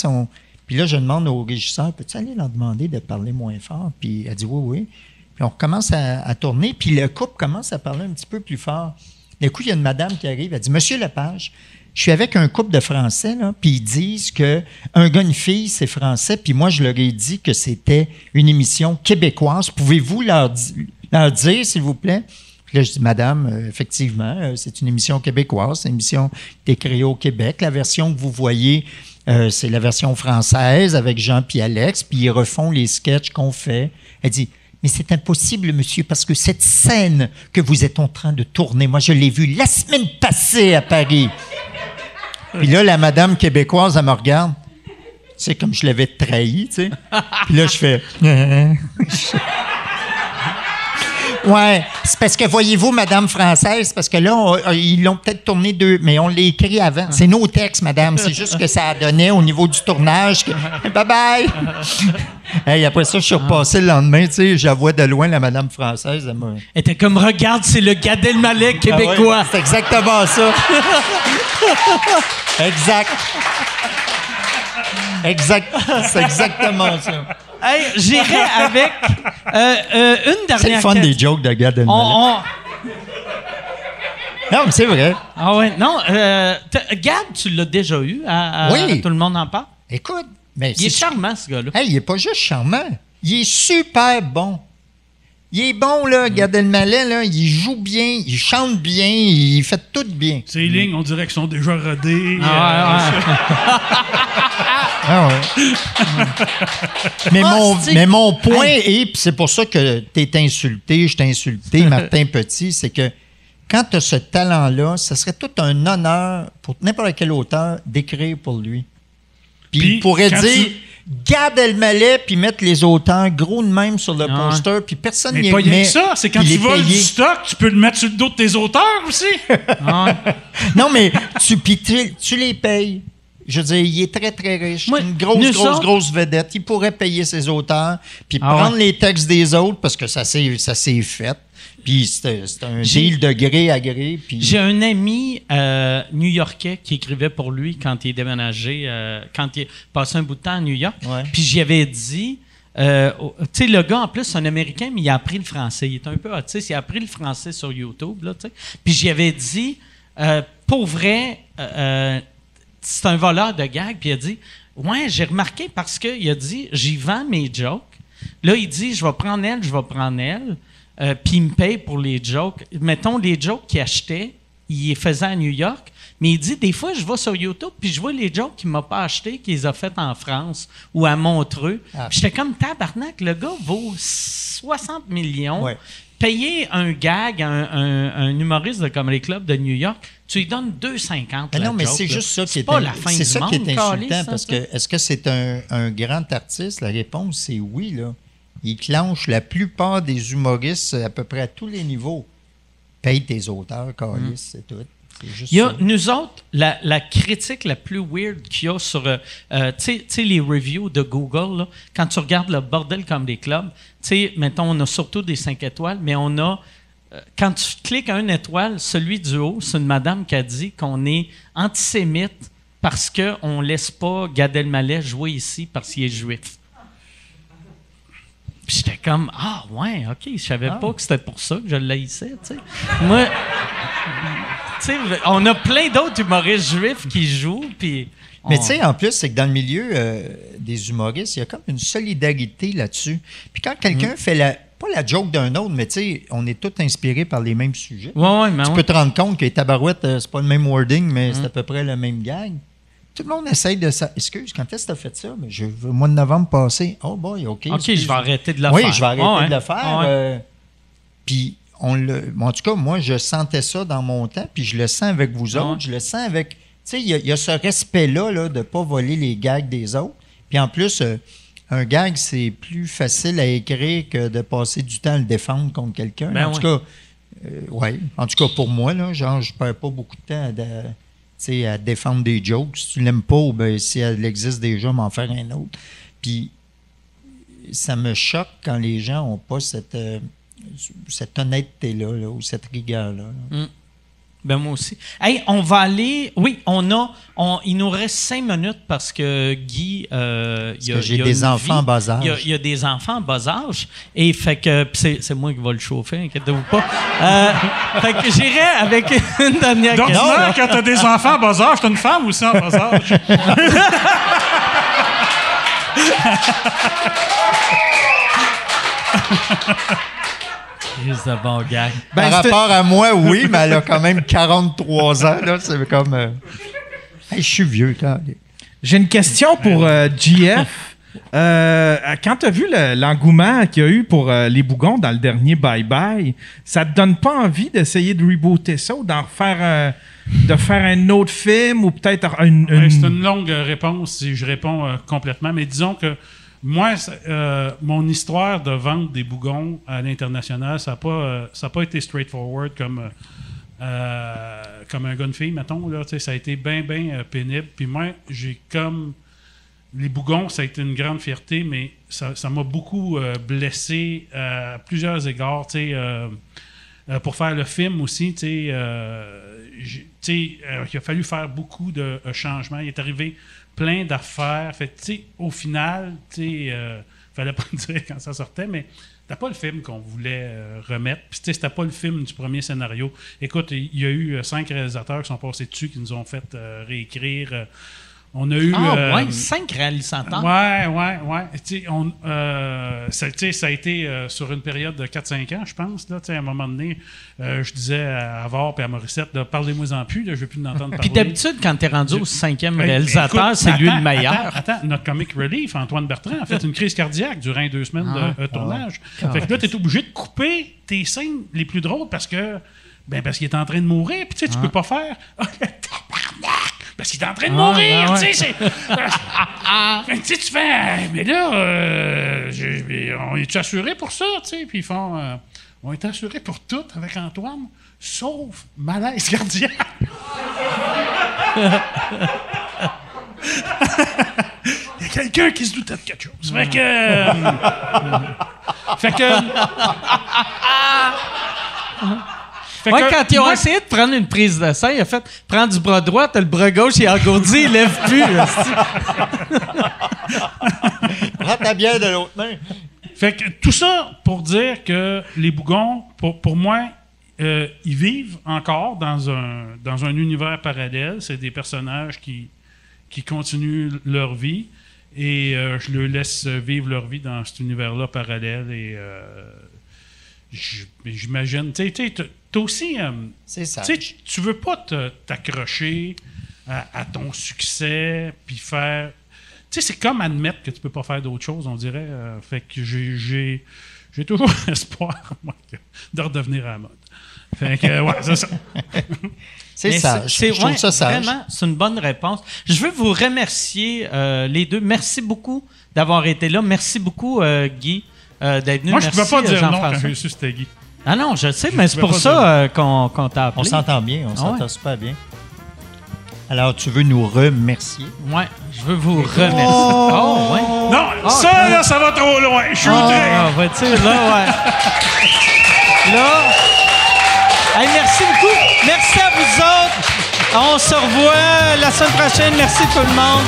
Puis là, je demande au régisseur, peux-tu aller leur demander de parler moins fort? Puis elle dit oui, oui. Puis on recommence à, tourner, puis le couple commence à parler un petit peu plus fort. D'un coup, il y a une madame qui arrive, elle dit Monsieur Lepage, je suis avec un couple de Français, là, puis ils disent que un gars, une fille, c'est français, puis moi, je leur ai dit que c'était une émission québécoise. Pouvez-vous leur dire, s'il vous plaît? Puis là, je dis, Madame, euh, effectivement, euh, c'est une émission québécoise, c'est une émission qui est créée au Québec. La version que vous voyez, euh, c'est la version française avec Jean puis Alex, puis ils refont les sketchs qu'on fait. Elle dit, mais c'est impossible, monsieur, parce que cette scène que vous êtes en train de tourner, moi, je l'ai vue la semaine passée à Paris. Puis là, la madame québécoise, elle me regarde. C'est comme je l'avais trahi, tu sais. Puis là, je fais. Ouais, c'est parce que voyez-vous, Madame française, parce que là, on- euh, ils l'ont peut-être tourné deux, mais on l'a écrit avant. C'est nos textes, Madame. C'est juste que ça a donné au niveau du tournage. que- Bye bye. hey, après ça, je suis repassé le lendemain, tu sais, vois de loin la Madame française. Elle m'a- Elle était comme, regarde, c'est le Gad Elmaleh québécois. Ah ouais, c'est exactement ça. exact. Exact. C'est exactement ça. Hey, j'irai avec euh, euh, une C'est dernière le fun des jokes de Gad. On- on- Non, mais c'est vrai. Ah ouais, non. Euh, Gad, tu l'as déjà eu à, à- Oui. à Tout le monde en parle? Écoute, mais Il est c'est- charmant, ce gars-là. Hey, il est pas juste charmant. Il est super bon. Il est bon, là, Gad Elmaleh, là. Il joue bien, il chante bien, il fait tout bien. Ces lignes, on dirait qu'elles sont déjà rodées. Ah, ouais, ouais. Ah ouais. mais, Ah, mon, mais mon point est, puis c'est pour ça que tu es insulté, je t'ai insulté, Martin Petit, c'est que quand tu as ce talent-là, ce serait tout un honneur pour n'importe quel auteur d'écrire pour lui. Puis il pourrait dire tu- Gad Elmaleh, puis mettre les auteurs gros de même sur le Ah. poster, puis personne n'y pas rien met, que ça, c'est quand tu est voles du stock, tu peux le mettre sur le dos de tes auteurs aussi. Ah, Non, mais tu, tu les payes. Je veux dire, il est très, très riche. Moi, une grosse, grosse, grosse vedette. Il pourrait payer ses auteurs, puis Ah prendre ouais. les textes des autres, parce que ça s'est fait. Puis c'est un J'ai- deal de gré à gré. Puis J'ai un ami euh, new-yorkais qui écrivait pour lui quand il est déménagé, euh, quand il passé un bout de temps à New York. Ouais. Puis j'y avais dit, euh, tu sais, le gars en plus, c'est un Américain, mais il a appris le français. Il est un peu autiste, il a appris le français sur YouTube. Là. Puis j'y avais dit, pour vrai, c'est un voleur de gags. Puis il a dit, ouais, j'ai remarqué parce qu'il a dit, j'y vends mes jokes. Là, il dit, je vais prendre elle, je vais prendre elle. euh, puis il me paye pour les jokes. Mettons, les jokes qu'il achetait, il les faisait à New York, mais il dit, des fois, je vais sur YouTube, puis je vois les jokes qu'il m'a pas achetés, qu'il les a fait en France ou à Montreux. Ah. J'étais comme, tabarnak, le gars vaut 60 millions. Ouais. Payer un gag à un, un- un humoriste de Comedy Club de New York, tu lui donnes 2,50. Mais la non, mais c'est juste ça qui est, pas la fin du ça monde, qui est insultant parce ça, que est-ce que c'est un, un grand artiste? La réponse, c'est oui. Là. Il clenche la plupart des humoristes à peu près à tous les niveaux. Paye tes auteurs, câlisse, c'est tout. Il y a, nous autres, la, la critique la plus weird qu'il y a sur, euh, euh, tu sais- les reviews de Google, là, quand tu regardes le bordel comme des clubs, tu sais, mettons, on a surtout des 5 étoiles, mais on a, euh, quand tu cliques à une étoile, celui du haut, c'est une madame qui a dit qu'on est antisémite parce qu'on ne laisse pas Gad Elmaleh jouer ici parce qu'il est juif. Puis j'étais comme, ah ouais, ok, je savais pas que c'était pour ça que je l'haïssais, tu sais. Moi, on a plein d'autres humoristes juifs qui jouent, puis... Mais tu sais, en plus, c'est que dans le milieu euh, des humoristes, il y a comme une solidarité là-dessus. Puis quand Mm. quelqu'un fait la, pas la joke d'un autre, mais tu sais, on est tous inspirés par les mêmes sujets. Ouais, ouais, mais Tu ouais. peux te rendre compte que les tabarouettes, euh, c'est pas le même wording, mais Mm. c'est à peu près le même gag. Tout le monde essaye de ça. Excuse, quand est-ce que tu as fait ça? Mais je, au mois de novembre passé. Oh boy, OK. OK, excuse. je vais arrêter de le oui, faire. je vais arrêter de le faire. Euh, puis, on le, en tout cas, moi, je sentais ça dans mon temps, puis je le sens avec vous autres. Ouais. Je le sens avec. Tu sais, il y, a- il y a ce respect-là là, de ne pas voler les gags des autres. Puis en plus, euh, un gag, c'est plus facile à écrire que de passer du temps à le défendre contre quelqu'un. Ben en tout cas, euh, ouais. En tout cas, pour moi, là, genre, je perds pas beaucoup de temps à, de- à défendre des jokes. Si tu l'aimes pas, ben, si elle existe déjà, m'en faire un autre. Puis, ça me choque quand les gens n'ont pas cette, euh, cette honnêteté-là, là, ou cette rigueur-là. là. Ben moi aussi. Hey, on va aller. Oui, on a. On, il nous reste cinq minutes parce que Guy. Euh, y a- que j'ai il y a des enfants en bas âge. Il y a, il y a des enfants en bas âge. Et fait que. C'est, c'est moi qui vais le chauffer, inquiétez-vous pas. Euh, fait que j'irai avec une dernière Donc, question. non, quand t'as des enfants en bas âge, t'as une femme aussi en bas âge. Juste de bon gag. Ben, Par rapport à moi, oui, mais elle a quand même 43 ans. Là, c'est comme. euh, hey, je suis vieux, quand J'ai une question pour euh, GF. Euh, quand tu as vu le- l'engouement qu'il y a eu pour euh, les bougons dans le dernier Bye Bye, ça te donne pas envie d'essayer de rebooter ça ou d'en refaire un, de faire un autre film ou peut-être une. Ouais, c'est une longue euh, réponse si je réponds euh, complètement, mais disons que moi, euh, mon histoire de vente des bougons à l'international, ça n'a pas, euh, pas été straightforward comme, euh, comme un gun fille, mettons. Ça a été bien, bien pénible. Puis moi, j'ai comme. Les bougons, ça a été une grande fierté, mais ça m'a beaucoup blessé à plusieurs égards. pour faire le film aussi, il a fallu faire beaucoup de changements. Il est arrivé plein d'affaires. Tu au final, tu euh, fallait pas dire quand ça sortait, mais c'était pas le film qu'on voulait euh, remettre. Puis, c'était pas le film du premier scénario. Écoute, il y a eu euh, cinq réalisateurs qui sont passés dessus, qui nous ont fait euh, réécrire. On a eu. Ah, euh, ouais, cinq réalisateurs. Ouais, ouais, ouais. Tu sais, on, euh, ça, a été euh, sur une période de 4-5 ans, je pense. Là, Tu sais, à un moment donné, euh, je disais à Avard et à Morissette, là, parlez-moi-en plus, là, je ne veux plus l'entendre parler. Puis d'habitude, quand tu es rendu au cinquième réalisateur, c'est lui le meilleur. Attends, attends, notre comic relief, Antoine Bertrand, a fait une crise cardiaque durant deux semaines Ah. de euh, tournage. Fait que là, tu es obligé de couper tes scènes les plus drôles parce que. Ben parce qu'il est en train de mourir, puis tu sais, tu peux pas faire. Ah! Parce qu'il est en train de Ah, mourir, ah, tu sais, tu fais. Hey, mais là, euh, mais on est-tu assuré pour ça, tu sais? Puis ils font. euh, on est assuré pour tout avec Antoine, sauf malaise cardiaque. Il y a quelqu'un qui se doutait de quelque chose. Fait que. euh, fait que. Fait Ouais, que quand ils ont moi, essayé de prendre une prise de sang, il a fait prends du bras droit, t'as le bras gauche, il est engourdi, il lève plus. Prends ta bière de l'autre main. Fait que tout ça pour dire que les bougons, pour, pour moi, euh, ils vivent encore dans un, dans un univers parallèle. C'est des personnages qui, qui continuent leur vie et euh, je leur laisse vivre leur vie dans cet univers-là parallèle et, euh, j'imagine, tu sais, tu sais, t'as- aussi. euh, C'est ça. tu sais, tu- veux pas t'accrocher à, à ton succès, puis faire. Tu sais, c'est comme admettre que tu peux pas faire d'autre chose, on dirait. euh, fait que j'ai- j'ai toujours espoir, moi, de redevenir à la mode. Fait que, ouais, c'est ça. C'est ça. c'est- Je, je trouve ouais, ça sage. Vraiment, c'est une bonne réponse. Je veux vous remercier euh, les deux. Merci beaucoup d'avoir été là. Merci beaucoup, euh, Guy, euh, d'être venu. Moi, je Merci, pouvais pas dire non quand Jean-François. j'ai su c'était Guy. Ah non, je sais, mais c'est pour ça euh, qu'on qu'on t'a appelé. On s'entend bien, on Ah s'entend ouais. super bien. Alors, tu veux nous remercier? Ouais, je veux vous remercier. Oh, ouais. Non, ça, là, ça va trop loin. Je suis. Ah, là, ouais. Là. Hey, merci beaucoup. Merci à vous autres. On se revoit la semaine prochaine. Merci tout le monde.